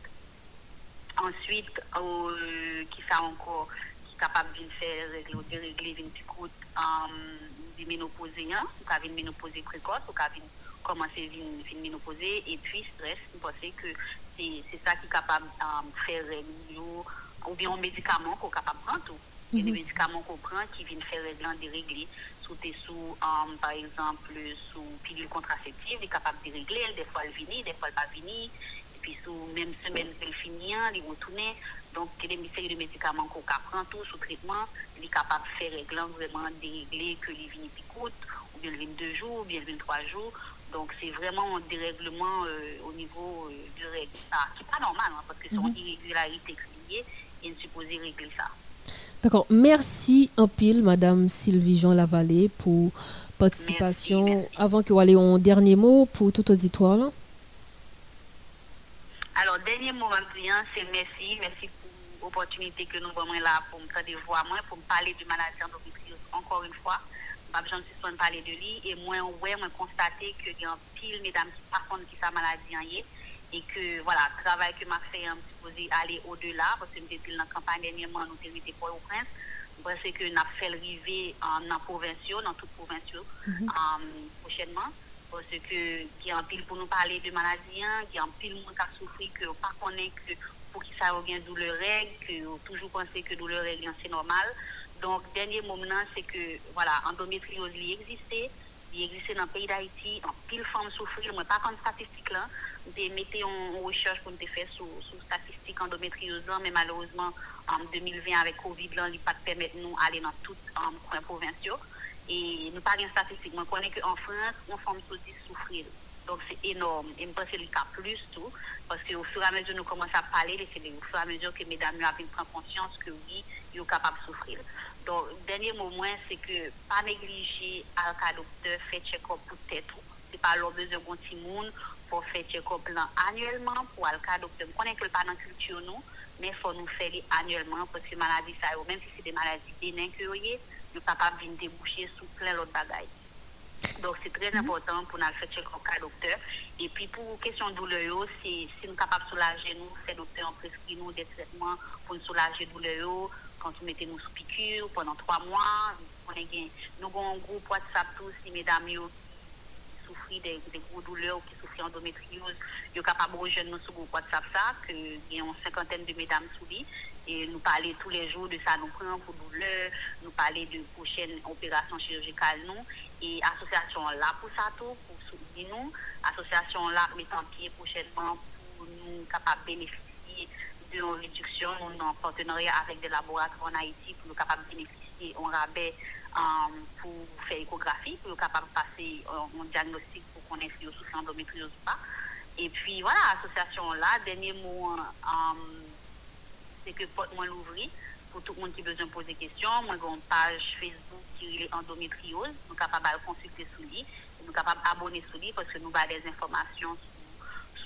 Ensuite, euh, qui ça encore, qui est capable de faire régler ou dérégler une petite coûte euh, du ménopausé, hein, ou qui une ménopausée précoce, ou qui commencer une, une ménopausée, et puis stress, vous pensez que c'est ça qui est capable de faire régler ou ou bien un médicament qu'on est capable de prendre. Il y a des médicaments qu'on prend qui viennent faire réglant dérégler. Sous tes sous, um, par exemple, sous pilule contraceptive, il est capable de régler. Des fois, elle finit, des fois, elle pas finit. Et puis, sous même semaine qu'elle finit, il retourne. Donc, il y a des de médicaments qu'on prend tout sous traitement. Il est capable de faire réglant vraiment dérégler que les vignes picotent, ou bien le 22 jours, ou bien le 23 jours. Donc, c'est vraiment un dérèglement euh, au niveau euh, du règle. Ça, qui n'est pas normal, hein, parce que c'est Mhm. une irrégularité criée et on est supposé régler ça. D'accord. Merci en pile, Madame Sylvie Jean Lavallée, pour participation. Avant que vous allez un dernier mot pour tout auditoire. Là. Alors, dernier mot, c'est merci. Merci pour l'opportunité que nous avons là pour me faire moi, pour me parler de maladie endométriose encore une fois. Pas besoin de parler de lui. Et moi, ouais, moi, constater qu'il y a un pile, mesdames, qui par contre, qui sa maladie en y est. Et que, voilà, le travail que m'a fait, un supposé aller au-delà, parce que depuis la campagne dernièrement, nous avons été pour au prince. Parce que nous avons fait arriver en, provinciaux, dans toutes provinciaux, Mhm. euh, prochainement parce que qui en pile pour nous parler de maladie, hein, qui en pile monde qui a souffert, que pas connaît que pour qui ça une douleur règle, que toujours pensé que douleur règle hein, c'est normal. Donc dernier moment c'est que voilà, endométriose il existait, il existait dans le pays d'Haïti, en pile femme souffrir, moi pas comme statistique là, j'ai mettez en recherche pour me faire sur sur statistique endométriose mais malheureusement en 2020 avec Covid là, il pas permettre nous aller dans tout en coin provinciaux. Et nous parlons statistique. Moi, connais qu'en France, on femme se dit souffrir. Donc, c'est énorme. Et je pense que c'est le cas plus tout. Parce qu'au fur et à mesure que nous commençons à parler, c'est au fur et à mesure que mesdames nous pris conscience que oui, ils sont capables de souffrir. Donc, dernier moment, c'est que pas négliger à cas docteur, faire check-up pour tête. C'est pas leur besoin d'un petit monde pour faire check-up là annuellement pour le cas docteur. Je connais que le pas dans la culture, nous, mais il faut nous faire les annuellement parce que maladie, ça, même si c'est des maladies bénines que vous avez, nous sommes capables de déboucher sur plein d'autres bagailles. Donc, c'est très important pour nous faire check cas docteur. Et puis, pour question de douleur, si nous sommes capables de soulager nous, c'est docteur en prescrit nous des traitements pour nous soulager douleur. Quand nous mettons nous sous piqûre pendant trois mois, on. Nous avons un groupe WhatsApp tous, si mesdames qui souffrent des, des gros douleurs ou qui souffrent d'endométriose, ils sont capables de rejoindre nous sur groupe WhatsApp ça, que y a une cinquantaine de mesdames sous. Et nous parler tous les jours de ça, nous prenons pour douleur, nous parler de prochaines opérations chirurgicales, nous. Et l'association là pour ça tout, pour soutenir nous. L'association là met en pied prochainement pour nous capables de bénéficier d'une réduction, nous en partenariat avec des laboratoires en Haïti pour nous capables de bénéficier en rabais euh, pour faire échographie, pour nous capables de passer euh, un diagnostic pour ait si on souffre d'endométriose ou pas. Et puis voilà, l'association là, dernier mot, euh, c'est que porte moi l'ouvrir pour tout le monde qui a besoin de poser des questions. Moi, j'ai une page Facebook qui est endométriose. Nous sommes capables de consulter sous lui. Nous sommes capables d'abonner sous lui parce que nous avons des informations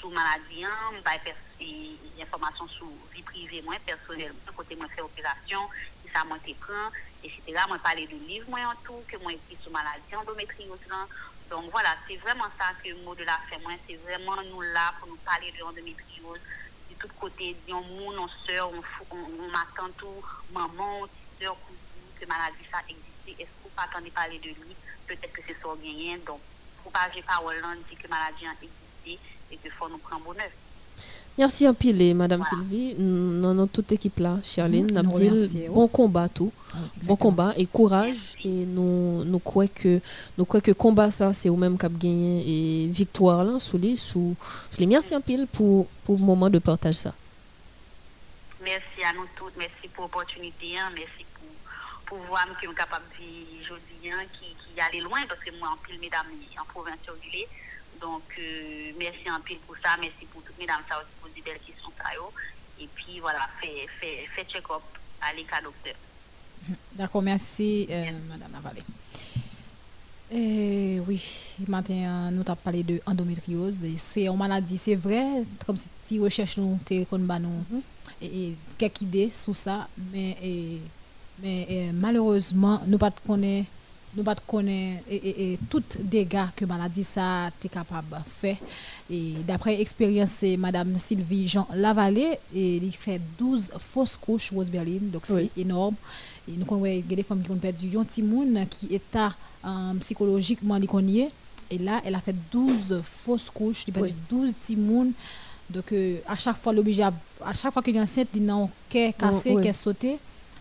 sur, sur maladie, nous avons des informations sur vie privée, moi, personnellement, côté moi faire opération, si ça moi te prend, etc. Moi, parler de livres, moi, en tout, que moi écrit sur maladie endométriose. Là. Donc voilà, c'est vraiment ça que le mot de la fin, moi, c'est vraiment nous là pour nous parler de endométriose de tous côtés, on monde, on soeur, on, on, m'attend tout, maman, soeur, cousine, que maladie ça existait. Est-ce qu'on pas attendre parler de lui? Peut-être que c'est ça gagné. Donc, propager parole là, dit que maladie a existé et qu'il faut nous prendre bonheur. Merci un pile, Madame Sylvie. Nous avons toute l'équipe là, Charline. Nous nous dit remercions. bon combat tout. bon combat et courage. Et nous, nous croyons que nous croyons que combat ça, c'est au même cap gagné et victoire là, sous les sous, sous les. Merci un pile pour, pour le moment de partage ça. Merci à nous toutes. Merci pour l'opportunité. hein. Merci pour, pour voir que nous sommes capables de vivre aujourd'hui, hein, qui, qui aller loin, parce que moi, en pile, mesdames, en province surveillée. Donc, euh, merci en pile pour ça. Merci pour toutes mesdames, ça aussi, pour des belles questions. Et puis, voilà, fait, fait, fait check-up à l'écart docteur. *laughs* D'accord, merci, euh, Madame Avalé. Eh oui, matin, nous avons parlé de endométriose. C'est une maladie, c'est vrai, comme si tu recherches nous, tu connais nous, et, et quelques idées sur ça, mais, et, mais et, malheureusement, nous ne connaissons nous pas connaître et, et, tout dégâts que maladie ça est capable de faire. Et d'après expérience madame Sylvie Jean Lavallée et il fait 12 fausses couches Rose Berlin donc Oui. c'est énorme. Et nous connaissons des femmes qui ont perdu un petit monde qui état euh, psychologiquement connaît. Et là elle a fait 12 fausses couches il a perdu 12 petits monde donc euh, à chaque fois l'obligé à, à chaque fois qu'il est enceinte il a un cœur cassé oui.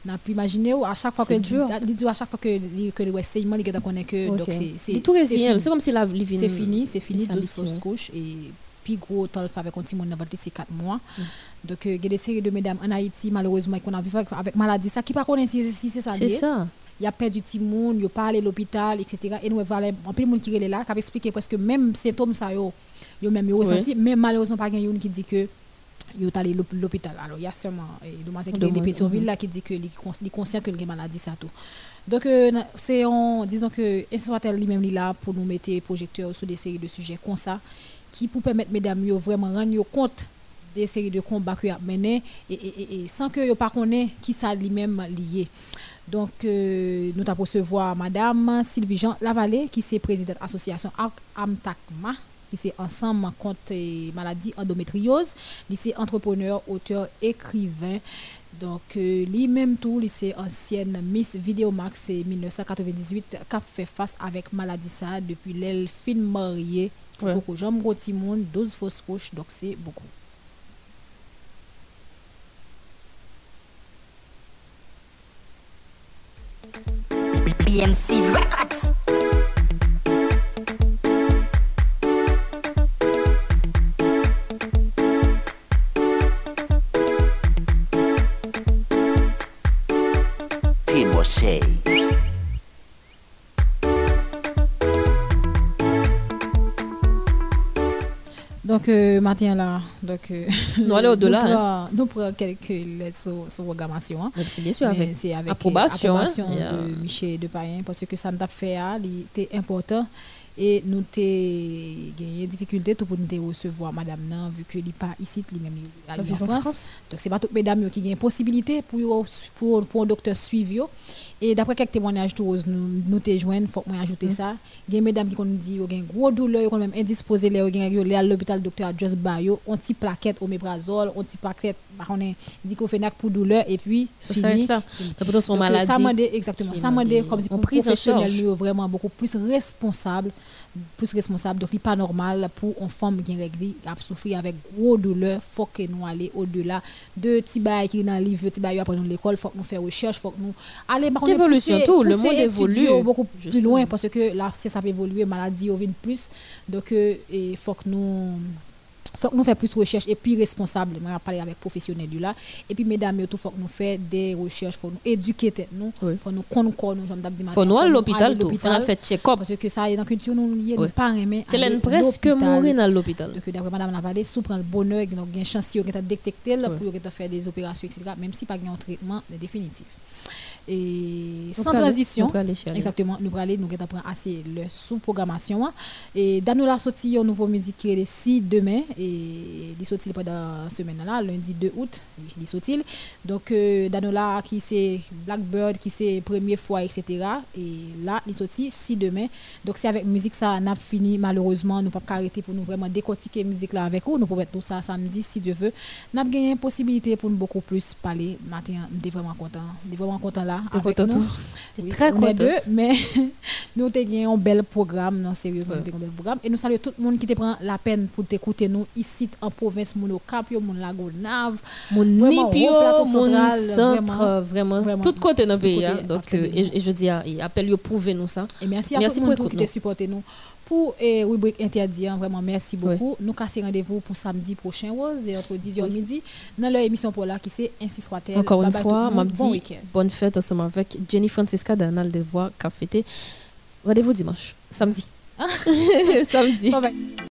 N'a pu imaginer à chaque fois que dur. dit à chaque fois que que le saignement il connaît que donc c'est c'est c'est résilient. fini. C'est comme si la c'est fini c'est fini il 12 s'habitue, fausses couches et puis gros temps avec un petit monde dans c'est 4 mois Mm. donc euh, il y a des séries de mesdames en Haïti malheureusement qu'on a vécu avec, maladie ça qui pas connaît si, c'est ça C'est ça. il y a perdu petit monde il pas allé à l'hôpital etc et nous voilà en plus monde qui est là qui a expliqué parce que même symptômes ça yo yo même yo ressenti mais malheureusement pas quelqu'un qui dit que yo est allé l'hôpital. Alors il y a seulement qui est de Pétionville là qui dit que est conscient que a maladie ça tout. Donc euh, c'est on disons que Insoatel lui-même là pour nous mettre projecteur sur des séries de sujets comme ça qui pour permettre mesdames yo vraiment rendre compte des séries de combats que a mené et, et, et, et sans que yo pas connaît qui ça lui-même lié. Donc, euh, nous avons recevoir Madame Sylvie Jean Lavallée, qui est présidente de l'association Arc Amtakma, qui c'est ensemble contre maladie endométriose. Est entrepreneur, auteur, écrivain. Donc, euh, lui-même tout, c'est ancienne Miss Vidéomax, c'est 1998, qui a fait face avec maladie ça depuis l'elle fin mariée. Ouais. Beaucoup, j'aime gros monde, 12 fausses couches, donc c'est beaucoup. BMC Records. Donc, euh, là, donc, euh, *laughs* Nous allons au-delà, Nous hein. prenons- nous prenons quelques lettres sur, sur programmation. hein. C'est bien sûr avec c'est avec approbation, hein. Yeah. de Michel Depayen parce que ça nous a fait, hein, il était important. Et nous avons gagné difficulté tout pour nous recevoir madame nan, vu que n'est pas ici, est Ça en France. France. Donc, c'est pas toutes mesdames qui ont possibilité pour, pour, pour un docteur suivre. Et d'après quelques témoignages tout nous nous te joindre, faut que moi ajouter Mm. ça. Il y a mesdames qui ont dit yo gen gros douleur, yo même indisposé aller à l'hôpital docteur Just Bayo, on petit plaquette oméprazole, on petit plaquette on est diclofenac pour douleur et puis fini. pourtant, son maladie Ça m'a dit exactement, ça m'a dit dit, comme si professionnel lui, vraiment beaucoup plus responsable plus responsable. Donc il pas normal pour une femme qui règle a souffrir avec gros douleur faut que nous aller au-delà de petits qui dans le livre petit bail après nous l'école faut que nous faire recherche faut que nous aller par contre, Évolution, pousser- tout, le monde évolue, beaucoup plus loin parce que là ça peut évoluer maladie au vide plus. Donc euh, il faut que nous faut que nous fassions plus de recherches et puis responsable. Moi parler avec professionnels là. Et puis mesdames il faut que nous fassions des recherches faut nous éduquer nous faut nous connaître nous dit Faut nous aller à l'hôpital tout, faut nous faire check-up. parce que ça est dans la culture nous nous Ouais. pas aimer C'est presque mourir dans l'hôpital. donc d'après madame Lavallée sous prend le bonheur qui a une chance a détecté là, pour faire des opérations etc même si pas un traitement définitif et Nous sans transition nous exactement nous allons nous prendre assez le sous programmation et Danola sorti une nouvelle musique qui est le 6 demain et il sorti pendant semaine là lundi 2 août il sorti donc euh, Danola qui c'est Blackbird qui c'est première fois etc et là il sorti 6 demain. Donc c'est avec musique ça n'a fini malheureusement nous pas arrêter pour nous vraiment décortiquer musique là avec vous. Nous pouvons tout ça samedi si Dieu veut. N'a gagné une possibilité pour nous beaucoup plus parler. Matin on est vraiment content. On est vraiment content là T'es avec content nous tout? T'es Oui, très contente. mais *laughs* nous avons un bel programme, non, sérieusement, avons un bel programme. Et nous saluons tout le monde qui te prend la peine pour t'écouter nous ici en province, mon au Cap, mon Lago Nave, mon Nipio, mon centre, vraiment, vraiment, tout côté dans le pays. hein. Donc, euh, de et, je dis, appelle prouver nous ça. Et merci à tout le monde qui nous. te supporté nous. Pour la rubrique interdit, hein, vraiment merci beaucoup. Nous cassons rendez-vous pour samedi prochain, Rose, et entre 10h et midi, dans leur émission pour là qui c'est Ainsi soit-elle. Encore une fois, m'a bon dit week-end. bonne fête ensemble avec Jenny Francisca d'Anal de Voix qu'a fêté. Rendez-vous dimanche, samedi. *laughs* samedi. Bye bye.